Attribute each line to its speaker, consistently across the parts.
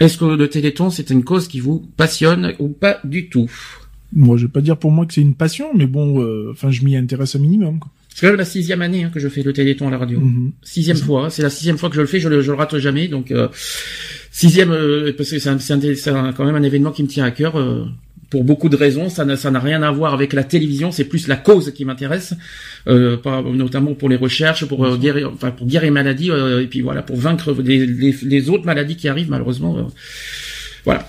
Speaker 1: Est-ce que le Téléthon, c'est une cause qui vous passionne ou pas du tout?
Speaker 2: Moi, je vais pas dire pour moi que c'est une passion, mais bon, euh, enfin, je m'y intéresse un minimum. Quoi.
Speaker 1: C'est quand même la sixième année hein, que je fais le Téléthon à la radio.
Speaker 2: Mhm.
Speaker 1: Sixième fois, hein. c'est la sixième fois que je le fais, je le, je le rate jamais. Donc euh, sixième, euh, parce que c'est un- c'est un- c'est un- quand même un événement qui me tient à cœur. Pour beaucoup de raisons, ça n'a ça n'a rien à voir avec la télévision, c'est plus la cause qui m'intéresse, euh, pas- notamment pour les recherches, pour euh, guérir, enfin pour guérir les maladies, euh, et puis voilà pour vaincre les, les, les autres maladies qui arrivent malheureusement. euh. voilà,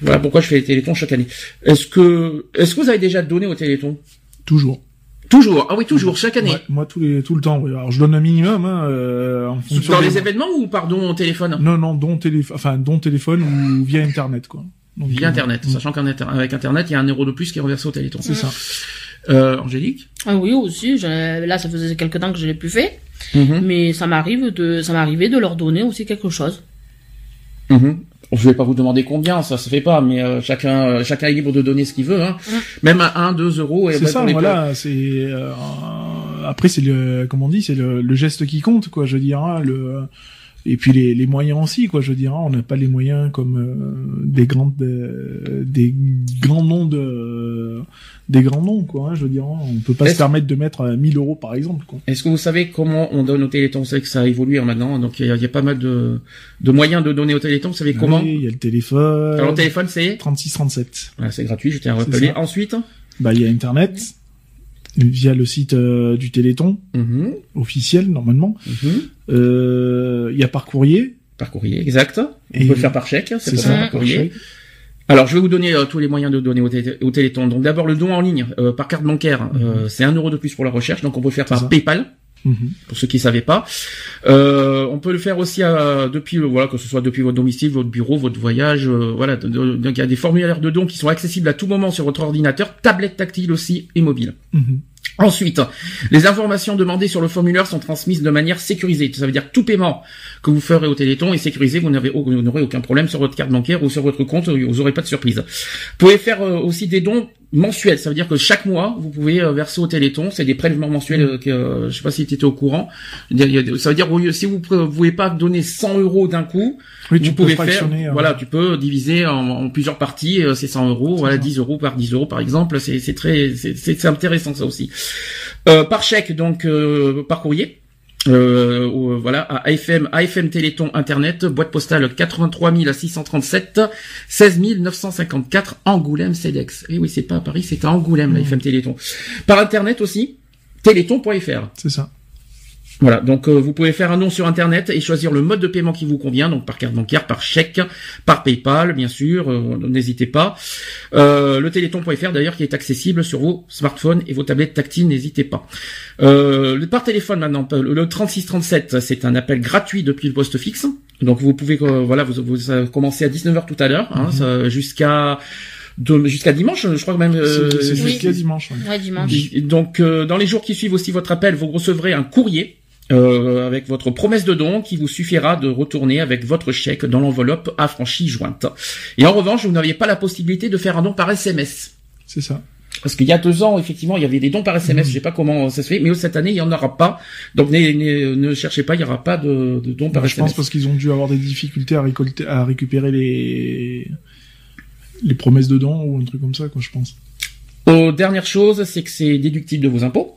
Speaker 1: voilà pourquoi je fais les Télétons chaque année. Est-ce que est-ce que vous avez déjà donné au Téléthon?
Speaker 2: Toujours.
Speaker 1: Toujours, ah oui toujours chaque année.
Speaker 2: Ouais, moi, tous les, tout le temps. ouais. Alors, je donne un minimum, hein, euh, en fonction
Speaker 1: Dans les événements ou pardon au téléphone?
Speaker 2: Non, non, dont téléphone, enfin, dont téléphone ou via Internet, quoi. Donc,
Speaker 1: Via
Speaker 2: euh,
Speaker 1: Internet,
Speaker 2: mm,
Speaker 1: sachant qu'avec Internet, il y a un euro de plus qui est reversé au Téléthon.
Speaker 2: C'est ça.
Speaker 1: Euh, Angélique?
Speaker 3: Ah oui, aussi. je- Là, ça faisait quelque temps que je l'ai plus fait.
Speaker 1: Mhm.
Speaker 3: Mais ça m'arrive de, ça m'arrivait de leur donner aussi quelque chose.
Speaker 1: Mhm. Je vais pas vous demander combien, ça se fait pas, mais euh, chacun, euh, chacun est libre de donner ce qu'il veut, hein. Même à 1, 2 euros.
Speaker 2: C'est ça, voilà. C'est euh, après, c'est le, comme on dit, c'est le, le geste qui compte, quoi. Je veux dire, hein, le et puis les, les moyens aussi, quoi. Je veux dire, hein, on n'a pas les moyens comme euh, des grandes, euh, des grands noms de, des grands noms, quoi. hein, je veux dire, hein. on peut pas se permettre de mettre euh, 1000 euros, par exemple, quoi.
Speaker 1: Est-ce que vous savez comment on donne au Téléthon Vous savez que ça a évolué maintenant, donc il y, a- il y a pas mal de, de moyens de donner au Téléthon. Vous savez comment?
Speaker 2: Oui, Il y a le téléphone.
Speaker 1: Alors le téléphone, c'est?
Speaker 2: 36 37.
Speaker 1: voilà, c'est gratuit, je tiens à rappeler. Ensuite,
Speaker 2: Bah, il y a Internet via le site euh, du Téléthon
Speaker 1: mhm,
Speaker 2: officiel normalement.
Speaker 1: mhm,
Speaker 2: Euh, Il y a par courrier.
Speaker 1: par courrier, exact. On
Speaker 2: Et-
Speaker 1: peut le faire par chèque, c'est
Speaker 2: ça,
Speaker 1: par
Speaker 2: par
Speaker 1: courrier.
Speaker 2: chèque.
Speaker 1: Alors, je vais vous donner euh, tous les moyens de donner au, télé- au Téléthon. Donc, d'abord, le don en ligne euh, par carte bancaire, euh, c'est un euro de plus pour la recherche. Donc, on peut le faire
Speaker 2: Mhm.
Speaker 1: Par
Speaker 2: ça.
Speaker 1: PayPal,
Speaker 2: Mhm.
Speaker 1: pour ceux qui ne savaient pas. Euh, on peut le faire aussi euh, depuis, euh, voilà, que ce soit depuis votre domicile, votre bureau, votre voyage. euh, voilà, donc il y a des formulaires de dons qui sont accessibles à tout moment sur votre ordinateur, tablette tactile aussi et mobile.
Speaker 2: Mhm.
Speaker 1: Ensuite, les informations demandées sur le formulaire sont transmises de manière sécurisée. Ça veut dire que tout paiement que vous ferez au Téléthon est sécurisé. Vous n'aurez aucun problème sur votre carte bancaire ou sur votre compte. Vous n'aurez pas de surprise. Vous pouvez faire aussi des dons mensuels. Ça veut dire que chaque mois, vous pouvez euh, verser au Téléthon. C'est des prélèvements mensuels. euh, que, euh, je sais pas si tu étais au courant. Ça veut dire si vous ne pouvez pas donner 100 euros d'un coup,
Speaker 2: Oui,
Speaker 1: vous pouvez faire,
Speaker 2: hein.
Speaker 1: voilà, tu peux diviser en, en plusieurs parties, c'est 100 euros, voilà,
Speaker 2: ça.
Speaker 1: 10 euros par 10 euros par exemple, c'est très, c'est intéressant ça aussi. Euh, par chèque, donc euh, par courrier. Euh, au- voilà, à AFM, AFM Téléthon Internet, boîte postale 83 637, 16 954, Angoulême CEDEX. Et oui, c'est pas à Paris, c'est à Angoulême,
Speaker 2: Mmh.
Speaker 1: l'AFM Téléthon. Par Internet aussi, téléthon.fr.
Speaker 2: C'est ça.
Speaker 1: Voilà, donc euh, vous pouvez faire un don sur internet et choisir le mode de paiement qui vous convient, donc par carte bancaire, par chèque, par PayPal, bien sûr, euh, n'hésitez pas. Euh, le téléthon.fr d'ailleurs qui est accessible sur vos smartphones et vos tablettes tactiles, n'hésitez pas. Euh, par téléphone maintenant, le 3637, c'est un appel gratuit depuis le poste fixe. Donc vous pouvez, euh, voilà, vous, vous euh, commencez à 19h tout à l'heure, hein, ça, jusqu'à de- jusqu'à dimanche, je crois que même. euh,
Speaker 2: C'est-
Speaker 3: oui.
Speaker 2: jusqu'à dimanche. ouais.
Speaker 3: Ouais, dimanche.
Speaker 1: donc, euh, dans les jours qui suivent aussi votre appel, vous recevrez un courrier euh, avec votre promesse de don qui vous suffira de retourner avec votre chèque dans l'enveloppe affranchie jointe. Et en revanche, vous n'aviez pas la possibilité de faire un don par SMS.
Speaker 2: C'est ça.
Speaker 1: Parce qu'il y a deux ans, effectivement, il y avait des dons par SMS.
Speaker 2: Mhm.
Speaker 1: Je sais pas comment ça se fait, mais cette année, il y en aura pas. Donc, ne, ne, ne cherchez pas, il y aura pas de, de dons par
Speaker 2: Bah, je
Speaker 1: SMS.
Speaker 2: pense parce qu'ils ont dû avoir des difficultés à récolter, à récupérer les les promesses de dons ou un truc comme ça, quoi. Je pense.
Speaker 1: Euh, dernière chose, c'est que c'est déductible de vos impôts.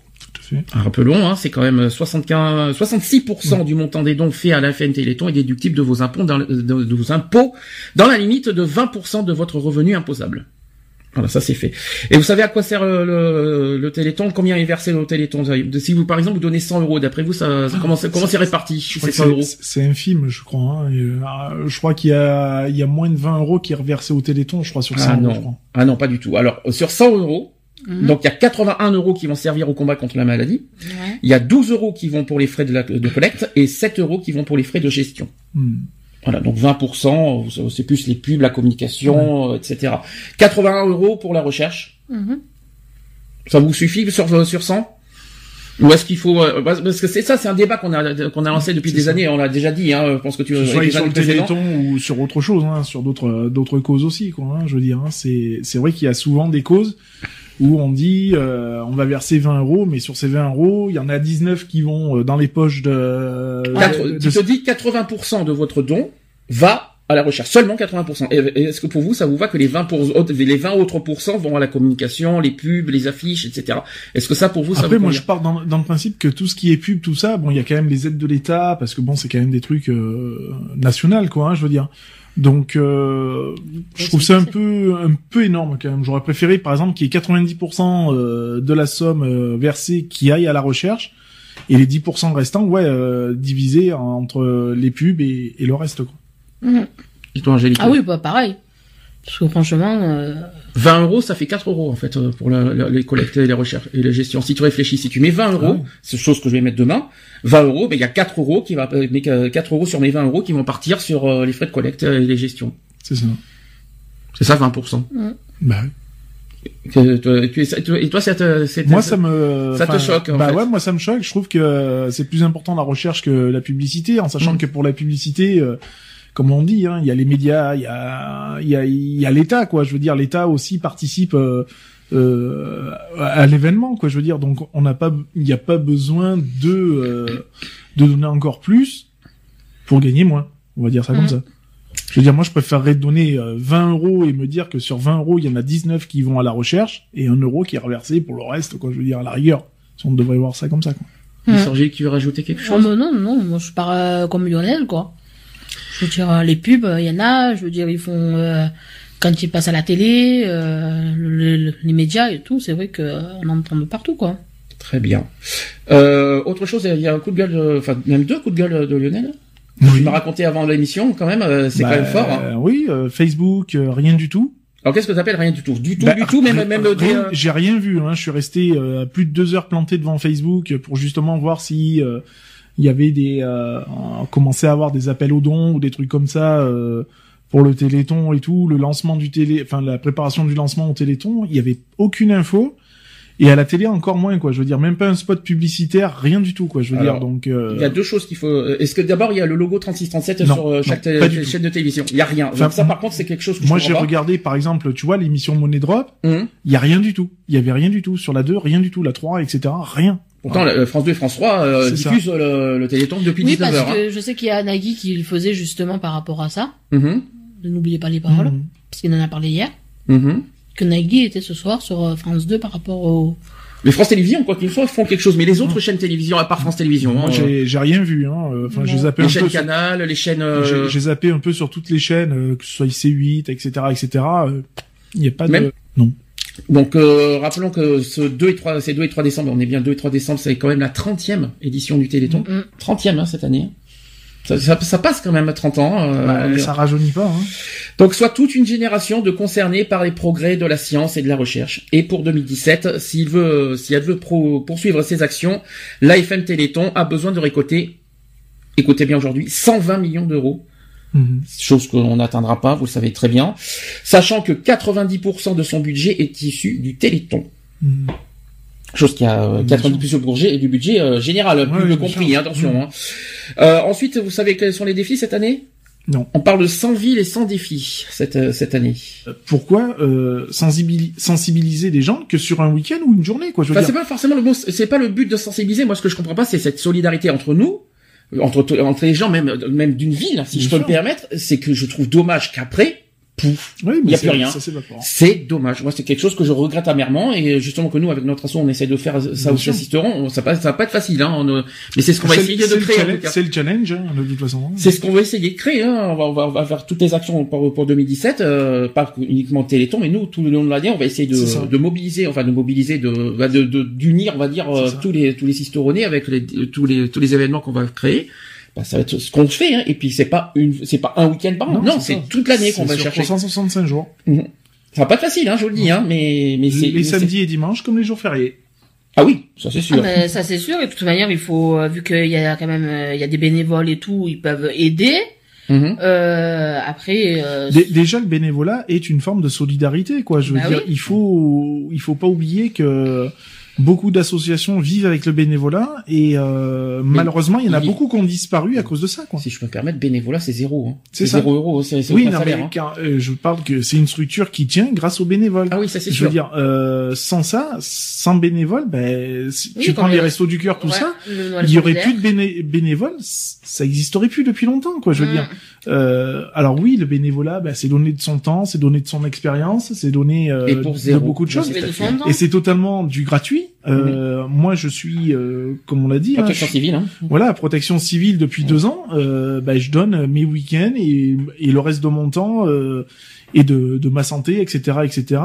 Speaker 2: À fait.
Speaker 1: Rappelons, hein, c'est quand même 75, 66% du montant des dons faits à la FN Téléthon est déductible de vos impôts dans, de, de vos impôts dans la limite de 20% de votre revenu imposable. Voilà, ça c'est fait. Et vous savez à quoi sert le, le, le Téléthon? Combien est versé le Téléthon? Si vous, par exemple, vous donnez 100 euros, d'après vous, ça, ça- comment, c'est- comment c'est réparti
Speaker 2: Je crois
Speaker 1: ces
Speaker 2: que
Speaker 1: 100 euros?
Speaker 2: c'est- infime, je crois. Hein. Euh, je crois qu'il y a, il y a moins de 20 euros qui est reversé au Téléthon, je crois, sur 100
Speaker 1: Ah
Speaker 2: euros, je
Speaker 1: non,
Speaker 2: crois.
Speaker 1: ah non, pas du tout. Alors, sur 100 euros,
Speaker 3: Mhm.
Speaker 1: donc il y a 81 euros qui vont servir au combat contre la maladie.
Speaker 3: Ouais.
Speaker 1: Il y a 12 euros qui vont pour les frais de, la, de collecte et 7 euros qui vont pour les frais de gestion.
Speaker 2: Hmm.
Speaker 1: Voilà, donc 20%, c'est plus les pubs, la communication, euh, etc. 81 euros pour la recherche.
Speaker 3: Mhm.
Speaker 1: Ça vous suffit sur euh, sur 100 Ou est-ce qu'il faut euh, parce que c'est ça, c'est un débat qu'on a qu'on a lancé depuis des
Speaker 2: ça.
Speaker 1: années. On l'a déjà dit. Hein, je pense que tu
Speaker 2: Que soit sur le. Téléthon ou sur autre chose, hein, sur d'autres d'autres causes aussi, quoi. Hein, je veux dire, hein, c'est c'est vrai qu'il y a souvent des causes où on dit euh, on va verser 20 euros, mais sur ces 20 euros, il y en a 19 qui vont euh, dans les poches de.
Speaker 1: Quatre-
Speaker 2: de-
Speaker 1: tu te dis 80% de votre don va à la recherche, seulement 80%. Et et est-ce que pour vous, ça vous va que les 20 pour, les 20 autres pourcents vont à la communication, les pubs, les affiches, etc. Est-ce que ça pour vous, ça
Speaker 2: Après,
Speaker 1: vous
Speaker 2: moi, je pars dans, dans le principe que tout ce qui est pub, tout ça, bon, il y a quand même les aides de l'État, parce que bon, c'est quand même des trucs euh, nationaux, quoi, hein, je veux dire. Donc, euh, je trouve ça un peu, un peu énorme quand même. J'aurais préféré, par exemple, qu'il y ait 90% euh, de la somme euh, versée qui aille à la recherche, et les 10% restants, ouais, euh, divisés entre les pubs et, et le reste, quoi.
Speaker 3: Mhm.
Speaker 1: Et toi, Angélique
Speaker 3: Ah oui, bah pareil. Parce que franchement, euh,
Speaker 1: 20 euros, ça fait 4 euros en fait euh, pour la- la- les collectes et les recherches et les gestions. Si tu réfléchis, si tu mets 20 euros,
Speaker 2: Ah ouais.
Speaker 1: c'est chose que je vais mettre demain, 20 euros, mais il y a 4 euros qui va, mais que 4 euros sur mes 20 euros qui vont partir sur euh, les frais de collecte et les gestions.
Speaker 2: C'est ça.
Speaker 1: C'est ça 20%.
Speaker 2: Bah,
Speaker 1: Que- toi- tu- tu- Et toi, ça te, c'est-
Speaker 2: moi, ça me,
Speaker 1: ça te choque, en
Speaker 2: Bah
Speaker 1: fait.
Speaker 2: ouais, moi, ça me choque. Je trouve que c'est plus important la recherche que la publicité, en sachant
Speaker 1: Mm.
Speaker 2: que pour la publicité, euh, comme on dit, hein, il y a les médias, il y a, il y a, il y a l'État, quoi. Je veux dire, l'État aussi participe euh, euh, à l'événement, quoi. Je veux dire, donc on n'a pas, il n'y a pas besoin de euh, de donner encore plus pour gagner moins. On va dire ça comme
Speaker 3: Mm.
Speaker 2: ça. Je veux dire, moi, je préférerais donner euh, 20 euros et me dire que sur 20 euros, il y en a 19 qui vont à la recherche et un euro qui est reversé pour le reste, quoi. Je veux dire, à la rigueur. Si on devrait voir ça comme ça, quoi.
Speaker 1: Angélique, tu veux rajouter quelque
Speaker 3: oh,
Speaker 1: chose
Speaker 3: non, non, moi je pars euh, comme Lionel, quoi. Je veux dire, euh, les pubs, il y en a, je veux dire, ils font, euh, quand ils passent à la télé, euh, le- le- les médias et tout, c'est vrai que euh, on en entend de partout, quoi.
Speaker 1: Très bien. Euh, autre chose, il y a un coup de gueule, de- enfin même deux coups de gueule de Lionel. Tu m'as raconté avant l'émission, quand même, euh, c'est
Speaker 2: Bah,
Speaker 1: quand même fort. Hein.
Speaker 2: euh, Oui, euh, Facebook, euh, rien du tout.
Speaker 1: Alors qu'est-ce que t'appelles rien du tout? Du tout,
Speaker 2: Bah,
Speaker 1: du tout, même même
Speaker 2: rien-
Speaker 1: des, euh,
Speaker 2: J'ai rien vu. Hein. Je suis resté euh, plus de deux heures planté devant Facebook pour justement voir si euh, il y avait des, euh, on commençait à avoir des appels aux dons ou des trucs comme ça euh, pour le Téléthon et tout, le lancement du télé, enfin la préparation du lancement au Téléthon. Il y avait aucune info. Et à la télé encore moins quoi. Je veux dire même pas un spot publicitaire, rien du tout quoi. Je veux
Speaker 1: Alors,
Speaker 2: dire donc. euh,
Speaker 1: Il y a deux choses qu'il faut. euh, Est-ce que d'abord il y a le logo 3637
Speaker 2: Non,
Speaker 1: sur euh,
Speaker 2: non,
Speaker 1: chaque
Speaker 2: tout.
Speaker 1: chaîne de télévision? Il y a rien.
Speaker 2: Enfin,
Speaker 1: Donc ça par contre c'est quelque chose que
Speaker 2: Moi j'ai regardé par exemple, tu vois l'émission Money Drop.
Speaker 1: Hum.
Speaker 2: il y a rien du tout. Il y avait rien du tout sur la 2, rien du tout, la 3, etc. Rien.
Speaker 1: Pourtant la- France 2 et France 3 euh, diffusent euh, le, le Téléthon depuis
Speaker 3: Oui,
Speaker 1: 19
Speaker 3: parce
Speaker 1: heures. hein.
Speaker 3: que je sais qu'il y a Nagui qui le faisait justement par rapport à ça.
Speaker 1: Mhm.
Speaker 3: Ne N'oubliez pas les paroles,
Speaker 2: Mhm.
Speaker 3: parce qu'il en a parlé hier.
Speaker 1: Mhm.
Speaker 3: Que Nagui était ce soir sur euh, France 2 par rapport au...
Speaker 1: Mais France Télévisions, quoi qu'il soit, font quelque chose. Mais les autres chaînes télévision, à part France Télévisions,
Speaker 2: Moi
Speaker 1: hein, euh,
Speaker 2: j'ai rien vu. Hein. Euh, Enfin, j'ai zappé
Speaker 1: les
Speaker 2: un
Speaker 1: chaînes
Speaker 2: peu. sur-
Speaker 1: Canal, les chaînes. euh,
Speaker 2: J'ai zappé un peu sur toutes les chaînes, euh, que ce soit C8, etc., etc. euh, Il n'y a pas de.
Speaker 1: Même-
Speaker 2: Non.
Speaker 1: Donc euh, rappelons que ce 2 et 3, c'est 2 et 3 décembre, on est bien 2 et 3 décembre, c'est quand même la 30e édition du Téléthon.
Speaker 3: Mm.
Speaker 1: 30e hein, cette année. Ça, ça, ça passe quand même à 30 ans. euh,
Speaker 2: Bah, ça rajeunit pas. Hein.
Speaker 1: Donc soit toute une génération de concernés par les progrès de la science et de la recherche. Et pour 2017, s'il veut, si elle veut pro- poursuivre ses actions, l'AFM Téléthon a besoin de récolter, écoutez bien aujourd'hui, 120 millions d'euros
Speaker 2: Mhm.
Speaker 1: chose qu'on n'atteindra pas, vous le savez très bien, sachant que 90% de son budget est issu du Téléthon.
Speaker 2: Mhm.
Speaker 1: Chose qui a euh,
Speaker 2: Bien
Speaker 1: 90% du budget et du budget euh, général, plus le compris, hein, attention.
Speaker 2: Mhm.
Speaker 1: hein. Euh, ensuite, vous savez quels sont les défis cette année?
Speaker 2: Non.
Speaker 1: On parle de 100 villes et 100 défis cette, euh, cette année.
Speaker 2: Pourquoi euh, sensibili- sensibiliser les gens que sur un week-end ou une journée, quoi Je veux
Speaker 1: Enfin, c'est pas forcément le c'est pas le but de sensibiliser. Moi, ce que je comprends pas, c'est cette solidarité entre nous, entre entre les gens, même même d'une ville, si
Speaker 2: Bien
Speaker 1: je peux me permettre. C'est que je trouve dommage qu'après, pouf,
Speaker 2: Oui, mais
Speaker 1: y a plus rien. C'est dommage. Moi, c'est quelque chose que je regrette amèrement et justement que nous, avec notre asso, on essaie de faire ça aussi assisteront. Ça va, ça va pas être facile, hein. on, mais c'est ce qu'on va essayer de créer.
Speaker 2: C'est le challenge, hein, de toute façon.
Speaker 1: C'est ce qu'on va essayer de créer. Hein. On, va, on, va, on va faire toutes les actions pour, pour 2017, euh, pas uniquement Téléthon, mais nous, tout le long de l'année, on va essayer de, de mobiliser, enfin de mobiliser, de bah, d'unir, on va dire, euh, tous les tous les avec les, tous les tous les événements qu'on va créer. Bah, ça va être ce qu'on fait. Hein. Et puis c'est pas une, c'est pas un week-end par an. Non, c'est toute l'année qu'on va
Speaker 2: sur
Speaker 1: chercher.
Speaker 2: 365 jours.
Speaker 1: Ça va pas être facile, hein, je vous le dis, hein, mais mais c'est
Speaker 2: Les samedis et dimanches comme les jours fériés.
Speaker 1: Ah oui, ça c'est
Speaker 3: Ah,
Speaker 1: sûr.
Speaker 3: ben, ça c'est sûr, et de toute manière, il faut, euh, vu qu'il y a quand même, euh, il y a des bénévoles et tout, ils peuvent aider.
Speaker 1: Mhm.
Speaker 3: Euh, après, euh,
Speaker 2: Dé- Déjà, le bénévolat est une forme de solidarité, quoi. Je veux
Speaker 3: Bah
Speaker 2: dire,
Speaker 3: oui.
Speaker 2: il faut, il faut pas oublier que beaucoup d'associations vivent avec le bénévolat et euh, malheureusement, il y en a
Speaker 1: il-
Speaker 2: beaucoup qui ont disparu à cause de ça, quoi.
Speaker 1: Si je peux me permettre, bénévolat, c'est zéro. Hein.
Speaker 2: C'est
Speaker 1: zéro euro, c'est
Speaker 2: Oui, non,
Speaker 1: salaire.
Speaker 2: mais
Speaker 1: hein.
Speaker 2: car, euh, je parle que c'est une structure qui tient grâce aux bénévoles.
Speaker 1: Ah oui, ça c'est
Speaker 2: je
Speaker 1: sûr.
Speaker 2: veux dire, euh, sans ça, sans bénévoles, ben, si
Speaker 3: Oui,
Speaker 2: tu prends les
Speaker 3: le-
Speaker 2: restos du cœur, tout
Speaker 3: ouais,
Speaker 2: ça, il y aurait plus de béné- bénévoles, ça existerait plus depuis longtemps, quoi. Je veux
Speaker 3: Mm.
Speaker 2: dire. Euh, alors oui, le bénévolat, ben, c'est donner de son temps, c'est donner de son expérience, c'est donner euh,
Speaker 1: Et pour
Speaker 2: de beaucoup de choses. Et c'est totalement du gratuit. Euh, Moi, je suis, euh, comme on l'a dit, hein,
Speaker 1: Protection
Speaker 2: je-
Speaker 1: civile, hein.
Speaker 2: voilà, protection civile depuis deux ans. Euh, ben, je donne mes week-ends et, et le reste de mon temps euh, et de, de ma santé, etc., etc.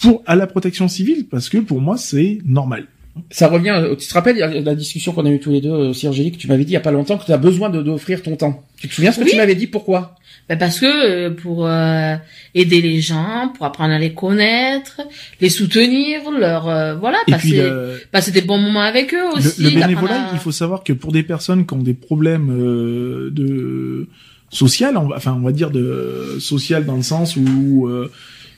Speaker 2: pour à la protection civile parce que pour moi c'est normal.
Speaker 1: Ça revient, euh, tu te rappelles la la discussion qu'on a eue tous les deux euh, aussi, Angélique, tu m'avais dit il y a pas longtemps que tu as besoin de d'offrir ton temps. Tu te souviens ce que
Speaker 3: Oui.
Speaker 1: tu m'avais dit Pourquoi?
Speaker 3: Ben parce que euh, pour euh, aider les gens, pour apprendre à les connaître, les soutenir, leur euh, voilà,
Speaker 2: Et puis
Speaker 3: passer,
Speaker 2: le,
Speaker 3: passer des bons moments avec eux aussi.
Speaker 2: le bénévolat,
Speaker 3: à-
Speaker 2: il faut savoir que pour des personnes qui ont des problèmes euh, de social, on va- enfin on va dire de social dans le sens où euh,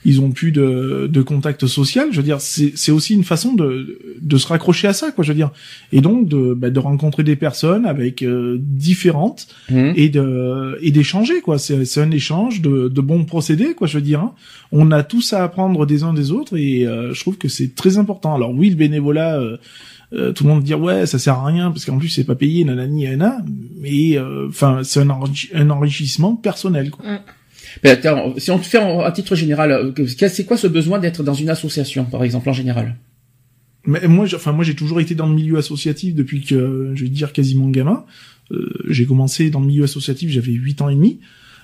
Speaker 2: ils ont plus de, de contact social. Je veux dire, c'est c'est aussi une façon de de se raccrocher à ça, quoi. Je veux dire, et donc de bah, de rencontrer des personnes avec euh, différentes
Speaker 1: Hum.
Speaker 2: et de et d'échanger quoi c'est c'est un échange de de bons procédés quoi je veux dire hein. on a tous à apprendre des uns des autres et euh, je trouve que c'est très important alors oui le bénévolat euh, euh, tout le monde dit ouais ça sert à rien parce qu'en plus c'est pas payé nanani nana mais euh, enfin c'est un, enrichi- un enrichissement personnel quoi.
Speaker 1: Ben, attends, si on te fait en- à titre général, euh, c'est quoi ce besoin d'être dans une association, par exemple, en général?
Speaker 2: Mais moi enfin moi j'ai toujours été dans le milieu associatif depuis que je vais dire quasiment gamin Euh, j'ai commencé dans le milieu associatif j'avais 8 ans et demi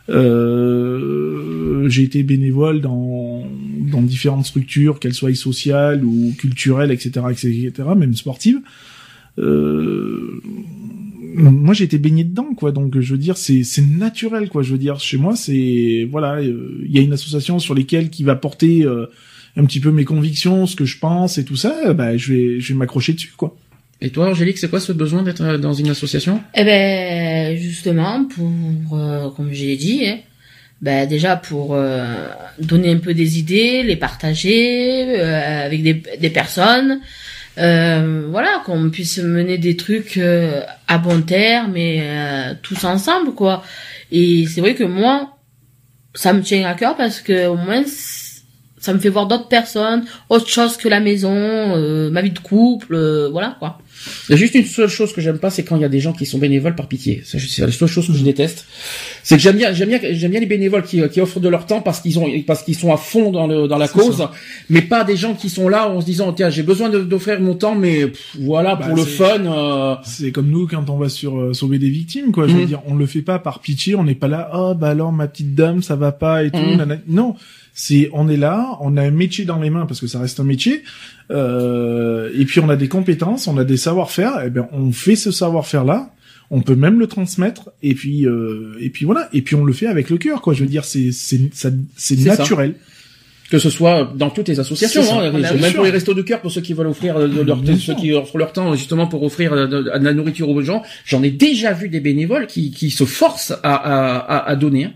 Speaker 2: Euh, j'ai été bénévole dans dans différentes structures, qu'elles soient sociales ou culturelles, etc., etc., même sportives. Euh, moi, j'ai été baigné dedans, quoi. Donc, je veux dire, c'est c'est naturel, quoi. Je veux dire, chez moi, c'est voilà, euh, il y a une association sur lesquelles qui va porter euh, un petit peu mes convictions, ce que je pense et tout ça. Bah, je vais je vais m'accrocher dessus, quoi.
Speaker 1: Et toi, Angélique, c'est quoi ce besoin d'être euh, dans une association?
Speaker 3: Eh ben justement pour, euh, comme je l'ai dit, hein, ben déjà pour euh, donner un peu des idées, les partager euh, avec des, des personnes, euh, voilà, qu'on puisse mener des trucs euh, à bon terme et euh, tous ensemble quoi. Et c'est vrai que moi, ça me tient à cœur parce que au moins ça me fait voir d'autres personnes, autre chose que la maison, euh, ma vie de couple, euh, voilà quoi.
Speaker 1: Il y a juste une seule chose que j'aime pas, c'est quand il y a des gens qui sont bénévoles par pitié. C'est la seule chose que je déteste. C'est que j'aime bien, j'aime bien, j'aime bien les bénévoles qui, qui offrent de leur temps parce qu'ils ont, parce qu'ils sont à fond dans le, dans la cause,
Speaker 2: ça.
Speaker 1: mais pas des gens qui sont là en se disant, tiens, j'ai besoin d'offrir mon temps, mais pff, voilà,
Speaker 2: Bah,
Speaker 1: pour le fun, euh,
Speaker 2: C'est comme nous quand on va sur euh, sauver des victimes, quoi. Je veux
Speaker 1: Mhm.
Speaker 2: dire, on le fait pas par pitié, on n'est pas là, oh bah alors ma petite dame, ça va pas et tout. Nanana. Non, c'est on est là, on a un métier dans les mains parce que ça reste un métier, euh, et puis on a des compétences, on a des savoir-faire. Et ben on fait ce savoir-faire là. On peut même le transmettre et puis euh, et puis voilà et puis on le fait avec le cœur quoi. Je veux dire c'est c'est ça. naturel.
Speaker 1: que ce soit dans toutes les associations, hein,
Speaker 3: Ah
Speaker 1: même pour les restos du cœur, pour ceux qui veulent offrir euh, de leur,
Speaker 2: Bien
Speaker 1: ceux qui offrent leur temps justement pour offrir euh, de, de la nourriture aux gens. J'en ai déjà vu des bénévoles qui, qui se forcent à, à, à, à donner.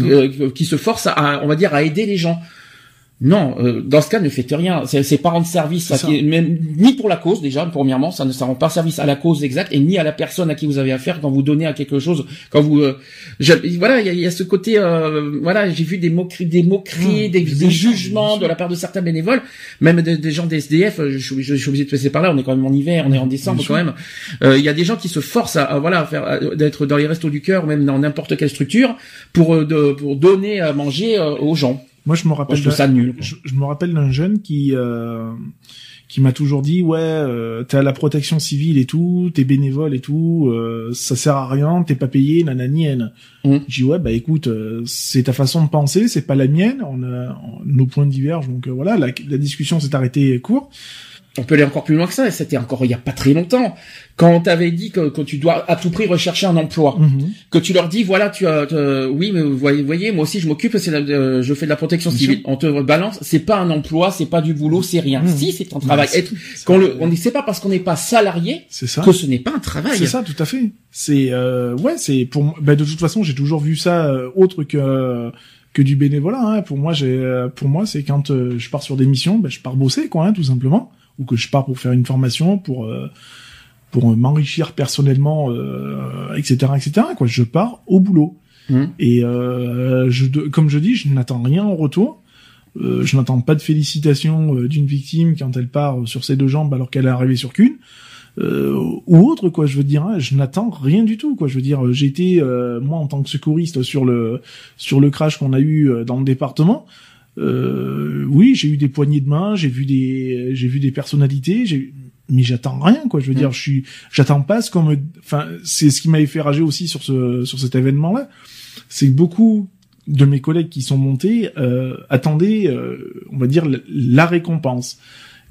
Speaker 1: Euh, qui se force à, on va dire, à aider les gens. Non, euh, dans ce cas, ne faites rien. C'est pas rendre service,
Speaker 2: ça.
Speaker 1: qui- même ni pour la cause déjà. Premièrement, ça ne ça rend pas service à la cause exacte et ni à la personne à qui vous avez affaire quand vous donnez à quelque chose. Quand vous, euh, je- voilà, il y a, il y a ce côté, euh, voilà, j'ai vu des moqueries, des moqueries,
Speaker 2: Mmh,
Speaker 1: des, jugements de la part de certains bénévoles, même des, des gens des SDF. euh, Je, suis- je, suis obligé de passer par là. On est quand même en hiver, on est en décembre quand même. Euh, Il y a des gens qui se forcent à, à, voilà, à faire, d'être dans les restos du cœur, même dans n'importe quelle structure, pour de, pour donner à manger aux gens.
Speaker 2: Moi je me
Speaker 1: Moi,
Speaker 2: rappelle
Speaker 1: je trouve
Speaker 2: d'un-
Speaker 1: ça nul. quoi.
Speaker 2: je, je me rappelle d'un jeune qui euh, qui m'a toujours dit ouais euh, t'es à la protection civile et tout t'es bénévole et tout euh, ça sert à rien t'es pas payé nanani nan.
Speaker 1: Mhm.
Speaker 2: je dis ouais bah écoute euh, c'est ta façon de penser c'est pas la mienne on a on- nos points divergent donc euh, voilà la, la discussion s'est arrêtée court
Speaker 1: on peut aller encore plus loin que ça, et c'était encore il y a pas très longtemps, quand on t'avait dit que, que tu dois à tout prix rechercher un emploi,
Speaker 2: Mhm.
Speaker 1: que tu leur dis voilà tu as oui mais vous voyez, voyez moi aussi je m'occupe c'est la- euh, je fais de la protection
Speaker 2: Bien
Speaker 1: civile
Speaker 2: sûr.
Speaker 1: on te balance c'est pas un emploi c'est pas du boulot c'est rien
Speaker 2: Mhm.
Speaker 1: si c'est un travail
Speaker 2: c'est-
Speaker 1: Être-
Speaker 2: c'est-
Speaker 1: qu'on le on ne sait pas parce qu'on n'est pas salarié
Speaker 2: ça.
Speaker 1: que ce n'est pas un travail
Speaker 2: C'est ça, tout à fait. C'est euh, ouais, c'est pour bah, de toute façon, j'ai toujours vu ça euh, autre que que du bénévolat. Hein. Pour moi, j'ai euh, pour moi, c'est quand euh, je pars sur des missions, bah, je pars bosser, quoi, hein, tout simplement, ou que je pars pour faire une formation, pour euh, pour m'enrichir personnellement, euh, etc., etc. Quoi, je pars au boulot.
Speaker 1: Mhm.
Speaker 2: Et euh, je, comme je dis, je n'attends rien en retour. Euh, je n'attends pas de félicitations euh, d'une victime quand elle part sur ses deux jambes alors qu'elle est arrivée sur qu'une euh, ou autre quoi je veux dire hein, je n'attends rien du tout quoi je veux dire j'ai été euh, moi en tant que secouriste sur le sur le crash qu'on a eu dans le département euh, oui j'ai eu des poignées de main j'ai vu des j'ai vu des personnalités j'ai mais j'attends rien quoi. Je veux dire je suis j'attends pas ce qu'on me enfin c'est ce qui m'avait fait rager aussi sur ce sur cet événement là c'est que beaucoup de mes collègues qui sont montés euh, attendaient euh, on va dire la- la récompense.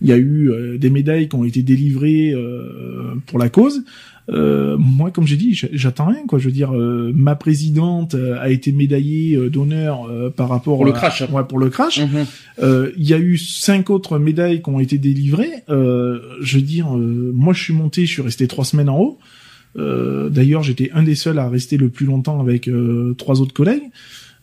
Speaker 2: Il y a eu euh, des médailles qui ont été délivrées euh, pour la cause. Euh, moi, comme j'ai dit, j'attends rien. Quoi. Je veux dire, euh, ma présidente euh, a été médaillée euh, d'honneur euh, par rapport
Speaker 1: Pour le
Speaker 2: à-
Speaker 1: crash.
Speaker 2: Ouais, pour le crash.
Speaker 1: Mhm.
Speaker 2: Euh, Il y a eu cinq autres médailles qui ont été délivrées. Euh, je veux dire, euh, moi, je suis monté, je suis resté trois semaines en haut. Euh, D'ailleurs, j'étais un des seuls à rester le plus longtemps avec euh, trois autres collègues.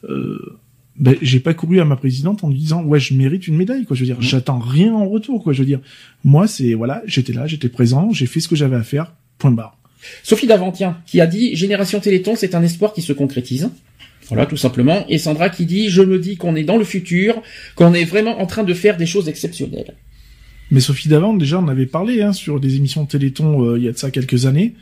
Speaker 2: Euh, ben, j'ai pas couru à ma présidente en lui disant ouais je mérite une médaille quoi je veux dire j'attends rien en retour quoi je veux dire moi c'est voilà j'étais là j'étais présent j'ai fait ce que j'avais à faire point barre
Speaker 1: Sophie Davantien qui a dit Génération Téléthon, c'est un espoir qui se concrétise. Voilà, tout simplement. Et Sandra qui dit Je me dis qu'on est dans le futur, qu'on est vraiment en train de faire des choses exceptionnelles.
Speaker 2: Mais Sophie Davant, déjà, on avait parlé hein, sur des émissions de Téléthon euh, il y a de ça quelques années,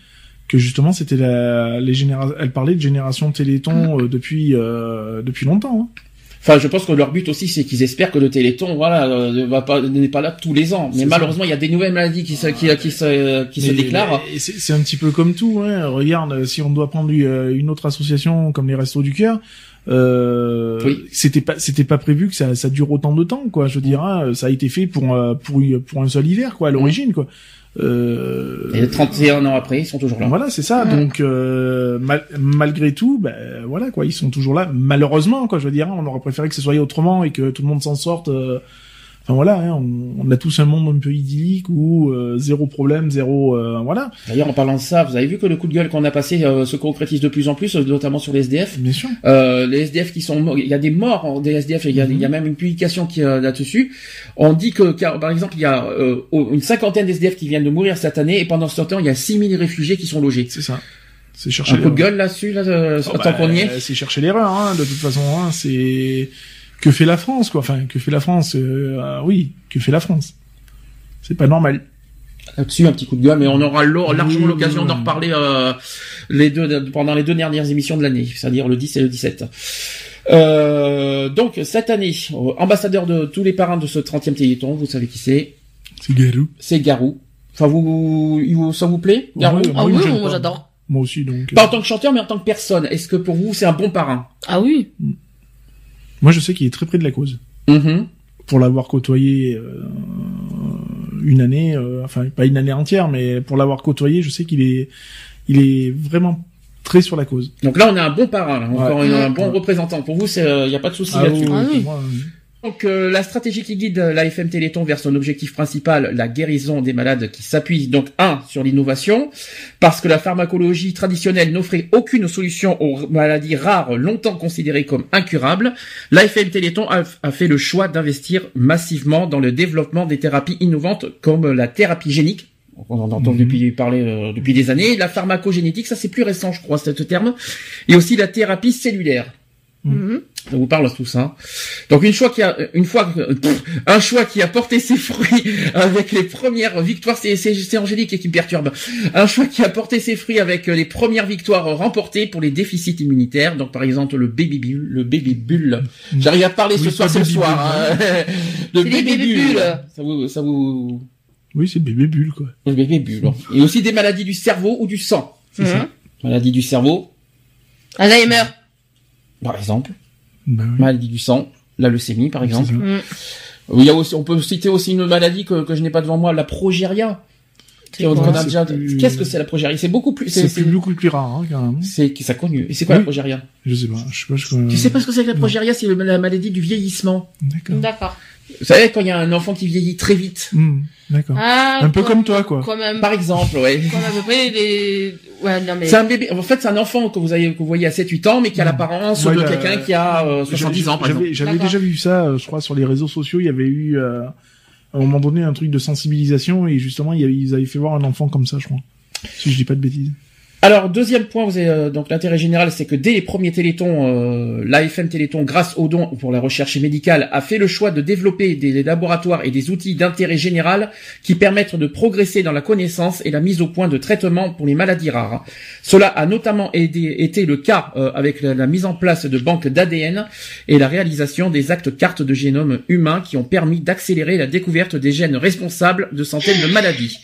Speaker 2: que justement c'était la, les généra- elle parlait de génération Téléthon euh, depuis euh, depuis longtemps. hein.
Speaker 1: Enfin, je pense que leur but aussi, c'est qu'ils espèrent que le Téléthon, voilà, euh, ne va pas, n'est pas là tous les ans. Mais malheureusement, il y a des nouvelles maladies qui se, qui, qui se, qui se déclarent.
Speaker 2: C'est un petit peu comme tout. Hein. Regarde, si on doit prendre euh, une autre association comme les Restos du Cœur, euh,
Speaker 1: Oui.
Speaker 2: c'était pas c'était pas prévu que ça, ça dure autant de temps, quoi. Je veux dire, hein, ça a été fait pour euh, pour pour un seul hiver, quoi, à l'origine, quoi. Euh,
Speaker 1: Et 31 ans après, ils sont toujours là.
Speaker 2: Voilà, c'est ça.
Speaker 3: Ouais.
Speaker 2: Donc euh, mal- malgré tout, ben voilà quoi, ils sont toujours là. Malheureusement, quoi, je veux dire, hein, on aurait préféré que ce soit autrement et que tout le monde s'en sorte. euh, Enfin voilà, hein, on, on a tous un monde un peu idyllique où euh, zéro problème, zéro euh, voilà.
Speaker 1: D'ailleurs, en parlant de ça, vous avez vu que le coup de gueule qu'on a passé euh, se concrétise de plus en plus, notamment sur les SDF.
Speaker 2: Bien sûr.
Speaker 1: Euh, les SDF qui sont morts, il y a des morts des SDF, il y a,
Speaker 2: Mhm.
Speaker 1: il y a même une publication qui euh, là-dessus. On dit que, car, par exemple, il y a euh, une cinquantaine d'SDF qui viennent de mourir cette année, et pendant ce temps, il y a 6000 réfugiés qui sont logés.
Speaker 2: C'est ça. C'est chercher.
Speaker 1: Un coup de gueule là-dessus, là, euh,
Speaker 2: Oh,
Speaker 1: tant
Speaker 2: bah,
Speaker 1: qu'on y est?
Speaker 2: C'est chercher l'erreur, hein, de toute façon. Hein, c'est que fait la France, quoi. Enfin, que fait la France euh, ah Oui, que fait la France C'est pas normal.
Speaker 1: Là-dessus, un petit coup de gueule, mais on aura largement
Speaker 2: Oui,
Speaker 1: l'occasion
Speaker 2: oui,
Speaker 1: d'en reparler euh, les deux, pendant les deux dernières émissions de l'année, c'est-à-dire le 10 et le 17. Euh, donc, cette année, euh, ambassadeur de tous les parrains de ce 30e Téléthon, vous savez qui c'est?
Speaker 2: C'est Garou.
Speaker 1: C'est Garou. Enfin, vous, ça vous plaît, Garou?
Speaker 2: Ouais,
Speaker 3: Ah
Speaker 2: Moi,
Speaker 3: oui, moi
Speaker 2: pas.
Speaker 3: j'adore.
Speaker 2: Moi aussi, donc.
Speaker 1: Pas
Speaker 2: euh,
Speaker 1: en tant que chanteur, mais en tant que personne. Est-ce que pour vous, c'est un bon parrain?
Speaker 3: Ah oui.
Speaker 2: Moi, je sais qu'il est très près de la cause.
Speaker 1: Mhm.
Speaker 2: Pour l'avoir côtoyé euh, une année, euh, enfin pas une année entière, mais pour l'avoir côtoyé, je sais qu'il est, il est vraiment très sur la cause.
Speaker 1: Donc là, on a un bon parrain, là. encore
Speaker 2: Ouais.
Speaker 1: une- un bon
Speaker 2: Ouais.
Speaker 1: représentant. Pour vous, il n'y a pas de souci
Speaker 2: Ah
Speaker 1: là-dessus.
Speaker 2: oui,
Speaker 3: Ah oui.
Speaker 2: Euh,
Speaker 1: Donc euh, la stratégie qui guide la FM Téléthon vers son objectif principal, la guérison des malades, qui s'appuie donc un sur l'innovation, parce que la pharmacologie traditionnelle n'offrait aucune solution aux maladies rares longtemps considérées comme incurables. La FM Téléthon a, a fait le choix d'investir massivement dans le développement des thérapies innovantes comme la thérapie génique. On en entend
Speaker 2: Mhm.
Speaker 1: depuis parler euh, depuis des années. La pharmacogénétique, ça c'est plus récent, je crois, ce terme. Et aussi la thérapie cellulaire.
Speaker 3: Mhm.
Speaker 1: Ça vous parle tout ça. Donc une fois qui a une fois pff, un choix qui a porté ses fruits avec les premières victoires, c'est c'est c'est Angélique qui me perturbe. Un choix qui a porté ses fruits avec les premières victoires remportées pour les déficits immunitaires. Donc par exemple le baby bull, le baby bull. J'arrive à parler ce soir, c'est le
Speaker 2: baby
Speaker 1: soir. hein. Le
Speaker 3: les
Speaker 1: baby bull. Ça vous ça vous
Speaker 2: Oui, c'est le bébé bulle, quoi.
Speaker 1: le baby bull. Et aussi des maladies du cerveau ou du sang.
Speaker 2: C'est ça.
Speaker 3: Mhm.
Speaker 1: Maladie du cerveau,
Speaker 3: Alzheimer.
Speaker 1: par exemple.
Speaker 2: Bah oui.
Speaker 1: Maladie du sang, la leucémie par exemple.
Speaker 3: Mhm.
Speaker 1: Il y a aussi, on peut citer aussi une maladie que, que je n'ai pas devant moi, la progéria.
Speaker 2: Plus-
Speaker 1: Qu'est-ce que c'est la progéria? C'est beaucoup plus.
Speaker 2: C'est beaucoup plus rare, hein, quand même.
Speaker 1: C'est ça connu. Et c'est quoi
Speaker 2: Oui.
Speaker 1: la progéria?
Speaker 2: Je sais pas, je sais pas, je.
Speaker 1: Tu sais pas ce que c'est que la progéria C'est la maladie du vieillissement.
Speaker 2: D'accord.
Speaker 1: Vous savez quand il y a un enfant qui vieillit très vite.
Speaker 2: Hmm, D'accord.
Speaker 3: Ah,
Speaker 2: Un peu comme toi, quoi.
Speaker 3: Comme un,
Speaker 1: Par exemple, ouais.
Speaker 3: comme à peu près les, ouais, non mais.
Speaker 1: C'est un bébé. En fait, c'est un enfant que vous avez que vous voyez à 7-8 ans, mais qui a
Speaker 2: Mm.
Speaker 1: l'apparence
Speaker 2: Ouais,
Speaker 1: de quelqu'un qui a euh, 70 ans, par exemple.
Speaker 2: J'avais déjà vu ça, euh, je crois, sur les réseaux sociaux. Il y avait eu, euh, à un moment donné, un truc de sensibilisation et justement, il y avait- ils avaient fait voir un enfant comme ça, je crois. Si je dis pas de bêtises.
Speaker 1: Alors deuxième point, vous euh, donc l'intérêt général, c'est que dès les premiers Télétons, euh, l'AFM Téléthon, grâce aux dons pour la recherche médicale, a fait le choix de développer des laboratoires et des outils d'intérêt général qui permettent de progresser dans la connaissance et la mise au point de traitements pour les maladies rares. Cela a notamment été le cas euh, avec la, la mise en place de banques d'ADN et la réalisation des actes cartes de génome humain qui ont permis d'accélérer la découverte des gènes responsables de centaines de maladies.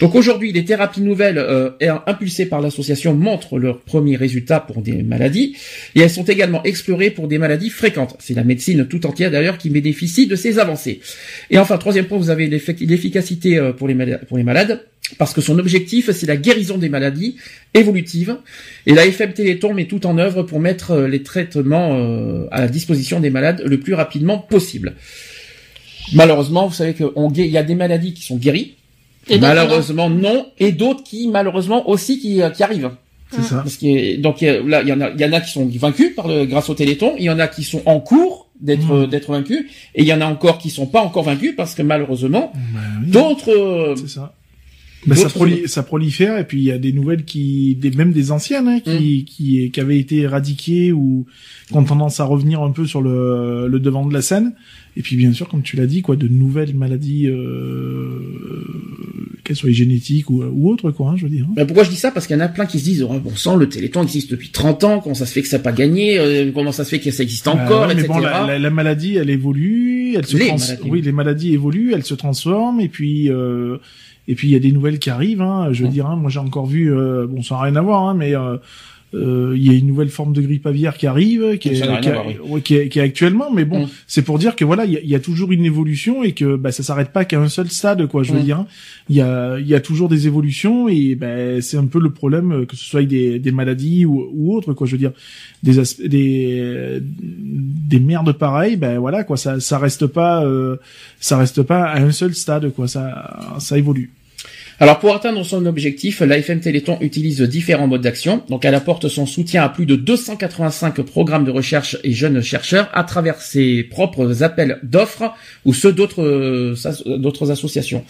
Speaker 1: Donc aujourd'hui, les thérapies nouvelles euh, impulsées par l'association montrent leurs premiers résultats pour des maladies et elles sont également explorées pour des maladies fréquentes. C'est la médecine tout entière d'ailleurs qui bénéficie de ces avancées. Et enfin, troisième point, vous avez l'effic- l'efficacité euh, pour les, mala- pour les malades parce que son objectif, c'est la guérison des maladies évolutives. Et la FM Téléthon met tout en œuvre pour mettre euh, les traitements à la disposition des malades le plus rapidement possible. Malheureusement, vous savez qu'il y a des maladies qui sont guéries,
Speaker 3: Et
Speaker 1: malheureusement non, et d'autres qui malheureusement aussi qui, euh, qui arrivent.
Speaker 2: C'est ça.
Speaker 1: Parce que donc là il y en a il y en a qui sont vaincus par le grâce au Téléthon, il y en a qui sont en cours d'être euh, d'être vaincus et il y en a encore qui sont pas encore vaincus parce que malheureusement
Speaker 2: Bah oui,
Speaker 1: d'autres euh,
Speaker 2: C'est ça. Bah, ça,
Speaker 1: d'autres-
Speaker 2: proli- ça prolifère et puis il y a des nouvelles qui, des, même des anciennes hein, qui, qui, qui avaient été éradiquées ou qui ont tendance à revenir un peu sur le, le devant de la scène. Et puis bien sûr, comme tu l'as dit, quoi, de nouvelles maladies, euh, qu'elles soient génétiques ou, ou autres, quoi, hein, je veux dire.
Speaker 1: Ben, pourquoi je dis ça? Parce qu'il y en a plein qui se disent oh, bon sang le Téléthon existe depuis 30 ans, comment ça se fait que ça n'a pas gagné, euh, comment ça se fait que ça existe encore,
Speaker 2: Euh, ouais, mais
Speaker 1: etc.
Speaker 2: bon, la, la, la maladie, elle évolue, elle se
Speaker 1: Les
Speaker 2: trans-
Speaker 1: maladies.
Speaker 2: oui, les maladies évoluent, elles se transforment, et puis euh, et puis il y a des nouvelles qui arrivent. Hein, je veux
Speaker 1: Ouais.
Speaker 2: dire, hein, moi j'ai encore vu, euh, bon, ça n'a rien à voir, hein, mais il y a une nouvelle forme de grippe aviaire qui arrive, qui est,
Speaker 1: Ça n'a rien
Speaker 2: qui,
Speaker 1: à
Speaker 2: a-
Speaker 1: voir, oui.
Speaker 2: ouais, qui est, qui est actuellement, mais bon,
Speaker 1: Mm.
Speaker 2: c'est pour dire que voilà, il y a, il y a toujours une évolution et que bah, ça s'arrête pas qu'à un seul stade, quoi. Je veux
Speaker 1: Mm.
Speaker 2: dire, hein. il y a y a toujours des évolutions et ben c'est un peu le problème euh, que ce soit avec des, des maladies ou, ou autres, quoi. Je veux dire, des des des merdes pareilles, ben voilà, quoi. Ça ça reste pas euh, ça reste pas à un seul stade, quoi. Ça ça évolue.
Speaker 1: Alors pour atteindre son objectif, l'AFM Téléthon utilise différents modes d'action. Donc elle apporte son soutien à plus de 285 programmes de recherche et jeunes chercheurs à travers ses propres appels d'offres ou ceux d'autres euh, associations.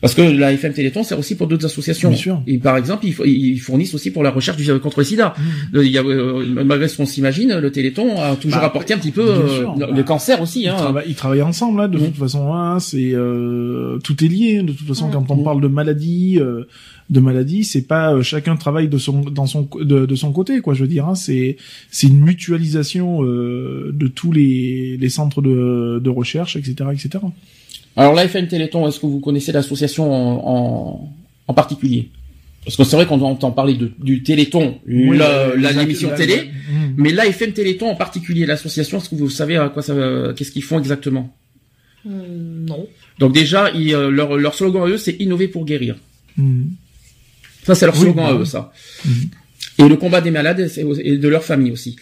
Speaker 1: Parce que l'AFM Téléthon sert aussi pour d'autres associations.
Speaker 2: Bien sûr.
Speaker 1: Et par exemple, ils, fo- ils fournissent aussi pour la recherche du contre le sida. Le- il y a, euh, malgré ce qu'on s'imagine, le Téléthon a toujours
Speaker 2: Bah,
Speaker 1: apporté un petit peu euh,
Speaker 2: bah,
Speaker 1: le cancer aussi.
Speaker 2: Ils,
Speaker 1: Hein.
Speaker 2: travaillent, ils travaillent ensemble, là, de
Speaker 1: Mm.
Speaker 2: toute façon. Hein, c'est euh, tout est lié. hein, De toute façon,
Speaker 3: Mm.
Speaker 2: quand on parle de maladie, euh, de maladie, c'est pas euh, chacun travaille de son dans son de, de son côté, quoi. Je veux dire, hein, c'est c'est une mutualisation euh, de tous les les centres de de recherche, etc., etc.
Speaker 1: Alors l'AFM Téléthon, est-ce que vous connaissez l'association en, en, en particulier? Parce que c'est vrai qu'on entend parler de, du Téléthon,
Speaker 2: Oui,
Speaker 1: la, la-
Speaker 2: la-
Speaker 1: télé,
Speaker 2: Mm.
Speaker 1: mais l'AFM Téléthon en particulier, l'association, est-ce que vous savez à quoi ça, qu'est-ce qu'ils font exactement?
Speaker 3: Hmm, non.
Speaker 1: Donc déjà, ils, euh, leur, leur slogan à eux, c'est innover pour guérir.
Speaker 2: Mm.
Speaker 1: Ça, c'est leur
Speaker 2: Oui,
Speaker 1: slogan à
Speaker 2: bah
Speaker 1: eux, ça. Et le combat des malades c'est- et de leur famille aussi.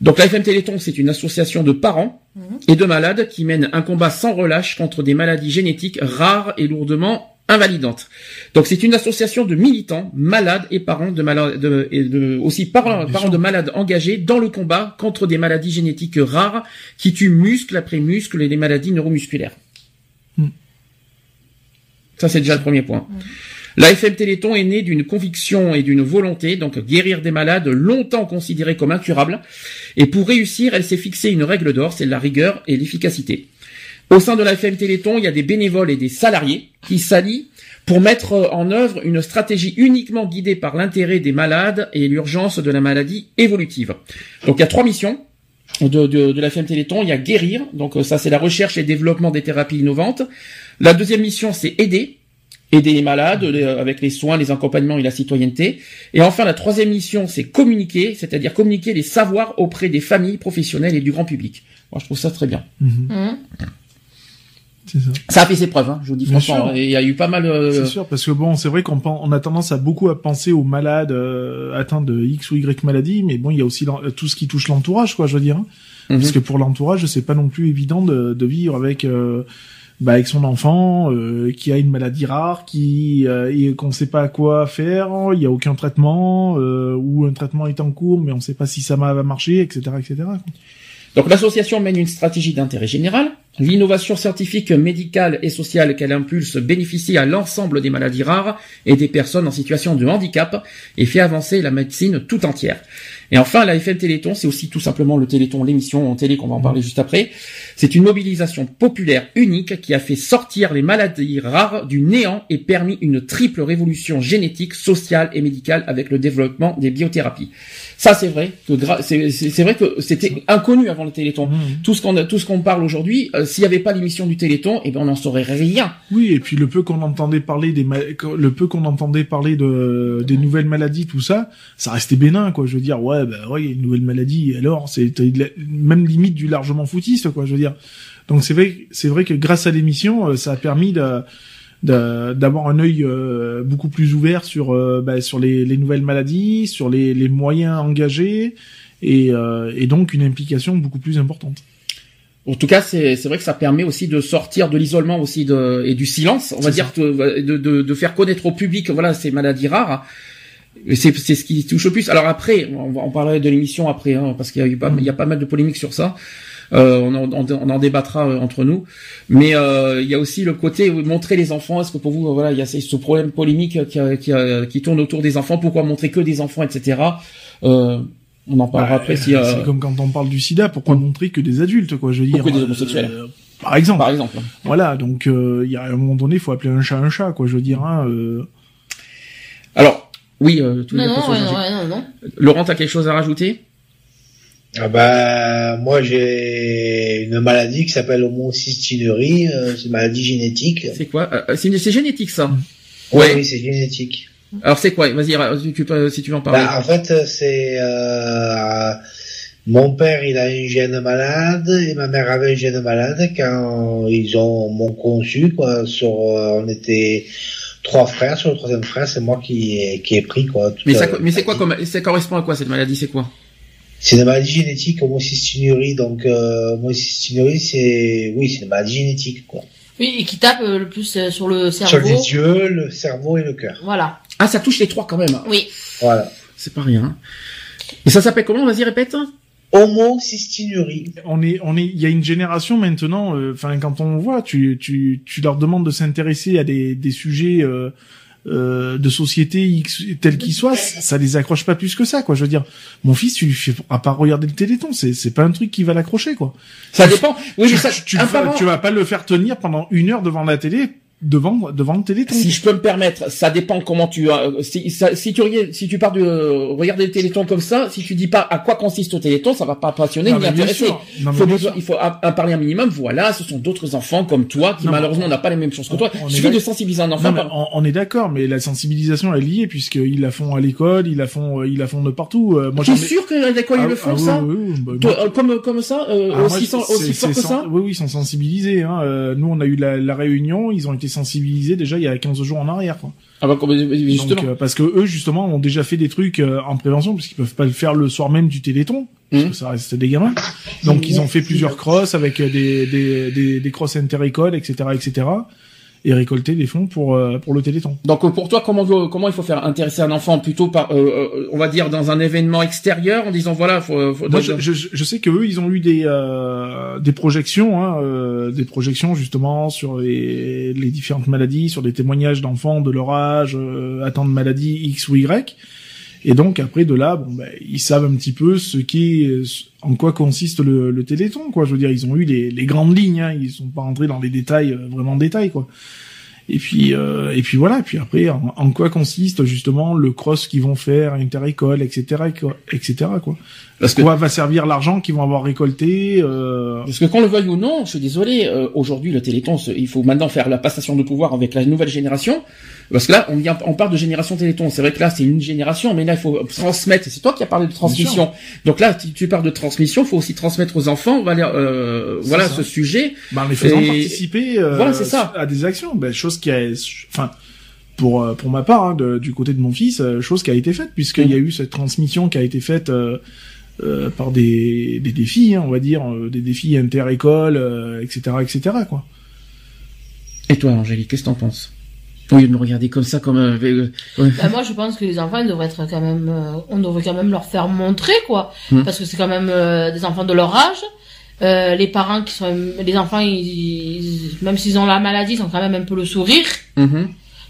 Speaker 1: Donc l'AFM Téléthon, c'est une association de parents et de malades qui mène un combat sans relâche contre des maladies génétiques rares et lourdement invalidantes. Donc c'est une association de militants, malades et parents de malades, de, et de- aussi parents, parents de malades engagés dans le combat contre des maladies génétiques rares qui tuent muscle après muscle et les maladies neuromusculaires.
Speaker 2: Hmm.
Speaker 1: Ça c'est déjà le premier point. La FM Téléthon est née d'une conviction et d'une volonté, donc guérir des malades longtemps considérés comme incurables. Et pour réussir, elle s'est fixée une règle d'or, c'est la rigueur et l'efficacité. Au sein de la FM Téléthon, il y a des bénévoles et des salariés qui s'allient pour mettre en œuvre une stratégie uniquement guidée par l'intérêt des malades et l'urgence de la maladie évolutive. Donc il y a trois missions de, la FM Téléthon. Il y a guérir, donc ça c'est la recherche et développement des thérapies innovantes. La deuxième mission c'est aider, aider les malades les- avec les soins, les accompagnements et la citoyenneté. Et enfin, la troisième mission, c'est communiquer, c'est-à-dire communiquer les savoirs auprès des familles professionnelles et du grand public. Moi, je trouve ça très bien.
Speaker 2: Mhm. C'est ça.
Speaker 1: Ça a fait ses preuves, hein, je vous dis
Speaker 2: Bien
Speaker 1: franchement. Il y a eu pas mal. euh,
Speaker 2: C'est sûr, parce que bon, c'est vrai qu'on on a tendance à beaucoup à penser aux malades euh, atteints de X ou Y maladie, mais bon, il y a aussi l'en- tout ce qui touche l'entourage, quoi, je veux dire. hein.
Speaker 1: mhm.
Speaker 2: Parce que pour l'entourage, c'est pas non plus évident de, de vivre avec euh, bah, avec son enfant euh, qui a une maladie rare, qui euh, et qu'on sait pas quoi faire, il y a aucun traitement euh, ou un traitement est en cours, mais on sait pas si ça va marcher, etc., etc.
Speaker 1: Donc l'association mène une stratégie d'intérêt général. L'innovation scientifique, médicale et sociale qu'elle impulse bénéficie à l'ensemble des maladies rares et des personnes en situation de handicap et fait avancer la médecine tout entière. Et enfin, la FM Téléthon, c'est aussi tout simplement le Téléthon, l'émission en télé qu'on va en parler juste après. C'est une mobilisation populaire unique qui a fait sortir les maladies rares du néant et permis une triple révolution génétique, sociale et médicale avec le développement des biothérapies. Ça, c'est vrai que c'est vrai que c'était inconnu avant le Téléthon.
Speaker 2: Mhm.
Speaker 1: Tout ce qu'on tout ce qu'on parle aujourd'hui, euh, s'il n'y avait pas l'émission du Téléthon, eh ben on n'en saurait rien.
Speaker 2: Oui, et puis le peu qu'on entendait parler des le peu qu'on entendait parler de des nouvelles maladies, tout ça, ça restait bénin, quoi. Je veux dire, ouais, bah ouais, il y a une nouvelle maladie. Alors, c'est même limite du largement foutiste, quoi. Je veux dire. Donc c'est vrai, c'est vrai que grâce à l'émission, euh, ça a permis d'avoir un œil euh, beaucoup plus ouvert sur euh, bah, sur les, les nouvelles maladies, sur les, moyens engagés et donc une implication beaucoup plus importante.
Speaker 1: En tout cas, c'est c'est vrai que ça permet aussi de sortir de l'isolement aussi de, et du silence, on va dire, de, de, de, de faire connaître au public, voilà, ces maladies rares. C'est c'est ce qui touche le plus. Alors après, on va en parler de l'émission après, hein, parce qu'il y a eu pas, il y a pas mal de polémiques sur ça. Euh, on, en, on, en débattra euh, entre nous. Mais euh, il y a aussi le côté montrer les enfants. Est-ce que pour vous, euh, voilà, il y a ce problème polémique qui, qui, qui tourne autour des enfants? Pourquoi montrer que des enfants, etc. Euh, on en parlera
Speaker 2: Bah,
Speaker 1: après si. euh,
Speaker 2: C'est comme quand on parle du sida, pourquoi montrer que des adultes, quoi, je veux dire.
Speaker 1: que des homosexuels.
Speaker 2: euh, par exemple.
Speaker 1: par exemple.
Speaker 2: Voilà, donc euh, il y a un moment donné, il faut appeler un chat un chat, quoi, je veux dire. Hein, euh,
Speaker 1: Alors, oui, euh, tout
Speaker 3: Non, non, ouais, ouais, non, non.
Speaker 1: Laurent, t'as quelque chose à rajouter?
Speaker 4: Ah bah, moi j'ai une maladie qui s'appelle homocystinurie, euh, c'est une maladie génétique.
Speaker 1: C'est quoi? Euh, C'est génétique ça.
Speaker 4: Oui,
Speaker 1: Ouais.
Speaker 4: oui, c'est génétique.
Speaker 1: Alors c'est quoi? Vas-y, tu, peux- si tu veux en parler.
Speaker 4: Bah, en fait, c'est euh, mon père, il a un gène malade et ma mère avait un gène malade quand ils ont m'ont conçu quoi. Sur, euh, on était trois frères. Sur le troisième frère, c'est moi qui ai, qui ai pris quoi.
Speaker 1: mais ça, mais c'est quoi comme ça correspond à quoi cette maladie? C'est quoi?
Speaker 4: C'est une maladie génétique, homocystinurie. Donc, euh, homocystinurie, c'est oui, c'est une maladie génétique quoi.
Speaker 3: Oui, et qui tape euh, le plus euh, sur le
Speaker 4: Sur
Speaker 3: cerveau.
Speaker 4: les yeux, le cerveau et le cœur.
Speaker 3: Voilà.
Speaker 1: Ah, ça touche les trois quand même.
Speaker 3: Oui.
Speaker 4: Voilà.
Speaker 1: C'est pas rien. Et ça s'appelle comment Vas-y, répète.
Speaker 4: Homocystinurie.
Speaker 2: on est, on est, il y a une génération maintenant. euh, Enfin, quand on voit, tu, tu, tu leur demandes de s'intéresser à des, des sujets euh, euh, de société X, tels qu'ils soient, ça les accroche pas plus que ça, quoi. Je veux dire, mon fils, tu lui fais à part regarder le Téléthon, c'est, c'est pas un truc qui va l'accrocher, quoi.
Speaker 1: Ça dépend. Oui, mais ça,
Speaker 2: tu, tu, vas- tu vas pas le faire tenir pendant une heure devant la télé, devant, devant le Téléthon.
Speaker 1: Si je peux me permettre, ça dépend comment tu euh, si, ça- si tu regardes- si tu pars de euh, regarder le Téléthon comme ça, si tu dis pas à quoi consiste le Téléthon, ça va pas passionner
Speaker 2: Non,
Speaker 1: ni intéresser.
Speaker 2: Non,
Speaker 1: Faut besoin- il faut en en parler un minimum. Voilà, ce sont d'autres enfants comme toi qui
Speaker 2: Non,
Speaker 1: malheureusement n'ont pas les mêmes choses que toi.
Speaker 2: on
Speaker 1: Il suffit de sensibiliser un enfant. Par-
Speaker 2: on, on est d'accord, mais la sensibilisation est liée puisqu'ils la font à l'école, ils la font, euh, ils la font de partout. Euh, moi,
Speaker 1: Tu
Speaker 2: j'en
Speaker 1: es
Speaker 2: ai-
Speaker 1: sûr que l'école ils
Speaker 2: Ah,
Speaker 1: le font
Speaker 2: ah,
Speaker 1: ça?
Speaker 2: oui, oui, oui, bah,
Speaker 1: euh, comme comme ça, euh,
Speaker 2: Ah,
Speaker 1: aussi, aussi fort que ça?
Speaker 2: Oui, oui, ils sont sensibilisés. Hein. Nous, on a eu la, la réunion, ils ont été sensibilisés déjà il y a 15 jours en arrière. Quoi.
Speaker 1: Ah bah comme- justement.
Speaker 2: Donc, euh, parce que eux, justement, ont déjà fait des trucs euh, en prévention, parce qu'ils peuvent pas le faire le soir même du Téléthon, parce
Speaker 1: Mhm.
Speaker 2: que ça reste des gamins. Donc, ils ont fait plusieurs crosses avec euh, des, des, des, des crosses inter-écoles, etc., etc., et récolté des fonds pour, euh, pour le Téléthon.
Speaker 1: Donc euh, pour toi, comment comment il faut faire intéresser un enfant plutôt par, euh, euh, on va dire dans un événement extérieur en disant voilà, faut, faut
Speaker 2: Moi, je, je, je sais que eux, ils ont eu des euh, des projections, hein, euh, des projections justement sur les, les différentes maladies, sur des témoignages d'enfants de leur âge euh, atteints de maladies X ou Y. Et donc après de là, bon, ben, ils savent un petit peu ce qui, en quoi consiste le, le Téléthon, quoi. Je veux dire, ils ont eu les, les grandes lignes, hein, ils sont pas rentrés dans les détails, euh, vraiment détails, quoi. Et puis euh, et puis voilà. Et puis après, en, en quoi consiste justement le cross qu'ils vont faire, interécole, etc., etc. Quoi.
Speaker 1: Parce que
Speaker 2: Quoi va servir l'argent qu'ils vont avoir récolté euh...
Speaker 1: Parce que qu'on le veuille ou non, je suis désolé, euh, aujourd'hui le Téléthon, il faut maintenant faire la passation de pouvoir avec la nouvelle génération. Parce que là, on, vient, on parle de génération Téléthon. C'est vrai que là, c'est une génération, mais là, il faut transmettre. C'est toi qui as parlé de transmission. Donc là, si tu parles de transmission, il faut aussi transmettre aux enfants. Voilà, euh, voilà ce sujet.
Speaker 2: bah, en les faisant
Speaker 1: Et-
Speaker 2: participer euh,
Speaker 1: Voilà, ça.
Speaker 2: à des actions. Ben, chose qui a, enfin, pour euh, pour ma part, hein, de- du côté de mon fils, euh, chose qui a été faite puisqu'il y a eu cette transmission qui a été faite euh, euh, par des des défis, hein, on va dire, euh, des défis inter-école, euh, etc., etc. Quoi.
Speaker 1: Et toi, Angélique, qu'est-ce que t'en penses? Au lieu de me regarder comme ça, comme un... euh, euh,
Speaker 3: Bah, moi, je pense que les enfants, ils devraient être quand même, euh, on devrait quand même leur faire montrer, quoi.
Speaker 1: Hmm.
Speaker 3: Parce que c'est quand même euh, des enfants de leur âge. Euh, les parents qui sont, les enfants, ils, ils- même s'ils ont la maladie, ils ont quand même un peu le sourire.
Speaker 1: mhm.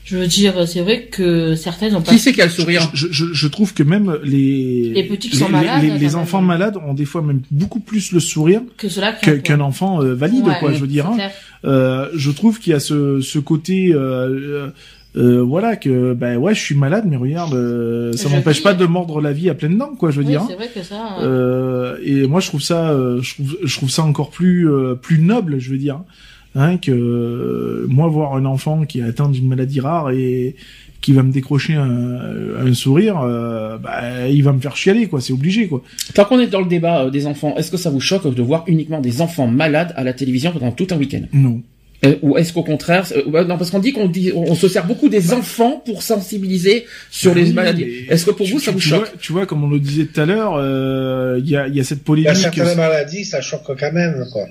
Speaker 3: Je veux dire, c'est vrai que certains ont pas.
Speaker 1: Qui c'est qui a le sourire
Speaker 2: Je, je, je trouve que même les
Speaker 3: Les petits qui sont malades,
Speaker 2: les, les
Speaker 3: même.
Speaker 2: enfants malades ont des fois même beaucoup plus le sourire
Speaker 3: que cela
Speaker 2: qu'un enfant euh, valide,
Speaker 3: Ouais,
Speaker 2: quoi. Je veux dire.
Speaker 3: c'est
Speaker 2: hein.
Speaker 3: clair.
Speaker 2: Euh, je trouve qu'il y a ce, ce côté, euh, euh, euh, voilà, que ben ouais, je suis malade, mais regarde, euh, ça m'empêche pas de mordre la vie à pleines dents, quoi. Je veux
Speaker 3: Oui,
Speaker 2: dire. hein.
Speaker 3: c'est vrai que ça. Euh,
Speaker 2: et moi, je trouve ça, euh, je trouve, je trouve ça encore plus, euh, plus noble, je veux dire, hein, que euh, moi voir un enfant qui est atteint d'une maladie rare et qui va me décrocher un, un sourire, euh, bah, il va me faire chialer, quoi. C'est obligé, quoi.
Speaker 1: Tant qu'on est dans le débat euh, des enfants, est-ce que ça vous choque de voir uniquement des enfants malades à la télévision pendant tout un week-end?
Speaker 2: Non.
Speaker 1: Euh, Ou est-ce qu'au contraire, euh, bah, non, parce qu'on dit qu'on dit, on se sert beaucoup des enfants pour sensibiliser sur les
Speaker 2: Oui,
Speaker 1: maladies. Est-ce que pour
Speaker 2: tu-
Speaker 1: vous ça
Speaker 2: tu-
Speaker 1: vous
Speaker 2: tu
Speaker 1: choque?
Speaker 2: vois, tu vois, comme on le disait tout à l'heure, euh, il y, a, il y a cette
Speaker 4: Il y
Speaker 2: polémique.
Speaker 4: a certaines maladies, ça choque quand même, quoi.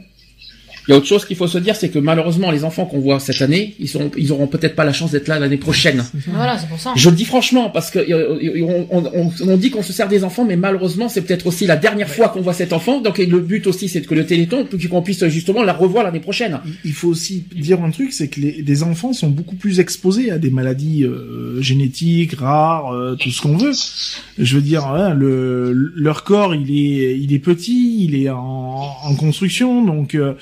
Speaker 1: Il y a autre chose qu'il faut se dire, c'est que malheureusement, les enfants qu'on voit cette année, ils ils auront peut-être pas la chance d'être là l'année prochaine.
Speaker 3: Voilà, c'est pour ça.
Speaker 1: Je le dis franchement parce que euh, on, on, on- on dit qu'on se sert des enfants, mais malheureusement, c'est peut-être aussi la dernière fois qu'on voit cet enfant. Donc et le but aussi, c'est que le Téléthon, qu'on puisse justement la revoir l'année prochaine.
Speaker 2: Il faut aussi dire un truc, c'est que les, les enfants sont beaucoup plus exposés à des maladies euh, génétiques, rares, euh, tout ce qu'on veut. Je veux dire, hein, le, leur corps, il est, il est petit, il est en, en construction, donc euh,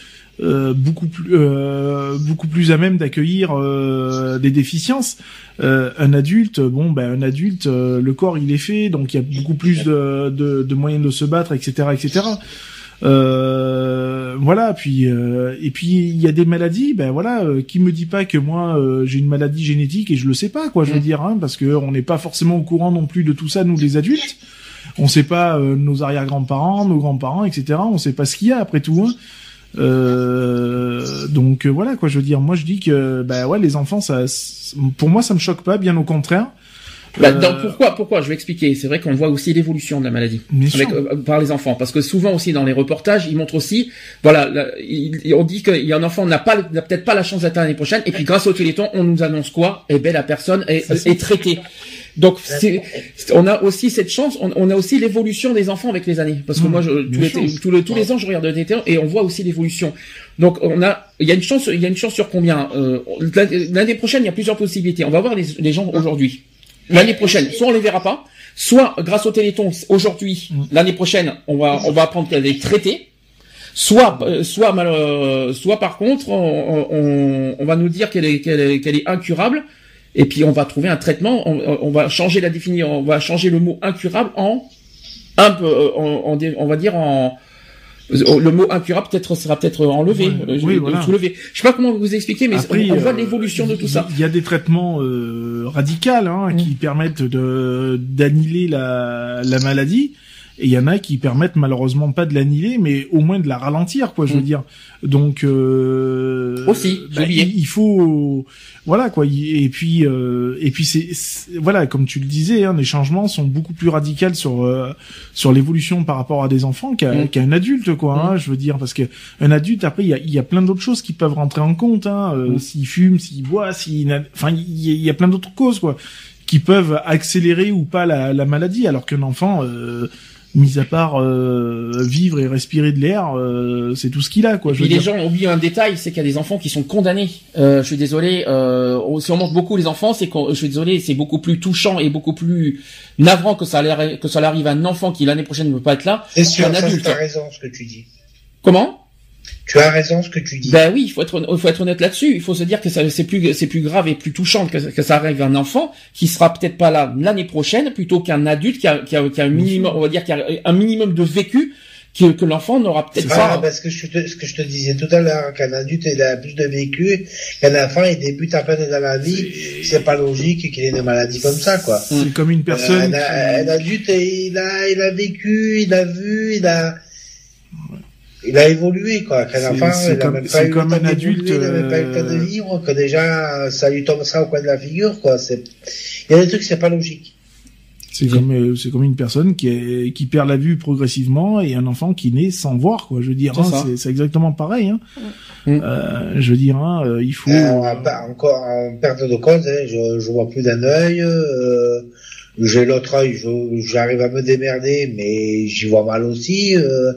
Speaker 2: euh, beaucoup plus, euh, beaucoup plus à même d'accueillir euh, des déficiences. Euh, un adulte, bon, ben un adulte, euh, le corps, il est fait, donc il y a beaucoup plus de, de, de moyens de se battre, etc., etc. Euh, voilà, puis euh, et puis il y a des maladies, ben voilà, euh, qui me dit pas que moi euh, j'ai une maladie génétique et je le sais pas quoi, je veux
Speaker 1: Mm.
Speaker 2: dire, hein, parce que on n'est pas forcément au courant non plus de tout ça nous les adultes. On sait pas euh, nos arrière-grands-parents, nos grands-parents, etc. On sait pas ce qu'il y a après tout. Hein. Euh, donc euh, voilà quoi, je veux dire, moi je dis que ben ouais les enfants ça, pour moi ça me choque pas, bien au contraire.
Speaker 1: Bah,
Speaker 2: Euh,
Speaker 1: pourquoi Pourquoi? Je vais expliquer. C'est vrai qu'on voit aussi l'évolution de la maladie avec, euh, par les enfants, parce que souvent aussi dans les reportages, ils montrent aussi, voilà, là, il- on dit qu'il y a un enfant n'a pas, n'a peut-être pas la chance d'être l'année prochaine, et puis grâce au Téléthon, on nous annonce quoi? Eh ben la personne est, traitée. Donc c'est- on a aussi cette chance, on, on a aussi l'évolution des enfants avec les années, parce que
Speaker 2: Mmh,
Speaker 1: moi, je, tous, les, tous, les, tous les ans, je regarde le Téléthon et on voit aussi l'évolution. Donc on a, il y a une chance, il y a une chance sur combien? Euh, L'année prochaine, il y a plusieurs possibilités. On va voir les, les gens aujourd'hui. L'année prochaine, soit on les verra pas, soit grâce au Téléthon aujourd'hui,
Speaker 2: Mm.
Speaker 1: l'année prochaine, on va on va apprendre qu'elle est traitée. Soit euh, soit mal, euh, soit par contre, on, on, on va nous dire qu'elle est qu'elle est, est incurable. Et puis on va trouver un traitement. On, on va changer la définition. On va changer le mot incurable en un peu, euh, on va dire en le mot incurable peut-être sera peut-être enlevé,
Speaker 2: Ouais,
Speaker 1: euh,
Speaker 2: oui,
Speaker 1: euh,
Speaker 2: voilà.
Speaker 1: soulevé. Je sais pas comment vous expliquer, mais
Speaker 2: Après,
Speaker 1: on, on voit
Speaker 2: euh,
Speaker 1: l'évolution de tout ça.
Speaker 2: Il y a des traitements euh, radicaux hein,
Speaker 1: Mm.
Speaker 2: qui permettent de d'annihiler la, la maladie. Et il y en a qui permettent malheureusement pas de l'annihiler, mais au moins de la ralentir, quoi. Je veux
Speaker 1: Mm.
Speaker 2: dire. Donc euh,
Speaker 1: Aussi,
Speaker 2: bah, il, il faut, voilà quoi. Et puis euh, et puis c'est voilà, comme tu le disais, hein, les changements sont beaucoup plus radicaux sur euh, sur l'évolution par rapport à des enfants qu'à
Speaker 1: Mm.
Speaker 2: qu'à un adulte, quoi. hein, je veux dire parce que un adulte après il y a, il y a plein d'autres choses qui peuvent rentrer en compte hein, euh,
Speaker 1: Mm.
Speaker 2: s'il fume s'il boit s'il enfin il y, y a plein d'autres causes quoi qui peuvent accélérer ou pas la, la maladie alors qu'un enfant euh, mis à part euh, vivre et respirer de l'air euh, c'est tout ce qu'il a quoi je veux
Speaker 1: les
Speaker 2: dire.
Speaker 1: gens oublient un détail, c'est qu'il y a des enfants qui sont condamnés. Euh, je suis désolé, euh, si on montre beaucoup les enfants, c'est qu'on, je suis désolé, c'est beaucoup plus touchant et beaucoup plus navrant que ça, que ça arrive à un enfant qui l'année prochaine ne peut pas être là.
Speaker 4: C'est sûr,
Speaker 1: Un
Speaker 4: ça,
Speaker 1: adulte.
Speaker 4: t'as raison, ce que tu dis.
Speaker 1: Comment?
Speaker 4: Tu as raison ce que tu dis.
Speaker 1: Ben oui, il faut être, il faut être honnête là-dessus. Il faut se dire que ça, c'est plus, c'est plus grave et plus touchant que, que ça arrive à un enfant qui sera peut-être pas là l'année prochaine, plutôt qu'un adulte qui a, qui a, qui a un minimum, on va dire, qui a un minimum de vécu que, que l'enfant n'aura peut-être
Speaker 4: Ah,
Speaker 1: pas.
Speaker 4: parce que je te, ce que je te disais tout à l'heure, qu'un adulte il a plus de vécu, qu'un enfant il débute à peine dans la vie, c'est pas logique qu'il ait une maladie comme ça, quoi.
Speaker 2: C'est comme une personne.
Speaker 4: un, un
Speaker 2: qui-
Speaker 4: adulte, il a, il a vécu, il a vu, il a, il a évolué, quoi. Qu'un
Speaker 2: C'est-
Speaker 4: enfant,
Speaker 2: c'est
Speaker 4: il a
Speaker 2: comme-
Speaker 4: même pas eu le
Speaker 2: comme
Speaker 4: temps
Speaker 2: un adulte,
Speaker 4: d'évoluer, il a même pas eu le temps de
Speaker 2: euh,
Speaker 4: vivre, que déjà, ça lui tombe ça au coin de la figure, quoi. C'est, il y a des trucs, c'est pas logique.
Speaker 2: C'est comme euh, c'est comme une personne qui est, qui perd la vue progressivement et un enfant qui naît sans voir quoi. Je veux dire,
Speaker 1: C'est
Speaker 2: hein, exactement pareil. Hein.
Speaker 1: Mm.
Speaker 2: Euh, je veux dire, hein, euh, il faut.
Speaker 4: Euh, encore en perte de cause, hein, je, je vois plus d'un œil. Euh, j'ai l'autre œil, j'arrive à me démerder, mais j'y vois mal aussi. Euh,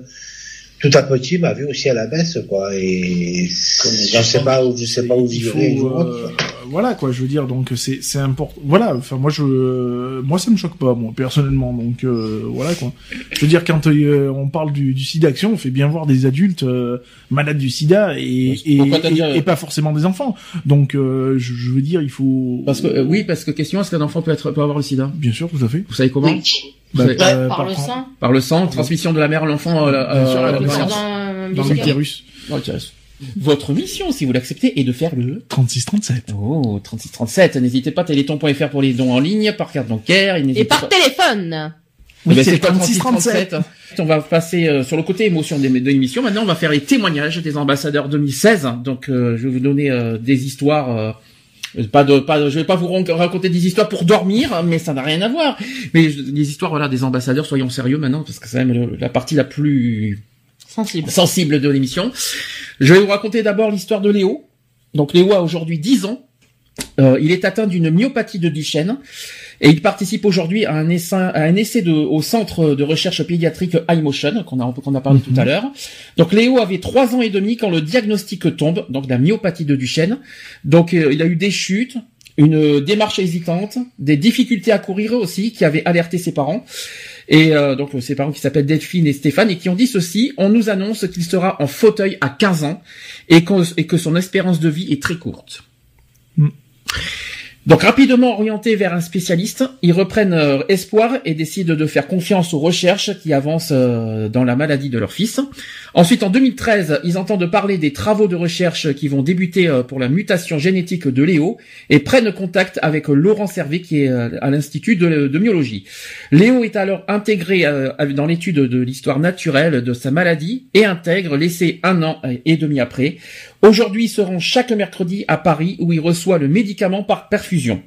Speaker 4: tout à petit, ma vue aussi à la baisse, quoi. Et je sais pas où, je sais pas où je
Speaker 2: euh, voilà quoi. Je veux dire, donc c'est c'est important. Voilà. Enfin moi je moi ça me choque pas moi personnellement. Donc euh, voilà quoi. Je veux dire quand euh, on parle du, du sida action, on fait bien voir des adultes euh, malades du sida et et,
Speaker 1: dit, euh,
Speaker 2: et, et pas forcément des enfants. Donc euh, je, je veux dire, il faut.
Speaker 1: Parce que euh, oui, parce que question, est-ce qu'un enfant peut être peut avoir le SIDA?
Speaker 2: Bien sûr, tout à fait.
Speaker 1: Vous savez comment?
Speaker 4: Oui.
Speaker 2: Bah, euh,
Speaker 3: par le sang,
Speaker 1: Par le sang, transmission de la mère à l'enfant euh, euh,
Speaker 2: la
Speaker 1: dans
Speaker 2: l'utérus.
Speaker 1: dans l'utérus. Votre mission, si vous l'acceptez, est de faire le
Speaker 2: 36-37.
Speaker 1: Oh, 3637. N'hésitez pas, téléthon.fr pour les dons en ligne, par carte bancaire. et
Speaker 3: Et par
Speaker 1: pas-
Speaker 3: téléphone.
Speaker 1: Eh ben,
Speaker 2: c'est
Speaker 1: c'est pas
Speaker 2: 36-37.
Speaker 1: 36-37. On va passer euh, sur le côté émotion des- de l'émission. Maintenant, on va faire les témoignages des ambassadeurs 2016. Donc, euh, je vais vous donner euh, des histoires. Euh, pas de, pas, de- je vais pas vous raconter des histoires pour dormir, mais ça n'a rien à voir. Mais des histoires, voilà, des ambassadeurs. Soyons sérieux maintenant, parce que c'est même la partie la plus
Speaker 3: Sensible.
Speaker 1: sensible de l'émission. Je vais vous raconter d'abord l'histoire de Léo. Donc Léo a aujourd'hui 10 ans. Euh, il est atteint d'une myopathie de Duchenne et il participe aujourd'hui à un essai, à un essai de, au centre de recherche pédiatrique iMotion qu'on a, qu'on a parlé tout à l'heure. Donc Léo avait trois ans et demi quand le diagnostic tombe, donc la myopathie de Duchenne. Donc euh, il a eu des chutes, une démarche hésitante, des difficultés à courir aussi qui avaient alerté ses parents. Et euh, donc ses parents qui s'appellent Delphine et Stéphane et qui ont dit ceci, on nous annonce qu'il sera en fauteuil à 15 ans et, qu'on- et que son espérance de vie est très courte.
Speaker 2: Mm.
Speaker 1: Donc rapidement orientés vers un spécialiste, ils reprennent euh, espoir et décident de faire confiance aux recherches qui avancent euh, dans la maladie de leur fils. Ensuite, en 2013, ils entendent parler des travaux de recherche qui vont débuter euh, pour la mutation génétique de Léo et prennent contact avec Laurent Servet qui est euh, à l'Institut de, myologie. Léo est alors intégré euh, dans l'étude de l'histoire naturelle de sa maladie et intègre l'essai un an et demi après. Aujourd'hui, il se rend chaque mercredi à Paris où il reçoit le médicament par perfusion.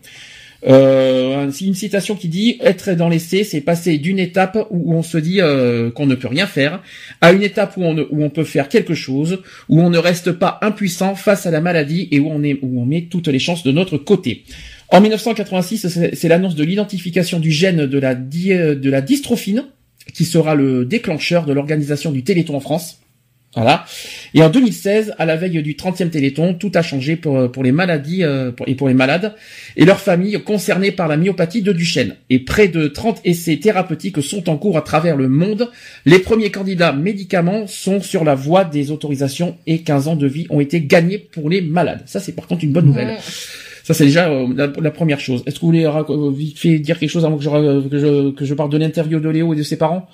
Speaker 1: Euh, une citation qui dit être dans l'essai, c'est passer d'une étape où on se dit euh, qu'on ne peut rien faire à une étape où on, peut faire quelque chose, où on ne reste pas impuissant face à la maladie et où on, met toutes les chances de notre côté. En 1986, c'est c'est l'annonce de l'identification du gène de la, de la dystrophine qui sera le déclencheur de l'organisation du Téléthon en France. Voilà. Et en 2016, à la veille du 30e Téléthon, tout a changé pour, pour les maladies euh, pour- et pour les malades et leurs familles concernées par la myopathie de Duchenne. Et près de 30 essais thérapeutiques sont en cours à travers le monde. Les premiers candidats médicaments sont sur la voie des autorisations et 15 ans de vie ont été gagnés pour les malades. Ça, c'est par contre une bonne nouvelle. Ça, c'est déjà euh, la, la première chose. Est-ce que vous voulez euh, vite fait dire quelque chose avant que je, ra- que je, que je parle de l'interview de Léo et de ses parents?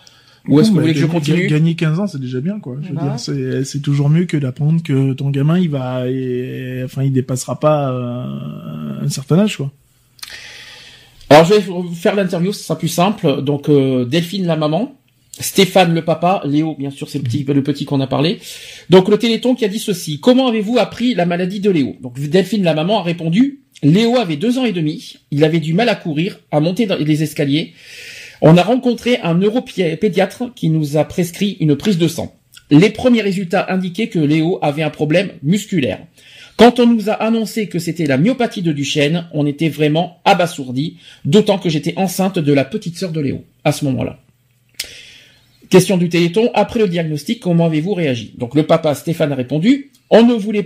Speaker 1: Ou est-ce que vous voulez que je
Speaker 2: gagner-
Speaker 1: continue
Speaker 2: Gagner 15 ans, c'est déjà bien, quoi. Je veux
Speaker 3: Bah
Speaker 2: dire, c'est, c'est toujours mieux que d'apprendre que ton gamin, il va, et- enfin, il dépassera pas euh, un certain âge, quoi.
Speaker 1: Alors je vais vous faire l'interview, ce sera plus simple. Donc euh, Delphine la maman, Stéphane le papa, Léo bien sûr c'est le petit le petit qu'on a parlé. Donc le Téléthon qui a dit ceci comment avez-vous appris la maladie de Léo? Donc Delphine la maman a répondu Léo avait deux ans et demi, il avait du mal à courir, à monter dans les escaliers. On a rencontré un neuropédiatre qui nous a prescrit une prise de sang. Les premiers résultats indiquaient que Léo avait un problème musculaire. Quand on nous a annoncé que c'était la myopathie de Duchenne, on était vraiment abasourdis, d'autant que j'étais enceinte de la petite sœur de Léo à ce moment-là. Question du Téléthon, après le diagnostic, comment avez-vous réagi? Donc le papa Stéphane a répondu, on ne voulait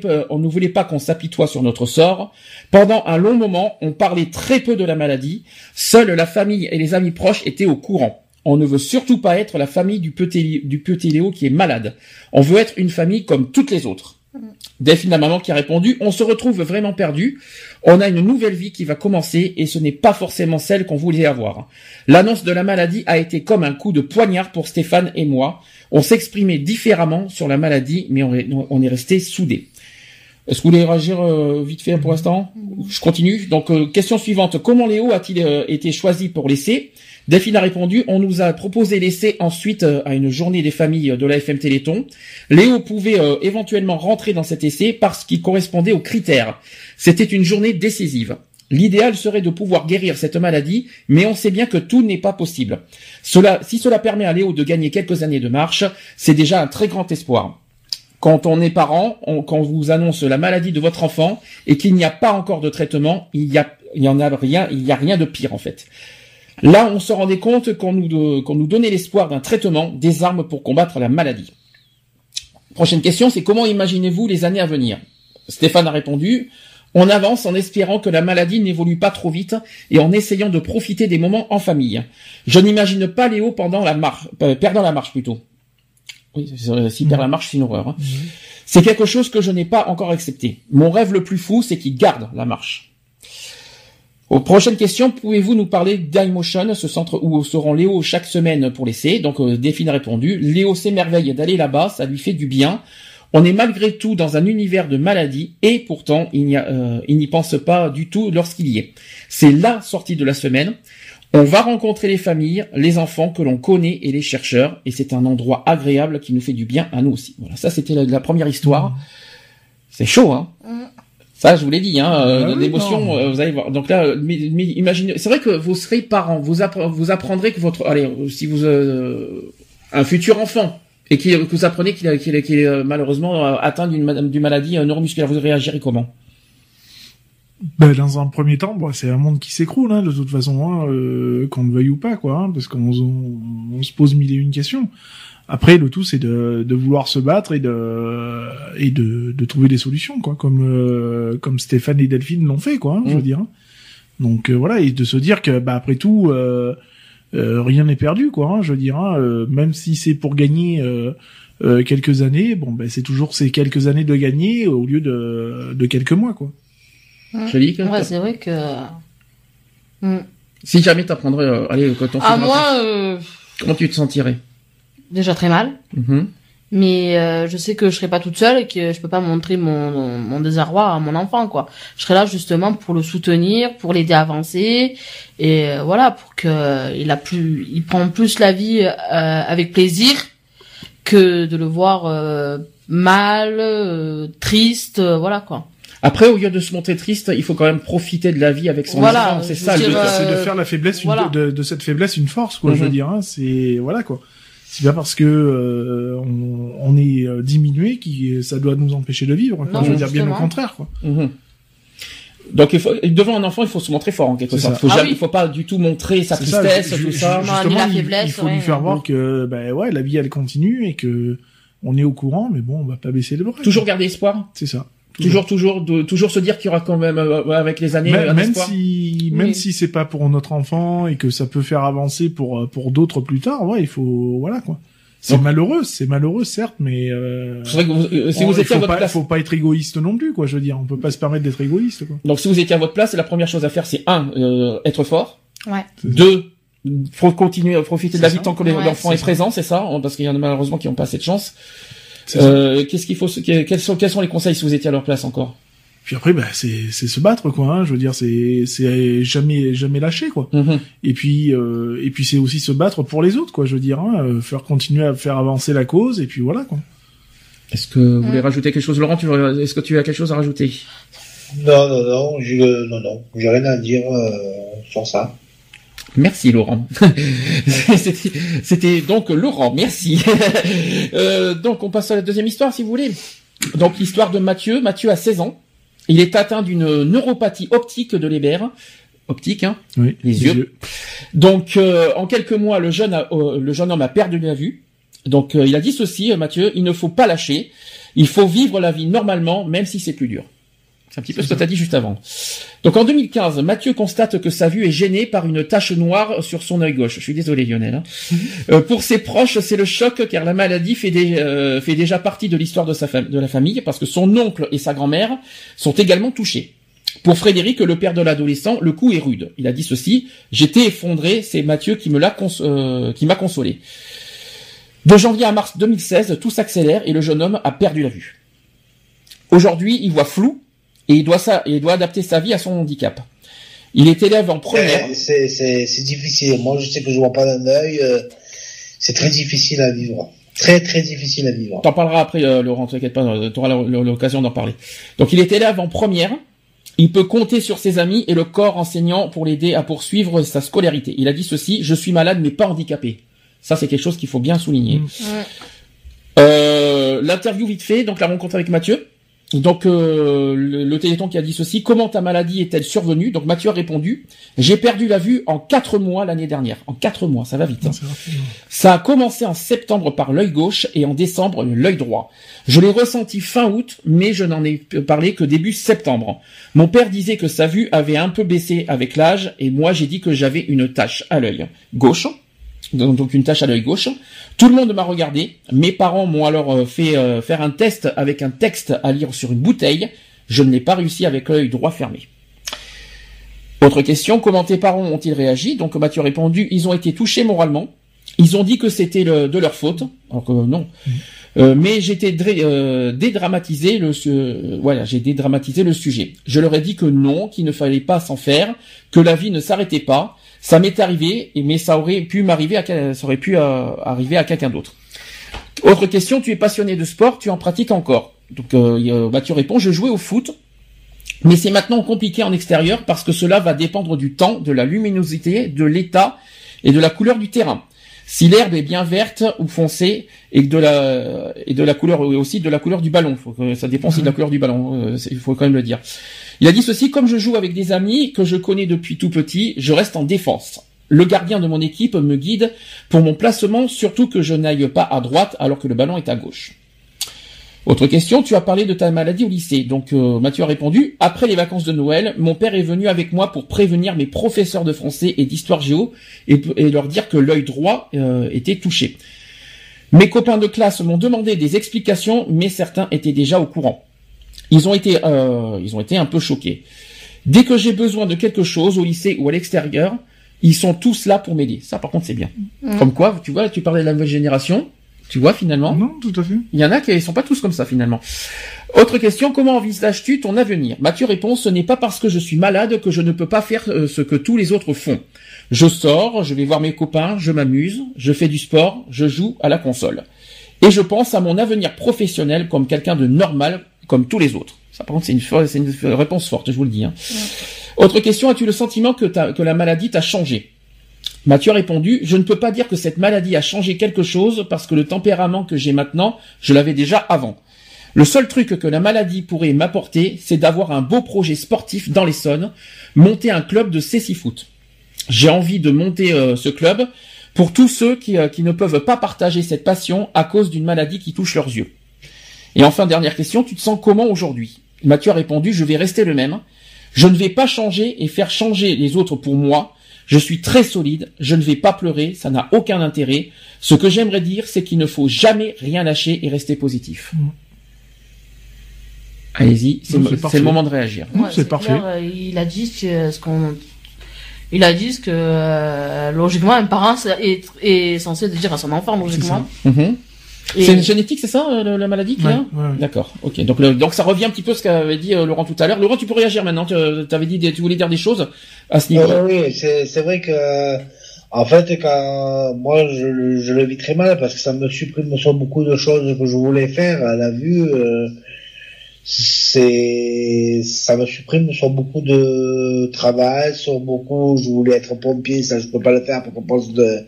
Speaker 1: pas, qu'on s'apitoie sur notre sort. Pendant un long moment, on parlait très peu de la maladie. Seule la famille et les amis proches étaient au courant. On ne veut surtout pas être la famille du petit Léo qui est malade. On veut être une famille comme toutes les autres. Delphine, la maman, qui a répondu, on se retrouve vraiment perdu. On a une nouvelle vie qui va commencer et ce n'est pas forcément celle qu'on voulait avoir. L'annonce de la maladie a été comme un coup de poignard pour Stéphane et moi. On s'exprimait différemment sur la maladie, mais on est, resté soudés. Est-ce que vous voulez réagir euh, vite fait pour l'instant? Je continue. Donc, euh, question suivante. Comment Léo a-t-il euh, été choisi pour l'essai Delphine a répondu, on nous a proposé l'essai ensuite euh, à une journée des familles de la FM Téléthon. Léo pouvait euh, éventuellement rentrer dans cet essai parce qu'il correspondait aux critères. C'était une journée décisive. L'idéal serait de pouvoir guérir cette maladie, mais on sait bien que tout n'est pas possible. Cela, si cela permet à Léo de gagner quelques années de marche, c'est déjà un très grand espoir. Quand on est parent, on- quand on vous annonce la maladie de votre enfant et qu'il n'y a pas encore de traitement, il y a, en a rien, il y a rien de pire en fait. Là, on se rendait compte qu'on nous, donnait l'espoir d'un traitement, des armes pour combattre la maladie. Prochaine question, c'est comment imaginez-vous les années à venir? Stéphane a répondu, on avance en espérant que la maladie n'évolue pas trop vite et en essayant de profiter des moments en famille. Je n'imagine pas Léo pendant la marche, euh, perdant la marche plutôt. Oui, c'est- s'il perd la marche, c'est une horreur. hein. C'est quelque chose que je n'ai pas encore accepté. Mon rêve le plus fou, c'est qu'il garde la marche. Aux prochaines questions, pouvez-vous nous parler d'iMotion, ce centre où seront Léo chaque semaine pour l'essai Donc euh, Delphine a répondu, Léo s'émerveille d'aller là-bas, ça lui fait du bien. On est malgré tout dans un univers de maladie et pourtant il n'y a, euh, il n'y pense pas du tout lorsqu'il y est. C'est la sortie de la semaine. On va rencontrer les familles, les enfants que l'on connaît et les chercheurs et c'est un endroit agréable qui nous fait du bien à nous aussi. Voilà, ça c'était la, la première histoire. C'est chaud, hein? Ça, je vous l'ai dit, hein, euh,
Speaker 2: Ah oui,
Speaker 1: l'émotion, euh, vous allez voir. Donc là, euh, mais- mais imaginez, c'est vrai que vous serez parents, vous, appre- vous apprendrez que votre, allez, si vous, euh, un futur enfant, et qui, que vous apprenez qu'il est, malheureusement atteint d'une ma- d'une maladie neuromusculaire, vous réagirez comment?
Speaker 2: Ben, dans un premier temps, bon, c'est un monde qui s'écroule, hein, de toute façon, hein, qu'on le veuille ou pas, quoi, hein, parce qu'on on, on se pose mille et une questions. Après, le tout, c'est de, de vouloir se battre et de et de, de trouver des solutions, quoi, comme euh, comme Stéphane et Delphine l'ont fait, quoi, hein, je
Speaker 1: Mm.
Speaker 2: veux dire. Donc euh, voilà, et de se dire que, bah après tout, euh, euh, rien n'est perdu, quoi. hein, je veux dire, hein, euh, même si c'est pour gagner. Euh, euh, quelques années, bon ben c'est toujours ces quelques années de gagner au lieu de, de quelques mois quoi.
Speaker 1: Je dis que
Speaker 3: Ouais, c'est vrai que. Hmm.
Speaker 1: si jamais t'apprendrais, euh, allez, quand on
Speaker 3: Ah, moi, euh,
Speaker 1: comment tu te sentirais?
Speaker 3: Déjà très mal.
Speaker 1: Mhm.
Speaker 3: Mais euh, je sais que je serai pas toute seule et que je peux pas montrer mon, mon, mon désarroi à mon enfant, quoi. Je serai là justement pour le soutenir, pour l'aider à avancer et euh, voilà pour que il a plus, il prend plus la vie euh, avec plaisir que de le voir euh, mal, euh, triste, euh, voilà quoi.
Speaker 1: Après, au lieu de se montrer triste, il faut quand même profiter de la vie avec son
Speaker 3: Voilà,
Speaker 1: enfant. C'est ça.
Speaker 3: euh,
Speaker 2: c'est de faire la faiblesse une- de, de cette faiblesse une force quoi je veux
Speaker 1: Mhm.
Speaker 2: dire hein, c'est voilà quoi c'est pas parce que euh, on, on est euh, diminué qui ça doit nous empêcher de vivre quoi.
Speaker 3: Non,
Speaker 2: je veux dire bien au contraire quoi
Speaker 1: Mhm. Donc il faut, devant un enfant, il faut se montrer fort en quelque sorte.
Speaker 2: ça.
Speaker 1: Faut
Speaker 3: Ah
Speaker 1: jamais,
Speaker 3: oui.
Speaker 1: il faut pas du tout montrer sa
Speaker 2: C'est ça,
Speaker 1: tristesse,
Speaker 2: ju-
Speaker 1: tout ça.
Speaker 2: Justement
Speaker 3: la
Speaker 2: il- il,
Speaker 3: faiblesse,
Speaker 2: faut lui
Speaker 3: ouais.
Speaker 2: faire voir que ben ouais la vie elle continue et que on est au courant mais bon on va pas baisser les bras
Speaker 1: Toujours garder espoir.
Speaker 2: c'est ça
Speaker 1: Toujours, toujours, de, toujours se dire qu'il y aura quand même euh, avec les années
Speaker 2: même,
Speaker 1: un
Speaker 2: même
Speaker 1: espoir.
Speaker 2: si même
Speaker 3: Oui.
Speaker 2: si c'est pas pour notre enfant et que ça peut faire avancer pour euh, pour d'autres plus tard ouais il faut voilà quoi c'est
Speaker 1: Donc-
Speaker 2: malheureux c'est malheureux certes mais euh,
Speaker 1: C'est vrai que vous- euh, si
Speaker 2: on-
Speaker 1: vous étiez à
Speaker 2: faut
Speaker 1: votre
Speaker 2: pas,
Speaker 1: place,
Speaker 2: faut pas être égoïste non plus quoi je veux dire on peut pas se permettre d'être égoïste quoi
Speaker 1: donc si vous étiez à votre place, la première chose à faire, c'est un, euh, être fort.
Speaker 3: Ouais.
Speaker 1: Deux, faut continuer à profiter de la vie
Speaker 2: ça.
Speaker 1: tant que
Speaker 3: Ouais,
Speaker 1: l'enfant est,
Speaker 2: ça.
Speaker 1: présent, c'est ça, hein, parce qu'il y en a malheureusement qui n'ont pas cette chance. Euh, Qu'est-ce qu'il faut, quels sont, quels sont les conseils si vous étiez à leur place encore?
Speaker 2: Puis après, bah, c'est c'est se battre, quoi. Hein. Je veux dire, c'est c'est jamais jamais lâcher, quoi.
Speaker 1: Mhm.
Speaker 2: Et puis euh, et puis c'est aussi se battre pour les autres, quoi. Je veux dire, hein, euh, faire continuer à faire avancer la cause, et puis voilà, quoi.
Speaker 1: Est-ce que vous voulez
Speaker 3: Mm.
Speaker 1: rajouter quelque chose, Laurent? Tu veux- Est-ce que tu as quelque chose à rajouter?
Speaker 4: Non, non, non, je, non, non, j'ai rien à dire euh, sur ça.
Speaker 1: Merci Laurent. C'était- donc Laurent, merci. Euh, donc on passe à la deuxième histoire si vous voulez. Donc l'histoire de Mathieu. Mathieu a 16 ans. Il est atteint d'une neuropathie optique de l'hébert. Optique, hein.
Speaker 2: Oui.
Speaker 1: Les yeux. Donc euh, en quelques mois, le jeune, a- euh, le jeune homme a perdu la vue. Donc il a dit ceci, Mathieu, il ne faut pas lâcher. Il faut vivre la vie normalement, même si c'est plus dur. C'est un petit peu ce que tu as dit juste avant. Donc en 2015, Mathieu constate que sa vue est gênée par une tache noire sur son œil gauche. Je suis désolé Lionel. Hein. Euh, pour ses proches, c'est le choc car la maladie fait, des- euh, fait déjà partie de l'histoire de, sa fam- de la famille parce que son oncle et sa grand-mère sont également touchés. Pour Frédéric, le père de l'adolescent, le coup est rude. Il a dit ceci J'étais effondré, c'est Mathieu qui me l'a cons- euh, qui m'a consolé. De janvier à mars 2016, tout s'accélère et le jeune homme a perdu la vue. Aujourd'hui, il voit flou et il doit ça, il doit adapter sa vie à son handicap. Il est élève en première.
Speaker 4: Eh, C'est c'est- c'est difficile. Moi, je sais que je vois pas d'un œil. euh, c'est très difficile à vivre. Très, très difficile à vivre.
Speaker 1: T'en parleras après, euh, Laurent, t'inquiète pas, tu auras l'occasion d'en parler. Donc il est élève en première. Il peut compter sur ses amis et le corps enseignant pour l'aider à poursuivre sa scolarité. Il a dit ceci je suis malade mais pas handicapé. Ça c'est quelque chose qu'il faut bien souligner.
Speaker 2: Mm.
Speaker 3: Ouais.
Speaker 1: Euh, L'interview vite fait, donc la rencontre avec Mathieu. Donc euh, le, le Téléthon qui a dit ceci comment ta maladie est-elle survenue? Donc Mathieu a répondu j'ai perdu la vue en quatre mois l'année dernière. En quatre mois, ça va vite. hein. Ça a commencé en septembre par l'œil gauche et en décembre l'œil droit. Je l'ai ressenti fin août, mais je n'en ai parlé que début septembre. Mon père disait que sa vue avait un peu baissé avec l'âge et moi j'ai dit que j'avais une tache à l'œil gauche. Donc une tache à l'œil gauche. Tout le monde m'a regardé. Mes parents m'ont alors euh, fait euh, faire un test avec un texte à lire sur une bouteille. Je ne l'ai pas réussi avec l'œil droit fermé. Autre question, comment tes parents ont-ils réagi? Donc Mathieu a répondu, ils ont été touchés moralement. Ils ont dit que c'était de leur faute, alors que non. Euh, mais j'étais euh, dédramatisé le euh, voilà, j'ai dédramatisé le sujet. Je leur ai dit que non, qu'il ne fallait pas s'en faire, que la vie ne s'arrêtait pas. Ça m'est arrivé, mais ça aurait pu m'arriver à ça aurait pu euh, arriver à quelqu'un d'autre. Autre question, tu es passionné de sport, tu en pratiques encore. Donc euh, il y a- Mathieu répond, je jouais au foot, mais c'est maintenant compliqué en extérieur parce que cela va dépendre du temps, de la luminosité, de l'état et de la couleur du terrain. Si l'herbe est bien verte ou foncée et de la et de la couleur et aussi de la couleur du ballon, faut que, ça dépend aussi de la couleur du ballon, euh, il faut quand même le dire. Il a dit ceci comme je joue avec des amis que je connais depuis tout petit, je reste en défense. Le gardien de mon équipe me guide pour mon placement, surtout que je n'aille pas à droite alors que le ballon est à gauche. Autre question, tu as parlé de ta maladie au lycée. Donc euh, Mathieu a répondu, après les vacances de Noël, mon père est venu avec moi pour prévenir mes professeurs de français et d'histoire géo et, leur dire que l'œil droit euh, était touché. Mes copains de classe m'ont demandé des explications, mais certains étaient déjà au courant. Ils ont été, euh, ils ont été un peu choqués. Dès que j'ai besoin de quelque chose au lycée ou à l'extérieur, ils sont tous là pour m'aider. Ça, par contre, c'est bien. Comme quoi, tu vois, tu parlais de la nouvelle génération. Tu vois, finalement.
Speaker 2: Non, tout à fait.
Speaker 1: Il y en a qui sont pas tous comme ça finalement. Autre question, comment envisages-tu ton avenir? Mathieu répond, ce n'est pas parce que je suis malade que je ne peux pas faire euh, ce que tous les autres font. Je sors, je vais voir mes copains, je m'amuse, je fais du sport, je joue à la console. Et je pense à mon avenir professionnel comme quelqu'un de normal comme tous les autres. Ça par contre c'est une, réponse forte, je vous le dis. hein. Autre question, as-tu le sentiment que, la maladie t'a changé? Mathieu a répondu, je ne peux pas dire que cette maladie a changé quelque chose parce que le tempérament que j'ai maintenant, je l'avais déjà avant. Le seul truc que la maladie pourrait m'apporter, c'est d'avoir un beau projet sportif dans l'Essonne, monter un club de cécifoot. J'ai envie de monter euh, ce club pour tous ceux qui, euh, qui ne peuvent pas partager cette passion à cause d'une maladie qui touche leurs yeux. Et enfin, dernière question, tu te sens comment aujourd'hui? Mathieu a répondu, je vais rester le même. Je ne vais pas changer et faire changer les autres pour moi. Je suis très solide, je ne vais pas pleurer, ça n'a aucun intérêt. Ce que j'aimerais dire, c'est qu'il ne faut jamais rien lâcher et rester positif.
Speaker 2: Mm.
Speaker 1: Allez-y, c'est
Speaker 2: Non,
Speaker 1: le-
Speaker 2: c'est
Speaker 1: c'est
Speaker 2: parfait.
Speaker 1: le moment de réagir.
Speaker 2: Ouais, c'est parfait.
Speaker 3: clair, euh, il a dit ce, ce qu'on, il a dit ce que euh, logiquement un parent est, est censé dire à son enfant logiquement.
Speaker 1: Mhm.
Speaker 3: Et-
Speaker 1: C'est une génétique, c'est ça, euh, le- la maladie qu'il
Speaker 2: Ouais,
Speaker 1: a
Speaker 2: ouais.
Speaker 1: D'accord, ok. Donc, le- donc ça revient un petit peu à ce qu'avait dit euh, Laurent tout à l'heure. Laurent, tu peux réagir maintenant. Tu avais dit, des- tu voulais dire des choses à ce niveau.
Speaker 4: Euh, oui, c'est c'est vrai que en fait quand moi je, le- je le vis très mal parce que ça me supprime sur beaucoup de choses que je voulais faire à la vue. euh, c'est ça me supprime sur beaucoup de travail, sur beaucoup. Je voulais être pompier, ça je peux pas le faire pour cause de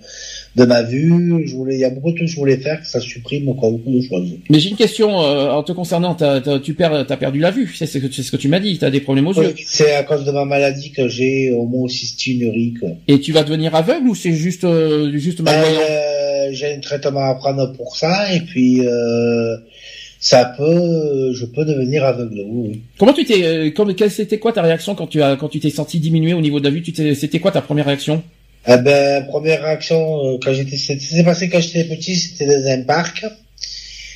Speaker 4: de ma vue. Je voulais, il y a beaucoup de choses que je voulais faire que ça supprime encore beaucoup de choses.
Speaker 1: Mais j'ai une question euh, en te concernant. T'as, t'as- tu perds, t'as perdu la vue. C'est ce que, ce que tu m'as dit. T'as des problèmes aux yeux.
Speaker 4: C'est à cause de ma maladie que j'ai homocystinurie. quoi.
Speaker 1: Et tu vas devenir aveugle ou c'est juste, euh, juste malvoyant?
Speaker 4: Euh, j'ai un traitement à prendre pour ça et puis euh, ça peut, je peux devenir aveugle. Oui.
Speaker 1: Comment tu t'es, euh, comme- quelle- c'était quoi ta réaction quand tu as, quand tu t'es senti diminuer au niveau de la vue? C'était quoi ta première réaction?
Speaker 4: Eh ben, première réaction, euh, quand j'étais, ça s'est passé quand j'étais petit, c'était dans un parc.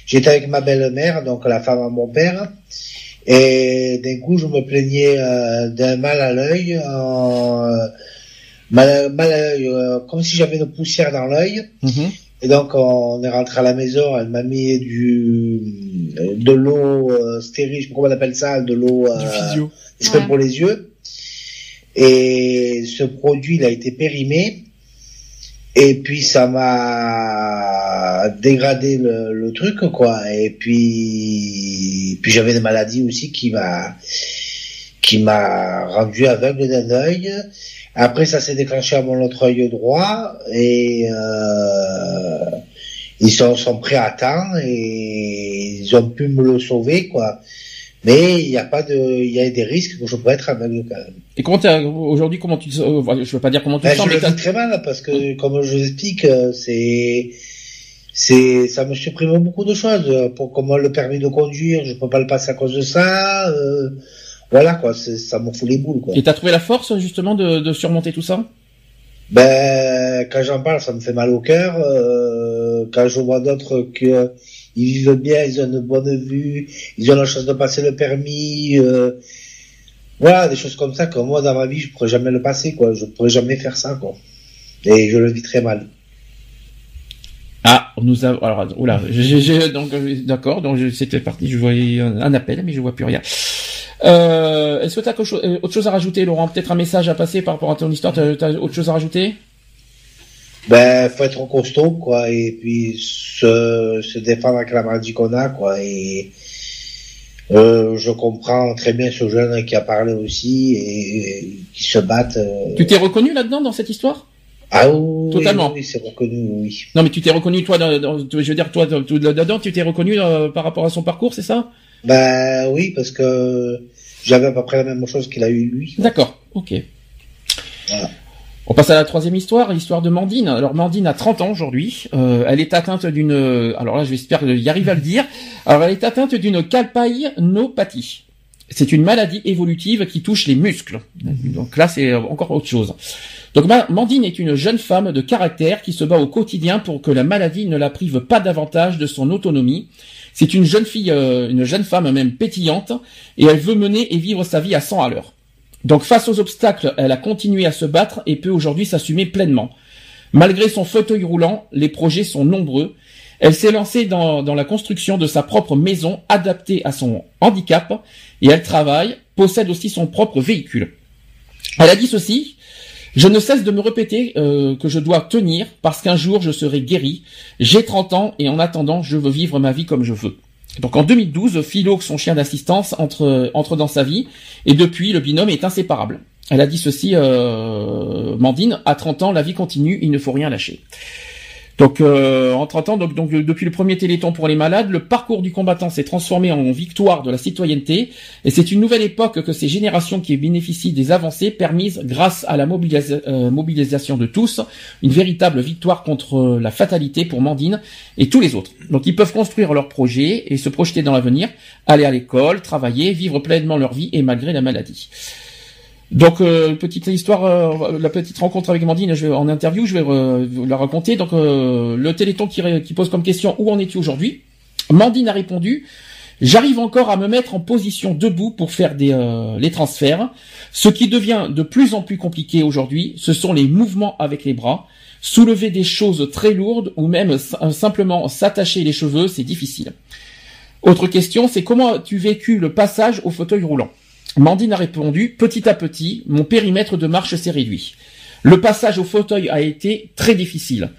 Speaker 4: J'étais avec ma belle-mère, donc la femme à mon père. Et d'un coup, je me plaignais euh, d'un mal à l'œil, euh, mal, mal à l'œil, euh, comme si j'avais une poussière dans l'œil.
Speaker 1: Mhm.
Speaker 4: Et donc, on est rentré à la maison, elle m'a mis du, de l'eau euh, stérile, je sais pas comment on appelle ça, de l'eau,
Speaker 2: Du
Speaker 4: euh,
Speaker 2: physio.
Speaker 4: c'est pas
Speaker 3: Ouais.
Speaker 4: pour les yeux. Et ce produit, il a été périmé. Et puis ça m'a dégradé le, le truc, quoi. Et puis, puis j'avais des maladies aussi qui m'a, qui m'a rendu aveugle d'un œil. Après, ça s'est déclenché à mon autre œil droit et euh, ils sont, sont prêts à temps et ils ont pu me le sauver, quoi. Mais il n'y a pas de, il y a des risques que je pourrais être aveugle quand même.
Speaker 1: Et comment aujourd'hui, comment tu, euh, je veux pas dire comment tu te
Speaker 4: Ben,
Speaker 1: sens,
Speaker 4: je
Speaker 1: mais
Speaker 4: le très mal parce que, comme je l'explique, euh, c'est, c'est, ça me supprime beaucoup de choses. Pour comment le permis de conduire, je peux pas le passer à cause de ça. euh, voilà quoi, ça me fout les boules quoi.
Speaker 1: et t'as trouvé la force justement de, de surmonter tout ça?
Speaker 4: Ben, quand j'en parle, ça me fait mal au cœur. euh, quand je vois d'autres que ils vivent bien, ils ont une bonne vue, ils ont la chance de passer le permis. euh, voilà, des choses comme ça que moi dans ma vie, je pourrais jamais le passer quoi. Je pourrais jamais faire ça quoi. Et je le vis très mal.
Speaker 1: Ah, nous avons, alors, oula, j'ai, donc, d'accord, donc c'était parti, je voyais un, appel, mais je vois plus rien. Euh, est-ce que t'as quelque chose- euh, autre chose à rajouter, Laurent? Peut-être un message à passer par rapport à ton histoire T'as, t'as autre chose à rajouter?
Speaker 4: Ben, faut être costaud, quoi, et puis se, se défendre avec la maladie qu'on a, quoi, et euh, je comprends très bien ce jeune qui a parlé aussi et, et qui se battent. euh,
Speaker 1: Tu t'es reconnu là-dedans dans cette histoire?
Speaker 4: Ah oui,
Speaker 1: Totalement.
Speaker 4: oui, c'est reconnu, oui.
Speaker 1: Non, mais tu t'es reconnu toi, dans, dans- je veux dire toi, là-dedans, tu t'es reconnu euh, par rapport à son parcours, c'est ça?
Speaker 4: Ben oui, parce que j'avais à peu près la même chose qu'il a eu lui.
Speaker 1: D'accord, ok.
Speaker 4: Voilà.
Speaker 1: On passe à la troisième histoire, l'histoire de Mandine. Alors Mandine a 30 ans aujourd'hui. Euh, elle est atteinte d'une... Alors là, j'espère y arriver à le dire. Alors elle est atteinte d'une calpaïnopathie. C'est une maladie évolutive qui touche les muscles. Donc là, c'est encore autre chose. Donc Ma- Mandine est une jeune femme de caractère qui se bat au quotidien pour que la maladie ne la prive pas davantage de son autonomie. C'est une jeune fille, euh, une jeune femme même pétillante, et elle veut mener et vivre sa vie à 100 à l'heure. Donc face aux obstacles, elle a continué à se battre et peut aujourd'hui s'assumer pleinement. Malgré son fauteuil roulant, les projets sont nombreux. Elle s'est lancée dans, la construction de sa propre maison adaptée à son handicap et elle travaille, possède aussi son propre véhicule. Elle a dit ceci, je ne cesse de me répéter euh, que je dois tenir parce qu'un jour je serai guéri. J'ai 30 ans et en attendant je veux vivre ma vie comme je veux. Donc en 2012, Philo, son chien d'assistance, entre, entre dans sa vie et depuis le binôme est inséparable. Elle a dit ceci, euh, Mandine, à 30 ans la vie continue, il ne faut rien lâcher. Donc euh, en 30 ans, donc, euh, depuis le premier Téléthon pour les malades, le parcours du combattant s'est transformé en victoire de la citoyenneté, et c'est une nouvelle époque que ces générations qui bénéficient des avancées permises grâce à la euh, mobilisation de tous, une véritable victoire contre euh, la fatalité pour Mandine et tous les autres. Donc ils peuvent construire leurs projets et se projeter dans l'avenir, aller à l'école, travailler, vivre pleinement leur vie et malgré la maladie. Donc euh, petite histoire, euh, la petite rencontre avec Mandine, je vais en interview, je vais euh, vous la raconter. Donc euh, le Téléthon qui, pose comme question où en es-tu aujourd'hui? Mandine a répondu J'arrive encore à me mettre en position debout pour faire des, les transferts. Ce qui devient de plus en plus compliqué aujourd'hui, ce sont les mouvements avec les bras. Soulever des choses très lourdes ou même simplement s'attacher les cheveux, c'est difficile. Autre question, c'est comment as-tu vécu le passage au fauteuil roulant? Mandine a répondu, petit à petit, mon périmètre de marche s'est réduit. Le passage au fauteuil a été très difficile.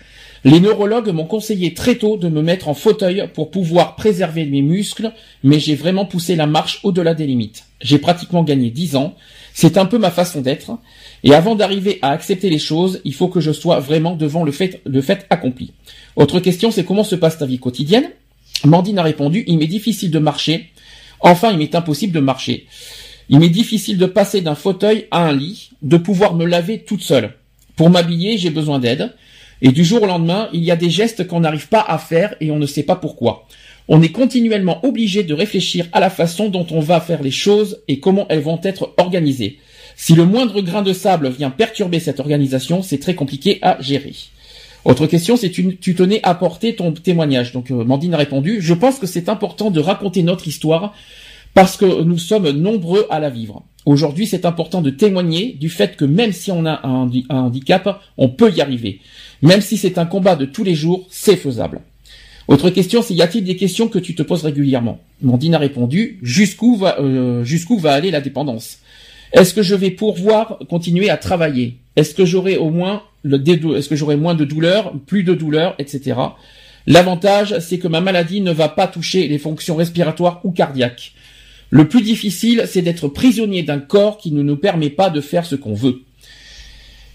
Speaker 1: Les neurologues m'ont conseillé très tôt de me mettre en fauteuil pour pouvoir préserver mes muscles, mais j'ai vraiment poussé la marche au-delà des limites. J'ai pratiquement gagné 10 ans. C'est un peu ma façon d'être. Et avant d'arriver à accepter les choses, il faut que je sois vraiment devant le fait, le fait accompli. Autre question, c'est comment se passe ta vie quotidienne? Mandine a répondu, il m'est difficile de marcher. Enfin, il m'est impossible de marcher. Il m'est difficile de passer d'un fauteuil à un lit, de pouvoir me laver toute seule. Pour m'habiller, j'ai besoin d'aide. Et du jour au lendemain, il y a des gestes qu'on n'arrive pas à faire et on ne sait pas pourquoi. On est continuellement obligé de réfléchir à la façon dont on va faire les choses et comment elles vont être organisées. Si le moindre grain de sable vient perturber cette organisation, c'est très compliqué à gérer. Autre question, c'est tu, tu tenais à apporter ton témoignage. Donc euh, Mandine a répondu, je pense que c'est important de raconter notre histoire parce que nous sommes nombreux à la vivre. Aujourd'hui, c'est important de témoigner du fait que même si on a un, handi- un handicap, on peut y arriver. Même si c'est un combat de tous les jours, c'est faisable. Autre question, c'est y a-t-il des questions que tu te poses régulièrement? Mandine a répondu, jusqu'où va, euh, aller la dépendance? Est-ce que je vais pouvoir continuer à travailler? Est-ce que j'aurai au moins le est-ce que j'aurai moins de douleurs, plus de douleurs, etc. L'avantage, c'est que ma maladie ne va pas toucher les fonctions respiratoires ou cardiaques. Le plus difficile, c'est d'être prisonnier d'un corps qui ne nous permet pas de faire ce qu'on veut.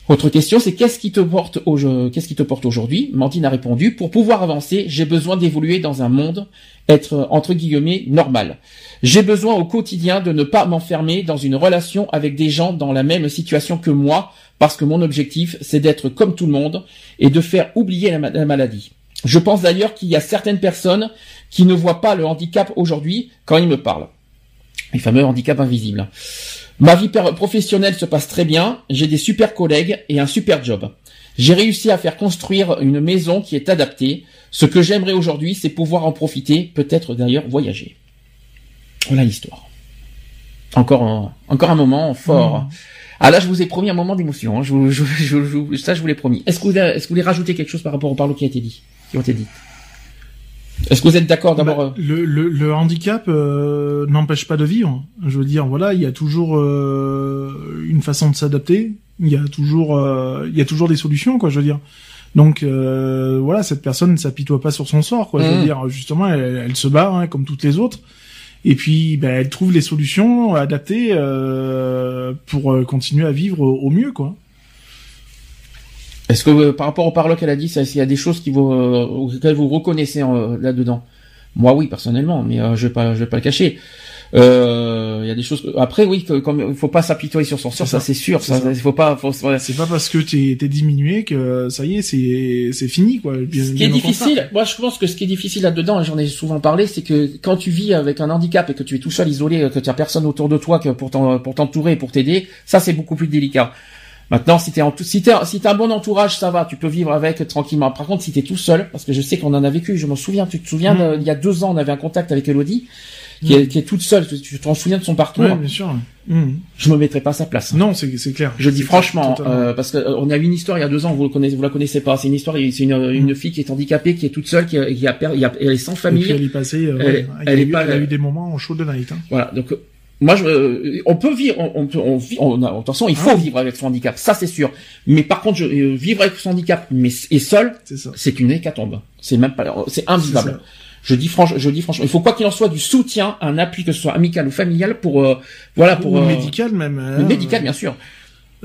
Speaker 1: Autre question, c'est qu'est-ce qui te porte aujourd'hui? Mantine a répondu, pour pouvoir avancer, j'ai besoin d'évoluer dans un monde, être entre guillemets normal. J'ai besoin au quotidien de ne pas m'enfermer dans une relation avec des gens dans la même situation que moi, parce que mon objectif, c'est d'être comme tout le monde et de faire oublier la maladie. Je pense d'ailleurs qu'il y a certaines personnes qui ne voient pas le handicap aujourd'hui quand ils me parlent. Les fameux handicaps invisibles. Ma vie professionnelle se passe très bien, j'ai des super collègues et un super job. J'ai réussi à faire construire une maison qui est adaptée. Ce que j'aimerais aujourd'hui, c'est pouvoir en profiter, peut-être d'ailleurs voyager. Voilà l'histoire. Encore un, encore un moment fort. Ah là, je vous ai promis un moment d'émotion. hein. Je, je, ça, je vous l'ai promis. Est-ce que vous, est-ce que vous voulez rajouter quelque chose par rapport au parlo qui a été dit, qui ont été dit Est-ce que vous êtes d'accord d'abord
Speaker 2: Bah,
Speaker 1: euh,
Speaker 2: le, le, le handicap euh, n'empêche pas de vivre. Je veux dire, voilà, il y a toujours euh, une façon de s'adapter. Il y a toujours, euh, il y a toujours des solutions, quoi. Je veux dire. Donc euh, voilà, cette personne ne s'apitoie pas sur son sort, quoi. Je veux dire, justement, elle, elle se bat hein, comme toutes les autres. Et puis, ben, elle trouve les solutions adaptées euh, pour continuer à vivre au, au mieux, quoi.
Speaker 1: Est-ce que euh, par rapport au parlo qu'elle a dit, ça, s'il y a des choses qui vous, euh, auxquelles vous reconnaissez euh, là-dedans? Moi, oui, personnellement, mais euh, je vais pas, je vais pas le cacher. Euh, Il y a des choses. Après, oui, que- comme il faut pas s'apitoyer sur son sort, ça
Speaker 2: ça.
Speaker 1: c'est sûr.
Speaker 2: C'est
Speaker 1: Ça, faut pas. Faut, voilà.
Speaker 2: C'est pas parce que t'es t'es diminué que ça y est, c'est c'est fini, quoi. Bien-
Speaker 1: Ce qui est difficile, moi je pense que ce qui est difficile là-dedans, et j'en ai souvent parlé, c'est que quand tu vis avec un handicap et que tu es tout seul, isolé, que tu as personne autour de toi que pour t'en- pour t'entourer et pour t'aider, ça c'est beaucoup plus délicat. Maintenant, si t'es en tout- si t'es si t'as un bon entourage, ça va, tu peux vivre avec tranquillement. Par contre, si t'es tout seul, parce que je sais qu'on en a vécu, je m'en souviens, tu te souviens,
Speaker 2: Mm.
Speaker 1: de- il y a deux ans, on avait un contact avec Elodie, qui, est, qui est toute seule, tu t'en souviens de son parcours,
Speaker 2: Ouais, bien sûr. Mhm.
Speaker 1: je me mettrais pas à sa place.
Speaker 2: Non, c'est c'est clair.
Speaker 1: Je dis franchement, euh, parce que euh, on a eu une histoire il y a deux ans, vous le connaissez, vous la connaissez pas. C'est une histoire, c'est une, une fille qui est handicapée, qui est toute seule, qui, a- qui a, y a- elle est sans
Speaker 2: Et
Speaker 1: famille.
Speaker 2: puis elle est passée. euh,
Speaker 1: Elle
Speaker 2: ouais,
Speaker 1: est-
Speaker 2: elle,
Speaker 1: elle
Speaker 2: a
Speaker 1: est
Speaker 2: eu,
Speaker 1: pas-
Speaker 2: elle a eu des moments en chaud de night. Hein.
Speaker 1: Voilà. Donc moi, je, euh, on peut vivre, on, on peut, on vit, on attention, il faut
Speaker 2: Ah.
Speaker 1: vivre avec son handicap, ça c'est sûr. Mais par contre, je, euh, vivre avec son handicap, mais et seul,
Speaker 2: C'est
Speaker 1: une hécatombe. C'est même pas, c'est
Speaker 2: C'est
Speaker 1: invivable.
Speaker 2: ça.
Speaker 1: Je dis franchement, je dis franchement, il faut quoi qu'il en soit du soutien, un appui que ce soit amical ou familial pour, euh, voilà, pour
Speaker 2: Ou
Speaker 1: euh,
Speaker 2: médical même.
Speaker 1: le médical bien sûr.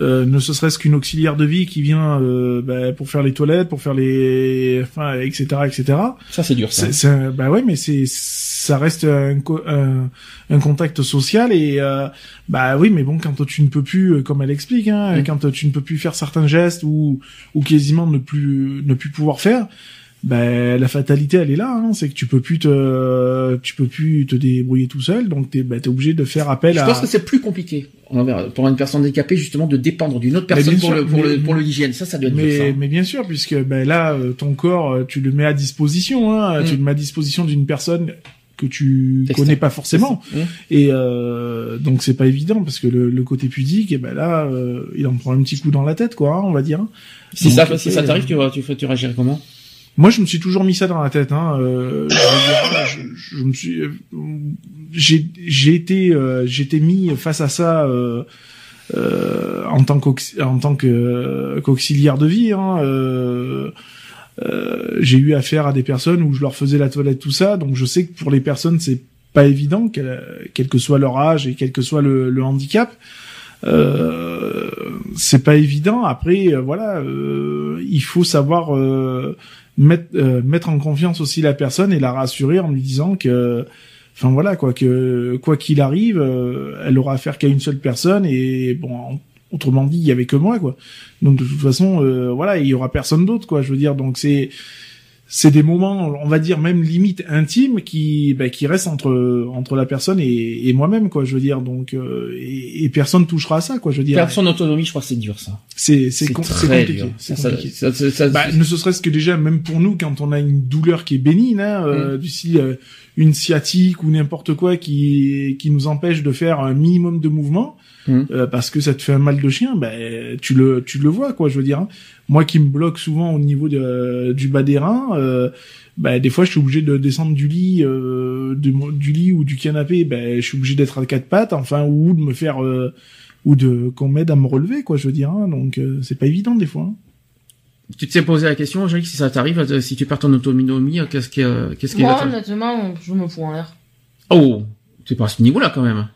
Speaker 2: Euh, ne ce serait-ce qu'une auxiliaire de vie qui vient euh, bah, pour faire les toilettes, pour faire les, enfin, etc., etc.
Speaker 1: Ça c'est dur. Ça.
Speaker 2: Un- bah ouais, mais c'est, ça reste un, co- un, un contact social et euh, bah oui, mais bon, quand tu ne peux plus, euh, comme elle explique, hein,
Speaker 1: Mm.
Speaker 2: quand tu ne peux plus faire certains gestes ou ou quasiment ne plus ne plus pouvoir faire, bah la fatalité elle est là, hein, c'est que tu peux plus te, tu peux plus te débrouiller tout seul, donc t'es bah, t'es obligé de faire appel
Speaker 1: Je
Speaker 2: à.
Speaker 1: pense que c'est plus compliqué on pour une personne handicapée justement de dépendre d'une autre
Speaker 2: Mais
Speaker 1: personne pour
Speaker 2: sûr,
Speaker 1: le pour
Speaker 2: mais-
Speaker 1: le pour le l'hygiène. Ça, ça doit être dur, ça.
Speaker 2: Mais, mais bien sûr, puisque ben là, euh, ton corps, euh, tu le mets à disposition. Hein,
Speaker 1: Mm.
Speaker 2: Tu le mets à disposition d'une personne que tu connais pas forcément.
Speaker 1: Hum.
Speaker 2: Et euh, donc c'est pas évident parce que le, le côté pudique, et ben là, euh, il en prend un petit coup dans la tête, quoi, hein, on va dire.
Speaker 1: Si
Speaker 2: Donc,
Speaker 1: ça si ça t'arrive,
Speaker 2: euh,
Speaker 1: tu tu tu réagirais comment?
Speaker 2: Moi, je me suis toujours mis ça dans la tête. Hein. Euh, je, je, je me suis, euh, j'ai, j'ai été, euh, j'étais mis face à ça euh, euh, en tant en tant que qu'auxiliaire de vie. Hein. Euh, euh, j'ai eu affaire à des personnes où je leur faisais la toilette, tout ça. Donc, je sais que pour les personnes, c'est pas évident, quel, quel que soit leur âge et quel que soit le, le handicap. Euh, c'est pas évident. Après, euh, voilà, euh, il faut savoir euh, mettre euh, mettre en confiance aussi la personne et la rassurer en lui disant que, enfin voilà quoi, que quoi qu'il arrive, euh, elle aura affaire qu'à une seule personne et bon, autrement dit, il y avait que moi quoi. Donc de toute façon, euh, voilà, il y aura personne d'autre quoi. Je veux dire, donc c'est c'est des moments, on va dire même limite intimes, qui bah, qui restent entre entre la personne et, et moi-même, quoi. Je veux dire, donc euh, et, et personne touchera à ça, quoi. Je veux dire,
Speaker 1: Perdre son autonomie, je crois que c'est dur ça.
Speaker 2: c'est c'est com- compliqué. C'est
Speaker 1: Ça-
Speaker 2: compliqué.
Speaker 1: ça- ça- ça-
Speaker 2: Bah, ne serait-ce que déjà, même pour nous, quand on a une douleur qui est bénigne, hein, euh,
Speaker 1: Mm.
Speaker 2: style euh, une sciatique ou n'importe quoi qui qui nous empêche de faire un minimum de mouvement,
Speaker 1: Mm.
Speaker 2: euh, parce que ça te fait un mal de chien, ben tu le tu le vois quoi. Je veux dire, hein. moi qui me bloque souvent au niveau de, du bas des reins, euh, ben, des fois je suis obligé de descendre du lit, euh, de du lit ou du canapé, ben je suis obligé d'être à quatre pattes, enfin ou de me faire euh, ou de qu'on m'aide à me relever quoi. Je veux dire, hein. donc euh, c'est pas évident des fois. hein.
Speaker 1: Tu t'es posé la question, Angélique, si ça t'arrive, euh, si tu perds ton autonomie, qu'est-ce qui, qu'est-ce qui
Speaker 3: Moi,
Speaker 1: te-
Speaker 3: honnêtement, je me fous en l'air.
Speaker 1: Oh, c'est pas à ce niveau-là quand même.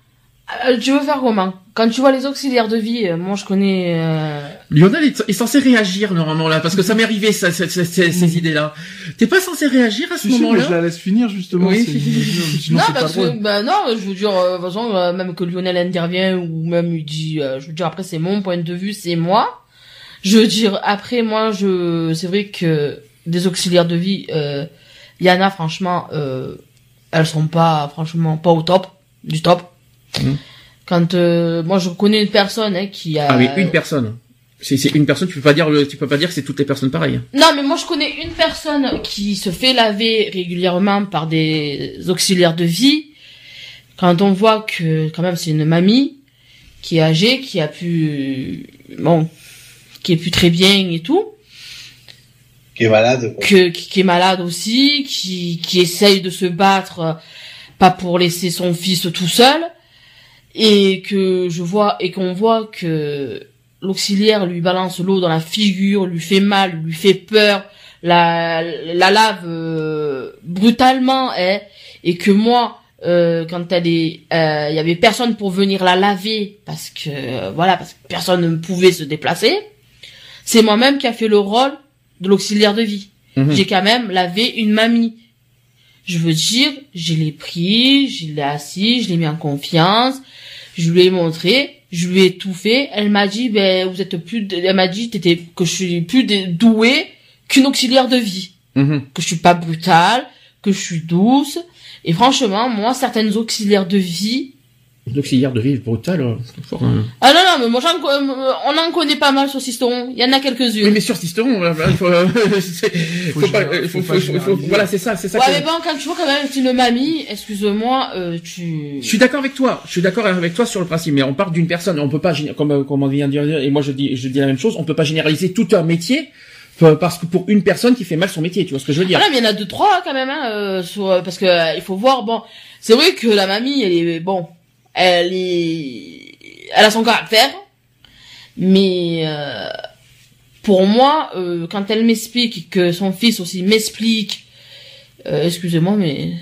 Speaker 3: Euh, tu veux faire comment Quand tu vois les auxiliaires de vie, euh, moi je connais. Euh...
Speaker 1: Lionel est, est censé réagir normalement là, parce que ça m'est arrivé ça, ces, ces idées-là. T'es pas censé réagir à ce
Speaker 2: Si, si, mais
Speaker 1: moment-là
Speaker 2: je la laisse finir justement.
Speaker 1: Oui.
Speaker 3: non,
Speaker 2: pas
Speaker 3: parce que bah non, je veux dire, euh, de toute façon, euh, même que Lionel intervient ou même il dit, euh, je veux dire après c'est mon point de vue, c'est moi. Je veux dire après moi, je, c'est vrai que des auxiliaires de vie, euh, il y en a franchement, euh, elles sont pas franchement pas au top du top.
Speaker 1: Mhm.
Speaker 3: Quand euh, moi je connais une personne hein, qui a
Speaker 1: Ah oui, une personne. C'est une personne, tu peux pas dire, le- tu peux pas dire que c'est toutes les personnes pareilles.
Speaker 3: Non, mais moi je connais une personne qui se fait laver régulièrement par des auxiliaires de vie. Quand on voit que quand même c'est une mamie qui est âgée, qui a pu bon, qui est plus très bien et tout,
Speaker 4: Qui est malade,
Speaker 3: que qui, qui est malade aussi, qui qui essaye de se battre pas pour laisser son fils tout seul et que je vois et qu'on voit que l'auxiliaire lui balance l'eau dans la figure, lui fait mal, lui fait peur, la la lave euh, brutalement hein, et que moi euh, quand elle est euh, il y avait personne pour venir la laver parce que euh, voilà parce que personne ne pouvait se déplacer c'est moi-même qui a fait le rôle de l'auxiliaire de vie.
Speaker 1: Mhm.
Speaker 3: j'ai quand même lavé une mamie. Je veux dire je l'ai pris je l'ai assis je l'ai mis en confiance je lui ai montré je lui ai tout fait elle m'a dit ben vous êtes plus de- elle m'a dit t'étais que je suis plus douée qu'une auxiliaire de vie
Speaker 1: Mhm.
Speaker 3: que je suis pas brutale, que je suis douce. Et franchement, moi, certaines auxiliaires de vie.
Speaker 1: L'auxiliaire de vie brutal. euh, c'est fort, hein.
Speaker 3: Ah non, non, mais moi, j'en co- euh, on en connaît pas mal sur Sisteron. Il y en a
Speaker 1: Oui,
Speaker 3: quelques-unes.
Speaker 1: mais sur Sisteron, euh, il faut, euh, c'est- faut,
Speaker 2: Faut
Speaker 1: pas,
Speaker 2: général-
Speaker 1: euh, faut,
Speaker 2: faut
Speaker 1: faut,
Speaker 2: pas
Speaker 1: faut- faut-
Speaker 2: généraliser.
Speaker 1: voilà, c'est ça, c'est ça.
Speaker 3: Ouais,
Speaker 1: que-
Speaker 3: mais bon, quand tu vois quand même une mamie, excuse-moi, euh, tu...
Speaker 1: Je suis d'accord avec toi. Je suis d'accord avec toi sur le principe, mais on part d'une personne. On peut pas, géné- comme euh, comme on vient de dire, et moi je dis, je dis la même chose. On peut pas généraliser tout un métier euh, parce que pour une personne qui fait mal son métier, tu vois ce que je veux dire
Speaker 3: Ah non, mais il y en a deux, trois, quand même, hein, euh, sur, euh, parce que, euh, il faut voir, bon, c'est vrai que la mamie, elle est, bon, elle est, elle a son caractère, mais, euh, pour moi, euh, quand elle m'explique que son fils aussi m'explique, euh, excusez-moi, mais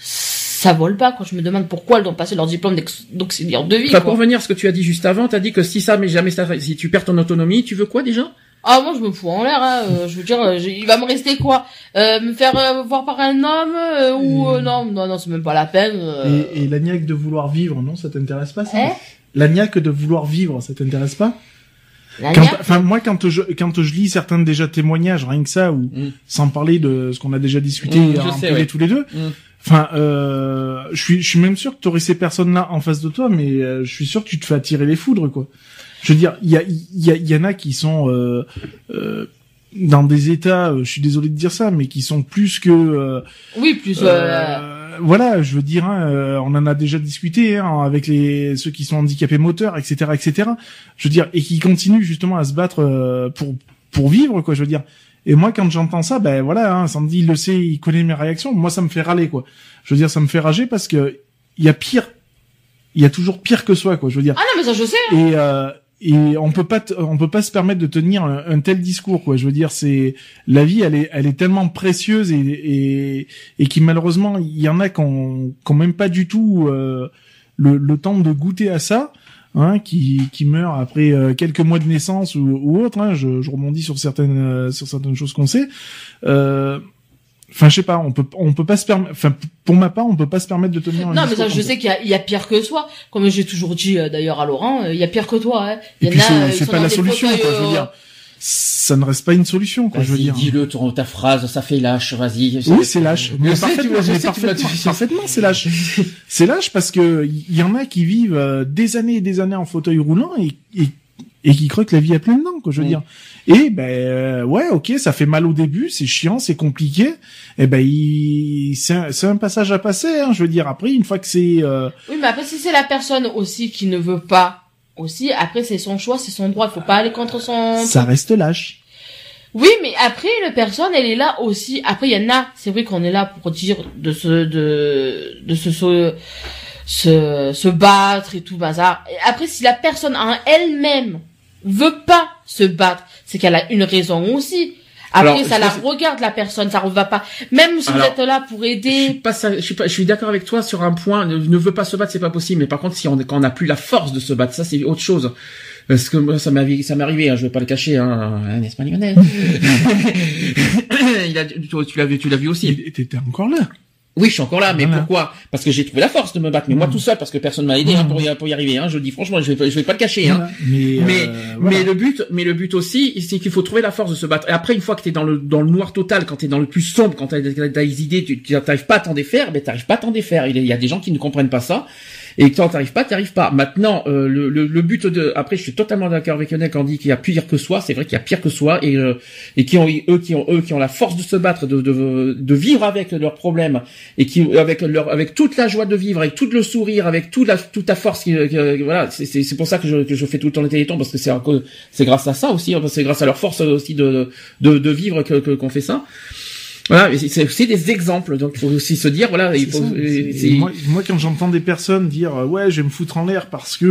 Speaker 3: ça vole pas, quoi. Je me demande pourquoi elles doivent passer leur diplôme d'auxiliaire de vie,
Speaker 1: Enfin,
Speaker 3: quoi.
Speaker 1: pour revenir à ce que tu as dit juste avant, t'as dit que si ça, mais jamais ça, si tu perds ton autonomie, tu veux quoi déjà?
Speaker 3: Ah moi je me fous en l'air hein. euh, je veux dire euh, il va me rester quoi euh, me faire euh, voir par un homme euh, ou euh, non non non c'est même pas la peine euh.
Speaker 2: Et, et l'agnac de vouloir vivre, non, ça t'intéresse pas ça L'agnac de vouloir vivre, ça t'intéresse pas
Speaker 3: La
Speaker 2: Enfin, moi, quand je quand je lis certains déjà témoignages, rien que ça, ou
Speaker 1: Mm.
Speaker 2: sans parler de ce qu'on a déjà discuté
Speaker 1: Mm, je
Speaker 2: en
Speaker 1: sais, ouais.
Speaker 2: tous les deux.
Speaker 1: Mm.
Speaker 2: Enfin, euh, je suis je suis même sûr que tu aurais ces personnes-là en face de toi, mais euh, je suis sûr que tu te fais attirer les foudres, quoi. Je veux dire, il y a y, a- y en a qui sont euh, euh, dans des états, euh, je suis désolé de dire ça, mais qui sont plus que euh,
Speaker 3: oui plus euh,
Speaker 2: euh, voilà, je veux dire, hein, on en a déjà discuté hein, avec les ceux qui sont handicapés moteurs, etc., etc. Je veux dire, et qui continuent justement à se battre euh, pour pour vivre, quoi. Je veux dire. Et moi, quand j'entends ça, ben voilà, hein, Sandy il le sait, il connaît mes réactions. Moi, ça me fait râler, quoi. Je veux dire, ça me fait rager parce que il y a pire, il y a toujours pire que soi, quoi. Je veux dire.
Speaker 3: ah non mais ça je sais hein.
Speaker 2: Et euh, et on peut pas on peut pas se permettre de tenir un, tel discours quoi. Je veux dire c'est la vie elle est elle est tellement précieuse et et, et qui malheureusement il y en a qui ont, qui même pas du tout euh, le, le temps de goûter à ça hein, qui qui meurent après euh, quelques mois de naissance ou, ou autre hein, je, je rebondis sur certaines euh, sur certaines choses qu'on sait. Euh, Enfin, je sais pas, on peut, on peut pas se permettre, enfin, pour ma part, on peut pas se permettre de tenir un
Speaker 3: non mais ça je sais qu'il y a, il y a pire que soi comme j'ai toujours dit euh, d'ailleurs à Laurent euh, il y
Speaker 2: Et
Speaker 3: en a
Speaker 2: puis, c'est-
Speaker 3: euh, ils
Speaker 2: c'est
Speaker 3: sont
Speaker 2: pas la solution, quoi, je veux
Speaker 3: euh,
Speaker 2: dire. ça ne reste pas une solution, quoi, je veux dire.
Speaker 1: dis-le, ton- ta phrase, ça fait lâche, vas-y.
Speaker 2: Oui, c'est lâche. Mais parfaitement, mais
Speaker 1: tu
Speaker 2: parfaitement,
Speaker 1: dit.
Speaker 2: parfaitement, c'est lâche. c'est lâche parce que il y en a qui vivent euh, des années et des années en fauteuil roulant et, et, et qui croient que la vie a plein dedans, quoi, je veux
Speaker 1: Mm.
Speaker 2: dire. Et ben euh, ouais, ok, ça fait mal au début, c'est chiant, c'est compliqué. Et ben il, c'est un, un passage à passer, hein, je veux dire. Après, une fois que c'est euh,
Speaker 3: Oui, mais après, si c'est la personne aussi qui ne veut pas, aussi, après, c'est son choix, c'est son droit. Il faut pas aller contre son...
Speaker 2: ça reste lâche.
Speaker 3: Oui, mais après, la personne, elle est là aussi. Après, il y en a, c'est vrai qu'on est là pour dire de se, de, de se, se, se, se battre et tout bazar. Et après, si la personne en elle-même veut pas se battre, c'est qu'elle a une raison aussi. Après,
Speaker 1: Alors,
Speaker 3: ça la regarde, la personne, ça ne va pas. Même si
Speaker 1: Alors,
Speaker 3: vous êtes là pour
Speaker 1: Je suis
Speaker 3: aider,
Speaker 1: pas, je suis pas, je suis d'accord avec toi sur un point. Ne, ne veut pas se battre, c'est pas possible. Mais par contre, si on, quand on n'a plus la force de se battre, ça c'est autre chose. Parce que moi, ça m'est ça m'est arrivé, hein, je vais pas le cacher, hein, n'est-ce pas Lionel Il a, tu, tu l'as vu, tu l'as vu aussi.
Speaker 2: T'étais encore là.
Speaker 1: Oui, je suis encore là, mais
Speaker 2: Voilà.
Speaker 1: pourquoi? Parce que j'ai trouvé la force de me battre, mais moi tout seul, parce que personne m'a aidé hein, pour, y, pour y arriver. Hein, je le dis franchement, je vais, pas- je vais pas le cacher. Hein.
Speaker 2: Voilà. Mais
Speaker 1: Mais,
Speaker 2: euh, voilà.
Speaker 1: mais le but, mais le but aussi, c'est qu'il faut trouver la force de se battre. Et après, une fois que t'es dans le dans le noir total, quand t'es dans le plus sombre, quand t'as des idées, tu t'arrives pas à t'en défaire, ben t'arrives pas à t'en défaire. Il y a des gens qui ne comprennent pas ça. Et quand t'arrives pas, t'arrives pas. Maintenant, euh, le, le, le but de, après, je suis totalement d'accord avec Lionel quand on dit qu'il y a pire que soi. C'est vrai qu'il y a pire que soi et euh, et qui ont eux qui ont eux qui ont la force de se battre, de de, de vivre avec leurs problèmes et qui avec leur avec toute la joie de vivre, avec tout le sourire, avec toute la toute la force. Qui, qui- voilà, c'est c'est pour ça que je que je fais tout le temps les télétons parce que c'est c'est grâce à ça aussi, hein, c'est grâce à leur force aussi de de, de vivre que- qu'on fait ça. Voilà, c'est- aussi des exemples, donc il faut aussi se dire, voilà, il faut.
Speaker 2: ça,
Speaker 1: euh,
Speaker 2: moi, moi, quand j'entends des personnes dire euh, ouais, je vais me foutre en l'air parce que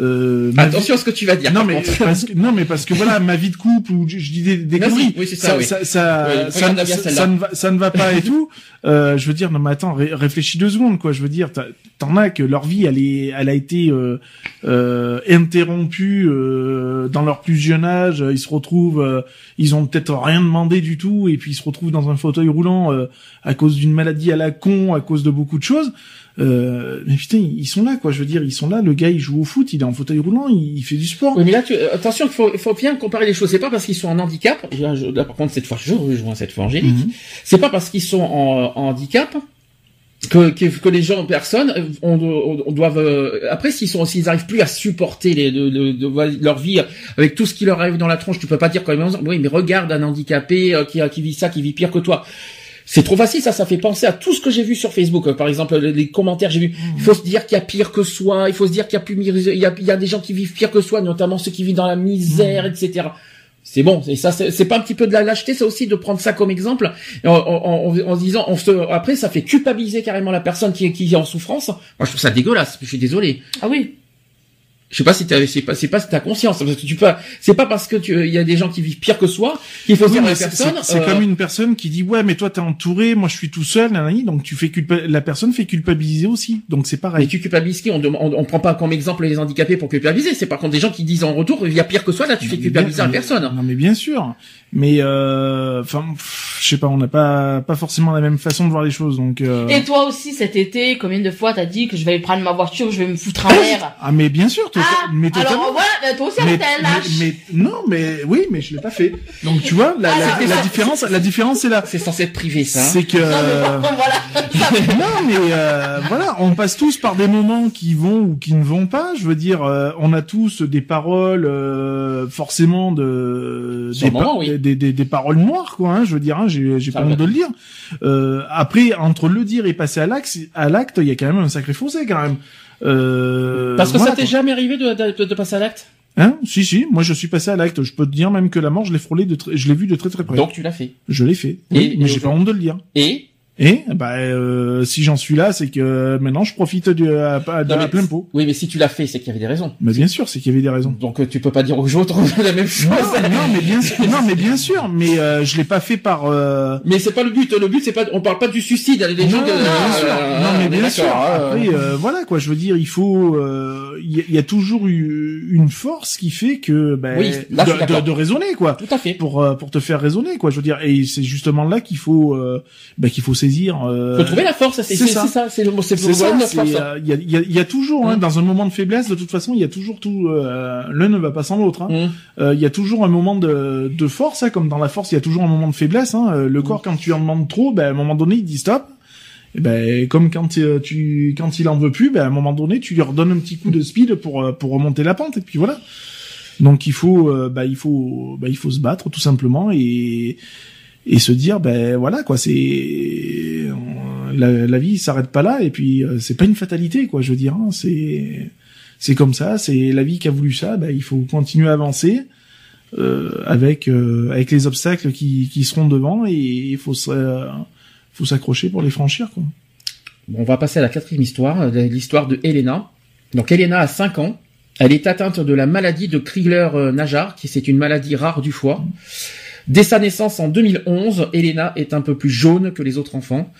Speaker 2: euh,
Speaker 1: Attention à ce que tu vas dire.
Speaker 2: Non mais parce que non mais parce que voilà ma vie de couple ou je, je dis des, des conneries.
Speaker 1: oui, ça, oui.
Speaker 2: ça
Speaker 1: Oui,
Speaker 2: ça, ça- ne va ça ne va pas et tout. Euh, je veux dire non mais attends ré- réfléchis deux secondes quoi. Je veux dire t'en as que leur vie elle est elle a été euh, euh, interrompue euh, dans leur plus jeune âge. Ils se retrouvent euh, ils ont peut-être rien demandé du tout et puis ils se retrouvent dans un fauteuil roulant euh, à cause d'une maladie à la con à cause de beaucoup de choses euh, mais putain ils sont là quoi je veux dire ils sont là le gars il joue au foot il est en fauteuil roulant il, il fait du sport
Speaker 1: Oui, mais là, tu, euh, attention, il faut, faut bien comparer les choses. C'est pas parce qu'ils sont en handicap. Là, je- là, par contre, cette fois, je rejoins cette fois Angélique.
Speaker 2: Mhm.
Speaker 1: C'est pas parce qu'ils sont en, en handicap que, que, que les gens, personnes, euh, on, on, on doivent. euh, après, s'ils sont, s'ils arrivent plus à supporter les, de, de- de- leur vie avec tout ce qui leur arrive dans la tronche, tu peux pas dire quand même. Oui, mais regarde un handicapé euh, qui, qui vit ça, qui vit pire que toi. C'est trop facile, ça, ça fait penser à tout ce que j'ai vu sur Facebook. Euh, Par exemple, les, commentaires, j'ai vu. Il faut se dire qu'il y a pire que soi. Il faut se dire qu'il y a plus, il y a, des gens qui vivent pire que soi, notamment ceux qui vivent dans la misère, etc. C'est bon, et ça, c'est pas un petit peu de la lâcheté, ça aussi, de prendre ça comme exemple, en, en, disant, après, ça fait culpabiliser carrément la personne qui, qui est en souffrance. Moi, je trouve ça dégueulasse. Je suis désolé.
Speaker 3: ah oui.
Speaker 1: Je sais pas si t'as, c'est pas, c'est pas si t'as conscience, parce que tu peux, c'est pas parce que tu, il y a des gens qui vivent pire que soi qu'il faut
Speaker 2: Oui,
Speaker 1: dire à
Speaker 2: mais
Speaker 1: la personne.
Speaker 2: c'est c'est
Speaker 1: euh,
Speaker 2: comme une personne qui dit ouais mais toi t'es entouré moi je suis tout seul nanani donc tu fais culpa- la personne fait culpabiliser aussi donc c'est
Speaker 1: Mais
Speaker 2: pareil
Speaker 1: tu culpabilises qui? On, dem- on, on prend pas comme exemple les handicapés pour culpabiliser. C'est par contre des gens qui disent en retour, il y a pire que soi, là tu fais
Speaker 2: Mais
Speaker 1: culpabiliser
Speaker 2: bien-
Speaker 1: la
Speaker 2: mais-
Speaker 1: personne.
Speaker 2: non mais bien sûr mais euh, enfin pff, je sais pas on n'a pas pas forcément la même façon de voir les choses donc euh,
Speaker 3: Et toi aussi, cet été, combien de fois t'as dit que je vais prendre ma voiture, je vais me foutre en l'air?
Speaker 2: Ah mais bien sûr to-
Speaker 3: Ah,
Speaker 2: mais totalement
Speaker 3: alors voilà, ben, toi aussi,
Speaker 2: mais,
Speaker 3: t'es un lâche.
Speaker 2: mais- mais- non mais oui mais je l'ai pas fait donc tu vois la,
Speaker 3: Ah,
Speaker 2: la, la différence la différence c'est là
Speaker 1: C'est censé être privé, ça. hein.
Speaker 2: c'est que
Speaker 3: Non, mais bon, voilà.
Speaker 2: non, mais euh, voilà, on passe tous par des moments qui vont ou qui ne vont pas. Je veux dire, euh, on a tous des paroles euh, forcément de des,
Speaker 1: oui.
Speaker 2: des, des, des paroles noires, quoi. Hein, je veux dire, hein, j'ai j'ai pas honte de le dire. Euh, après, entre le dire et passer à l'acte, à l'acte, il y a quand même un sacré fossé quand même. Euh,
Speaker 1: Parce que ça t'est jamais arrivé de, de, de passer à l'acte
Speaker 2: Hein? Si, si. Moi, je suis passé à l'acte. Je peux te dire même que la mort, je l'ai frôlé de, très- je l'ai vu de très très près.
Speaker 1: Donc tu l'as fait.
Speaker 2: je l'ai fait.
Speaker 1: Et-
Speaker 2: Oui, mais
Speaker 1: et
Speaker 2: j'ai pas honte de le dire.
Speaker 1: Et
Speaker 2: Et bah euh, si j'en suis là, c'est que maintenant je profite de, à, à,
Speaker 1: Non,
Speaker 2: plein pot.
Speaker 1: oui, mais si tu l'as fait, c'est qu'il y avait des raisons.
Speaker 2: Mais bien sûr, c'est qu'il y avait des raisons.
Speaker 1: Donc euh, tu peux pas dire aux autres la même chose.
Speaker 2: Non, non, mais bien sûr, non, mais bien sûr, mais euh, je l'ai pas fait par. Euh...
Speaker 1: Mais c'est pas le but. Le but c'est pas, on parle pas du suicide. Les gens
Speaker 2: non, bien sûr.
Speaker 1: euh,
Speaker 2: non, mais bien sûr. Après, euh, voilà quoi. Je veux dire, il faut. euh, Il y, a- toujours eu une force qui fait que ben,
Speaker 1: Oui, là,
Speaker 2: de, de, de raisonner quoi.
Speaker 1: Tout à fait.
Speaker 2: Pour euh, pour te faire raisonner quoi. Je veux dire, et c'est justement là qu'il faut euh, ben, qu'il faut saisir. Euh,
Speaker 1: Faut trouver la force, c'est
Speaker 2: ça.
Speaker 1: ça, c'est force.
Speaker 2: euh, il y, a, il y, a, il y a toujours, hein,
Speaker 1: Mm.
Speaker 2: dans un moment de faiblesse, de toute façon, il y a toujours tout. euh, L'un ne va pas sans l'autre. hein. Euh, Il y a toujours un moment de, de force, hein, comme dans la force, il y a toujours un moment de faiblesse. Hein. Euh, Le corps, quand tu en demandes trop, ben, à un moment donné, il dit stop. Et ben, comme quand euh, tu, quand il en veut plus, ben, à un moment donné, tu lui redonnes un petit coup de speed pour pour remonter la pente. Et puis voilà. Donc il faut, euh, bah, il faut, bah, il faut se battre tout simplement et et se dire, ben voilà quoi, c'est euh, la, la vie s'arrête pas là. Et puis euh, c'est pas une fatalité quoi, je veux dire. hein. c'est c'est comme ça, c'est la vie qui a voulu ça. Ben, il faut continuer à avancer euh, avec euh, avec les obstacles qui, qui seront devant et il faut euh, s'accrocher pour les franchir quoi.
Speaker 1: Bon, on va passer à la quatrième histoire, euh, l'histoire de Elena. Donc Elena a 5 ans. Elle est atteinte de la maladie de Krigler-Najar, qui c'est une maladie rare du foie. Dès sa naissance en 2011, Elena est un peu plus jaune que les autres enfants.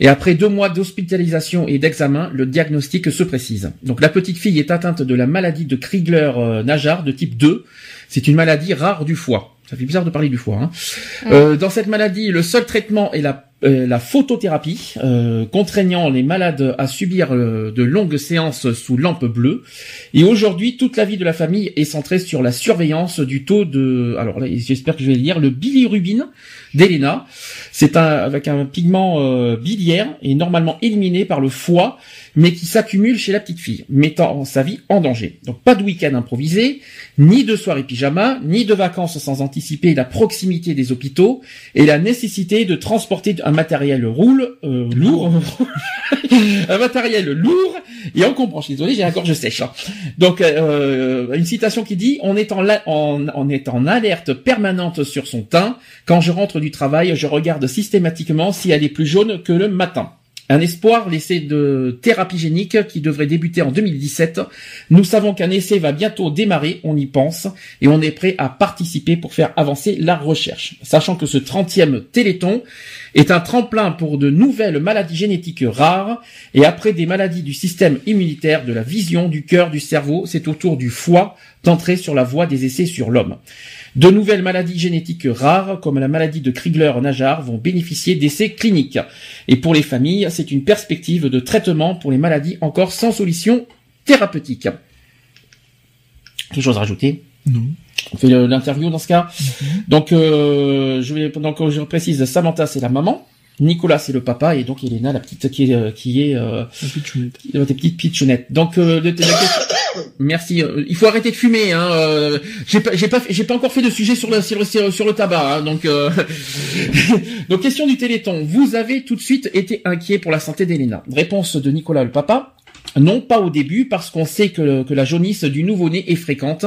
Speaker 1: Et après deux mois d'hospitalisation et d'examen, le diagnostic se précise. Donc la petite fille est atteinte de la maladie de Krigler-Najar de type 2. C'est une maladie rare du foie. Ça fait bizarre de parler du foie. Hein. Euh, dans cette maladie, le seul traitement est la, euh, la photothérapie, euh, contraignant les malades à subir euh, de longues séances sous lampe bleue. Et aujourd'hui, toute la vie de la famille est centrée sur la surveillance du taux de, alors là, j'espère que je vais lire, le bilirubine d'Elena. C'est un, avec un pigment euh, biliaire et normalement éliminé par le foie, mais qui s'accumule chez la petite fille, mettant sa vie en danger. Donc pas de week-end improvisé, ni de soirée pyjama, ni de vacances sans anticiper la proximité des hôpitaux et la nécessité de transporter un matériel roule, euh, lourd, un matériel lourd et encombrant. Je suis désolé, j'ai la gorge sèche. hein. Donc euh, une citation qui dit on est en, la- en- on est en alerte permanente sur son teint. Quand je rentre du travail, je regarde systématiquement si elle est plus jaune que le matin. Un espoir l'essai de thérapie génique qui devrait débuter en 2017. Nous savons qu'un essai va bientôt démarrer, on y pense, et on est prêt à participer pour faire avancer la recherche. Sachant que ce 30e Téléthon est un tremplin pour de nouvelles maladies génétiques rares, et après des maladies du système immunitaire, de la vision, du cœur, du cerveau, c'est au tour du foie d'entrer sur la voie des essais sur l'homme. De nouvelles maladies génétiques rares, comme la maladie de Krigler-Najar, vont bénéficier d'essais cliniques. Et pour les familles, c'est une perspective de traitement pour les maladies encore sans solution thérapeutique. Quelque chose à rajouter?
Speaker 2: Non.
Speaker 1: On fait l'interview dans ce cas. Donc, euh, je vais donc je précise, Samantha c'est la maman, Nicolas c'est le papa et donc Elena la petite qui est euh, qui est euh,
Speaker 2: La
Speaker 1: tes petites pitchounettes. Donc, euh, de- de- la- merci. euh, il faut arrêter de fumer. Hein, euh, j'ai pas j'ai pas fait- j'ai pas encore fait de sujet sur le sur le, sur, sur le tabac. hein, donc euh, donc question du Téléthon. Vous avez tout de suite été inquiet pour la santé d'Elena. Réponse de Nicolas le papa. Non, pas au début, parce qu'on sait que, la jaunisse du nouveau-né est fréquente.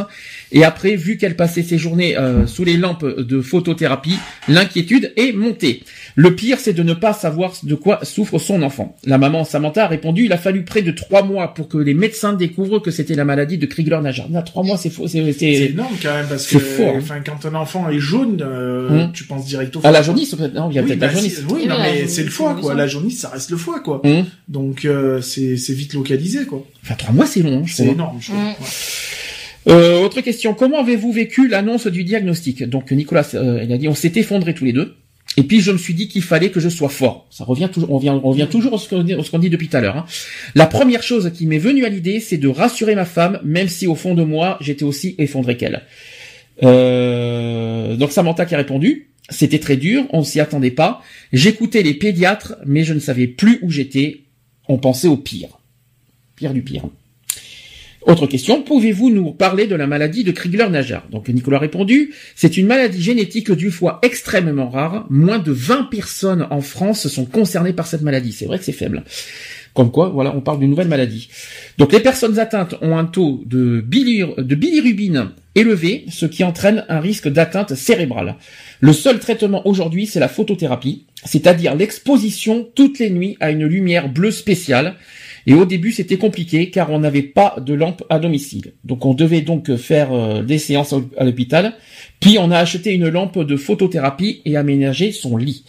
Speaker 1: Et après, vu qu'elle passait ses journées euh, sous les lampes de photothérapie, l'inquiétude est montée. Le pire, c'est de ne pas savoir de quoi souffre son enfant. La maman Samantha a répondu, il a fallu près de trois mois pour que les médecins découvrent que c'était la maladie de Krigler-Najar. Trois mois, c'est faux, c'est,
Speaker 2: C'est
Speaker 1: c'est,
Speaker 2: énorme quand même parce
Speaker 1: c'est
Speaker 2: que
Speaker 1: fort, hein.
Speaker 2: enfin quand un enfant est jaune, euh,
Speaker 1: Hum.
Speaker 2: tu penses direct au
Speaker 1: la
Speaker 2: foie.
Speaker 1: jaunisse, peut-être, non, il y a
Speaker 2: Oui,
Speaker 1: peut-être
Speaker 2: bah,
Speaker 1: la jaunisse.
Speaker 2: c'est- oui,
Speaker 3: Oui,
Speaker 2: non,
Speaker 3: la
Speaker 2: mais
Speaker 3: jaunisse,
Speaker 2: c'est le foie quoi. La jaunisse, ça reste le foie quoi.
Speaker 1: Hum.
Speaker 2: Donc euh, c'est c'est vite localisé quoi.
Speaker 1: Enfin, trois mois, c'est long, hein,
Speaker 2: C'est énorme. Je trouve.
Speaker 3: Hum.
Speaker 2: Ouais.
Speaker 1: Euh, autre question. Comment avez-vous vécu l'annonce du diagnostic? Donc Nicolas, euh, il a dit, on s'est effondrés tous les deux. Et puis je me suis dit qu'il fallait que je sois fort. Ça revient toujours, on, vient, on revient toujours à ce qu'on dit, depuis tout à l'heure. hein. La première chose qui m'est venue à l'idée, c'est de rassurer ma femme, même si au fond de moi, j'étais aussi effondré qu'elle. Euh, donc Samantha qui a répondu. C'était très dur, on s'y attendait pas. J'écoutais les pédiatres, mais je ne savais plus où j'étais. On pensait au pire. Pire du pire. Autre question, pouvez-vous nous parler de la maladie de Krigler-Najar Donc Nicolas a répondu, c'est une maladie génétique du foie extrêmement rare. Moins de 20 personnes en France sont concernées par cette maladie. C'est vrai que c'est faible. Comme quoi, voilà, on parle d'une nouvelle maladie. Donc les personnes atteintes ont un taux de, bilir- de bilirubine élevé, ce qui entraîne un risque d'atteinte cérébrale. Le seul traitement aujourd'hui, c'est la photothérapie, c'est-à-dire l'exposition toutes les nuits à une lumière bleue spéciale. Et au début, c'était compliqué car on n'avait pas de lampe à domicile. Donc on devait donc faire euh, des séances à l'hôpital. Puis on a acheté une lampe de photothérapie et aménagé son lit.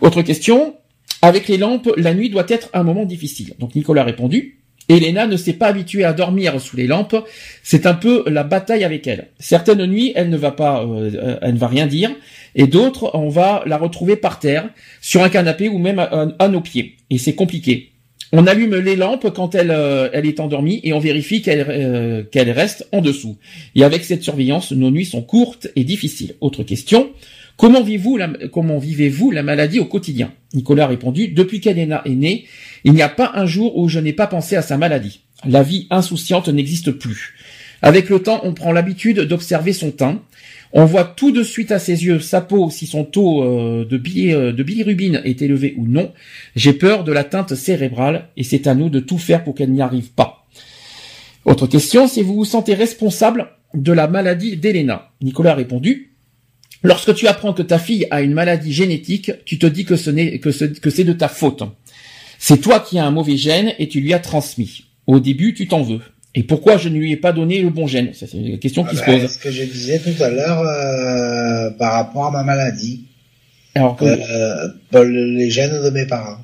Speaker 1: Autre question. Avec les lampes, la nuit doit être un moment difficile. Donc Nicolas a répondu. Elena ne s'est pas habituée à dormir sous les lampes. C'est un peu la bataille avec elle. Certaines nuits, elle ne va pas, euh, elle ne va rien dire, et d'autres, on va la retrouver par terre, sur un canapé ou même à nos pieds. Et c'est compliqué. On allume les lampes quand elle, euh, est endormie et on vérifie qu'elle euh, qu'elle reste en dessous. Et avec cette surveillance, nos nuits sont courtes et difficiles. Autre question. Comment vivez-vous la, comment vivez-vous la maladie au quotidien? Nicolas a répondu, depuis qu'Elena est née, il n'y a pas un jour où je n'ai pas pensé à sa maladie. La vie insouciante n'existe plus. Avec le temps, on prend l'habitude d'observer son teint. On voit tout de suite à ses yeux sa peau si son taux euh, de, bi- euh, bilirubine est élevé ou non. J'ai peur de l'atteinte cérébrale et c'est à nous de tout faire pour qu'elle n'y arrive pas. Autre question, si vous vous sentez responsable de la maladie d'Elena? Nicolas a répondu, Lorsque tu apprends que ta fille a une maladie génétique, tu te dis que ce n'est que ce- que c'est de ta faute. C'est toi qui as un mauvais gène et tu lui as transmis. Au début, tu t'en veux. Et pourquoi je ne lui ai pas donné le bon gène? Ça, C'est une question qui
Speaker 4: Ah
Speaker 1: se
Speaker 4: ben,
Speaker 1: pose.
Speaker 4: ce que je disais tout à l'heure euh, par rapport à ma maladie,
Speaker 1: Alors, que-
Speaker 4: euh, les gènes de mes parents.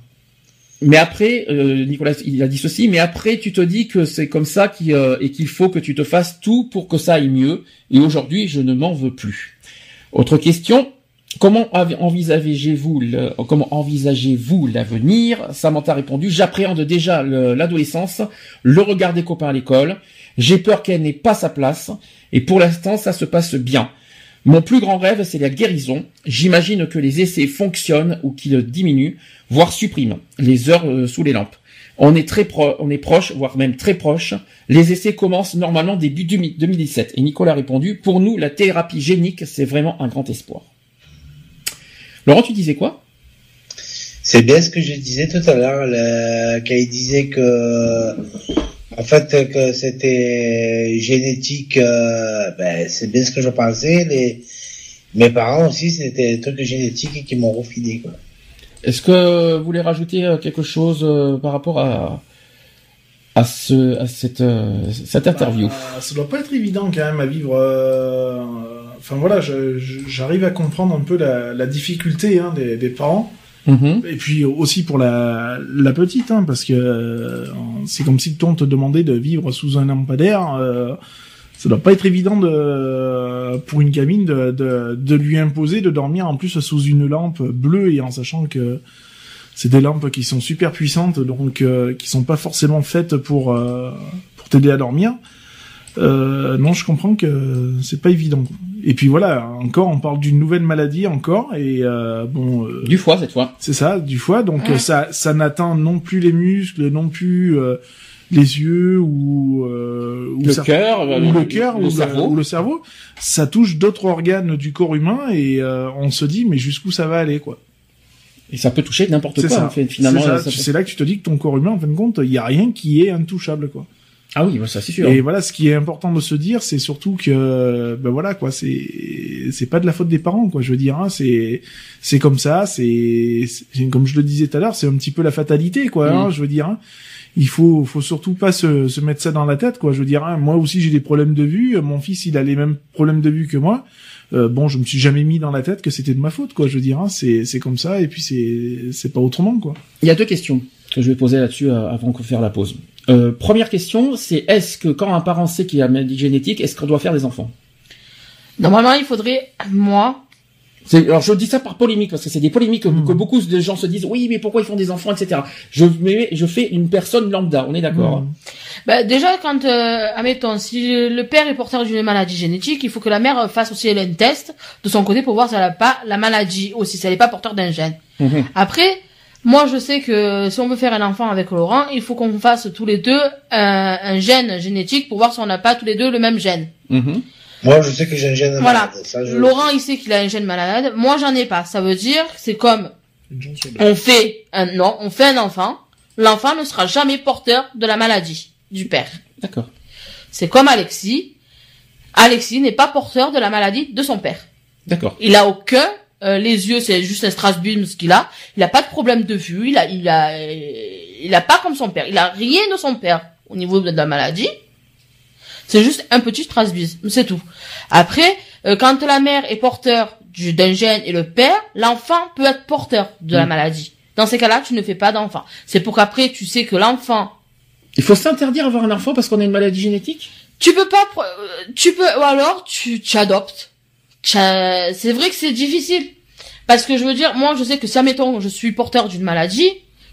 Speaker 1: mais après, euh, Nicolas, il a dit ceci. Mais après, tu te dis que c'est comme ça qu'il, euh, et qu'il faut que tu te fasses tout pour que ça aille mieux. Et aujourd'hui, je ne m'en veux plus. Autre question? Comment envisagez-vous l'avenir? Samantha a répondu j'appréhende déjà le- l'adolescence, le regard des copains à l'école. J'ai peur qu'elle n'ait pas sa place et pour l'instant ça se passe bien. Mon plus grand rêve c'est la guérison. J'imagine que les essais fonctionnent ou qu'ils diminuent, voire suppriment les heures euh, sous les lampes. On est très pro, on est proche, voire même très proche. Les essais commencent normalement début 2017. Et Nicolas a répondu pour nous la thérapie génique c'est vraiment un grand espoir. Laurent, tu disais quoi?
Speaker 4: C'est bien ce que je disais tout à l'heure, le- disait que, en fait, que c'était génétique. euh, ben, c'est bien ce que je pensais. Les, mes parents aussi, c'était des trucs génétiques qui m'ont refilé.
Speaker 1: Est-ce que vous voulez rajouter euh, quelque chose euh, par rapport à à ce à cette euh, cette interview
Speaker 2: Bah, ça doit pas être évident quand même à vivre. euh, Enfin voilà, j'arrive à comprendre un peu la, la difficulté hein, des, des parents.
Speaker 1: Mhm.
Speaker 2: Et puis aussi pour la, la petite, hein, parce que euh, c'est comme si on te demandait de vivre sous un lampadaire. Euh, ça doit pas être évident de, pour une gamine de, de, de lui imposer de dormir en plus sous une lampe bleue et en sachant que c'est des lampes qui sont super puissantes, donc euh, qui sont pas forcément faites pour euh, pour t'aider à dormir. Euh, non, je comprends que c'est pas évident. Et puis voilà, encore, on parle d'une nouvelle maladie encore, et euh, bon, euh,
Speaker 1: Du foie cette fois.
Speaker 2: c'est ça, du foie. Donc
Speaker 3: Ouais.
Speaker 2: ça, ça n'atteint non plus les muscles, non plus euh, les yeux ou, euh, ou
Speaker 1: Le cœur,
Speaker 2: ou le cœur ou
Speaker 1: le cerveau.
Speaker 2: ou le cerveau. Ça touche d'autres organes du corps humain et euh, on se dit mais jusqu'où ça va aller quoi.
Speaker 1: Et ça peut toucher n'importe quoi.
Speaker 2: ça.
Speaker 1: en fait, finalement,
Speaker 2: C'est
Speaker 1: peut-
Speaker 2: là que tu te dis que ton corps humain, en fin de compte, il y a rien qui est intouchable quoi.
Speaker 1: Ah oui, ça c'est sûr.
Speaker 2: Et voilà, ce qui est important de se dire, c'est surtout que, ben voilà, quoi, c'est, c'est pas de la faute des parents, quoi. Je veux dire, hein, c'est, c'est comme ça, c'est, c'est- comme je le disais tout à l'heure, c'est un petit peu la fatalité, quoi. hein,
Speaker 1: Mm.
Speaker 2: je veux dire, hein. il faut, faut surtout pas se, se mettre ça dans la tête, quoi. Je veux dire, hein, moi aussi j'ai des problèmes de vue, mon fils il a les mêmes problèmes de vue que moi. Euh, bon, je me suis jamais mis dans la tête que c'était de ma faute, quoi. Je veux dire, hein, c'est, c'est comme ça, et puis c'est, c'est pas autrement, quoi.
Speaker 1: Il y a deux questions que je vais poser là-dessus euh, avant de faire la pause. Euh, première question, c'est est-ce que quand un parent sait qu'il a une maladie génétique, est-ce qu'on doit faire des enfants?
Speaker 3: Normalement, il faudrait, moi,
Speaker 1: Alors je dis ça par polémique parce que c'est des polémiques que,
Speaker 2: Mm.
Speaker 1: que beaucoup de gens se disent oui mais pourquoi ils font des enfants etc. Je mets, je fais une personne lambda, on est d'accord.
Speaker 2: Mm.
Speaker 3: ben, déjà, quand, euh, admettons, si le père est porteur d'une maladie génétique, il faut que la mère fasse aussi elle, un test de son côté pour voir si elle n'a pas la maladie aussi, si elle n'est pas porteur d'un gène.
Speaker 1: Mhm.
Speaker 3: Après, moi, je sais que si on veut faire un enfant avec Laurent, il faut qu'on fasse tous les deux un, un gène génétique pour voir si on n'a pas tous les deux le même gène.
Speaker 1: Mhm.
Speaker 4: Moi, je sais que j'ai un gène
Speaker 3: Voilà.
Speaker 4: malade. Ça, je...
Speaker 3: Laurent, il sait qu'il a un gène malade. Moi, j'en ai pas. Ça veut dire, c'est comme on fait un non, on fait un enfant. L'enfant ne sera jamais porteur de la maladie du père.
Speaker 1: D'accord.
Speaker 3: C'est comme Alexis. Alexis n'est pas porteur de la maladie de son père.
Speaker 1: D'accord.
Speaker 3: Il a aucun euh, les yeux, c'est juste un strasbourg ce qu'il a. Il a pas de problème de vue. Il a, il a, euh, il a pas comme son père. Il a rien de son père au niveau de la maladie. C'est juste un petit strasbourg, c'est tout. Après, euh, quand la mère est porteur du- d'un gène et le père, l'enfant peut être porteur de la
Speaker 1: Mm.
Speaker 3: maladie. Dans ces cas-là, tu ne fais pas d'enfant. C'est pour qu'après, tu sais que l'enfant
Speaker 1: Il faut s'interdire d'avoir un enfant parce qu'on a une maladie génétique?
Speaker 3: Tu peux pas, euh, tu peux, ou alors tu, tu adoptes. C'est vrai que c'est difficile. Parce que je veux dire, moi je sais que si, admettons, je suis porteur d'une maladie,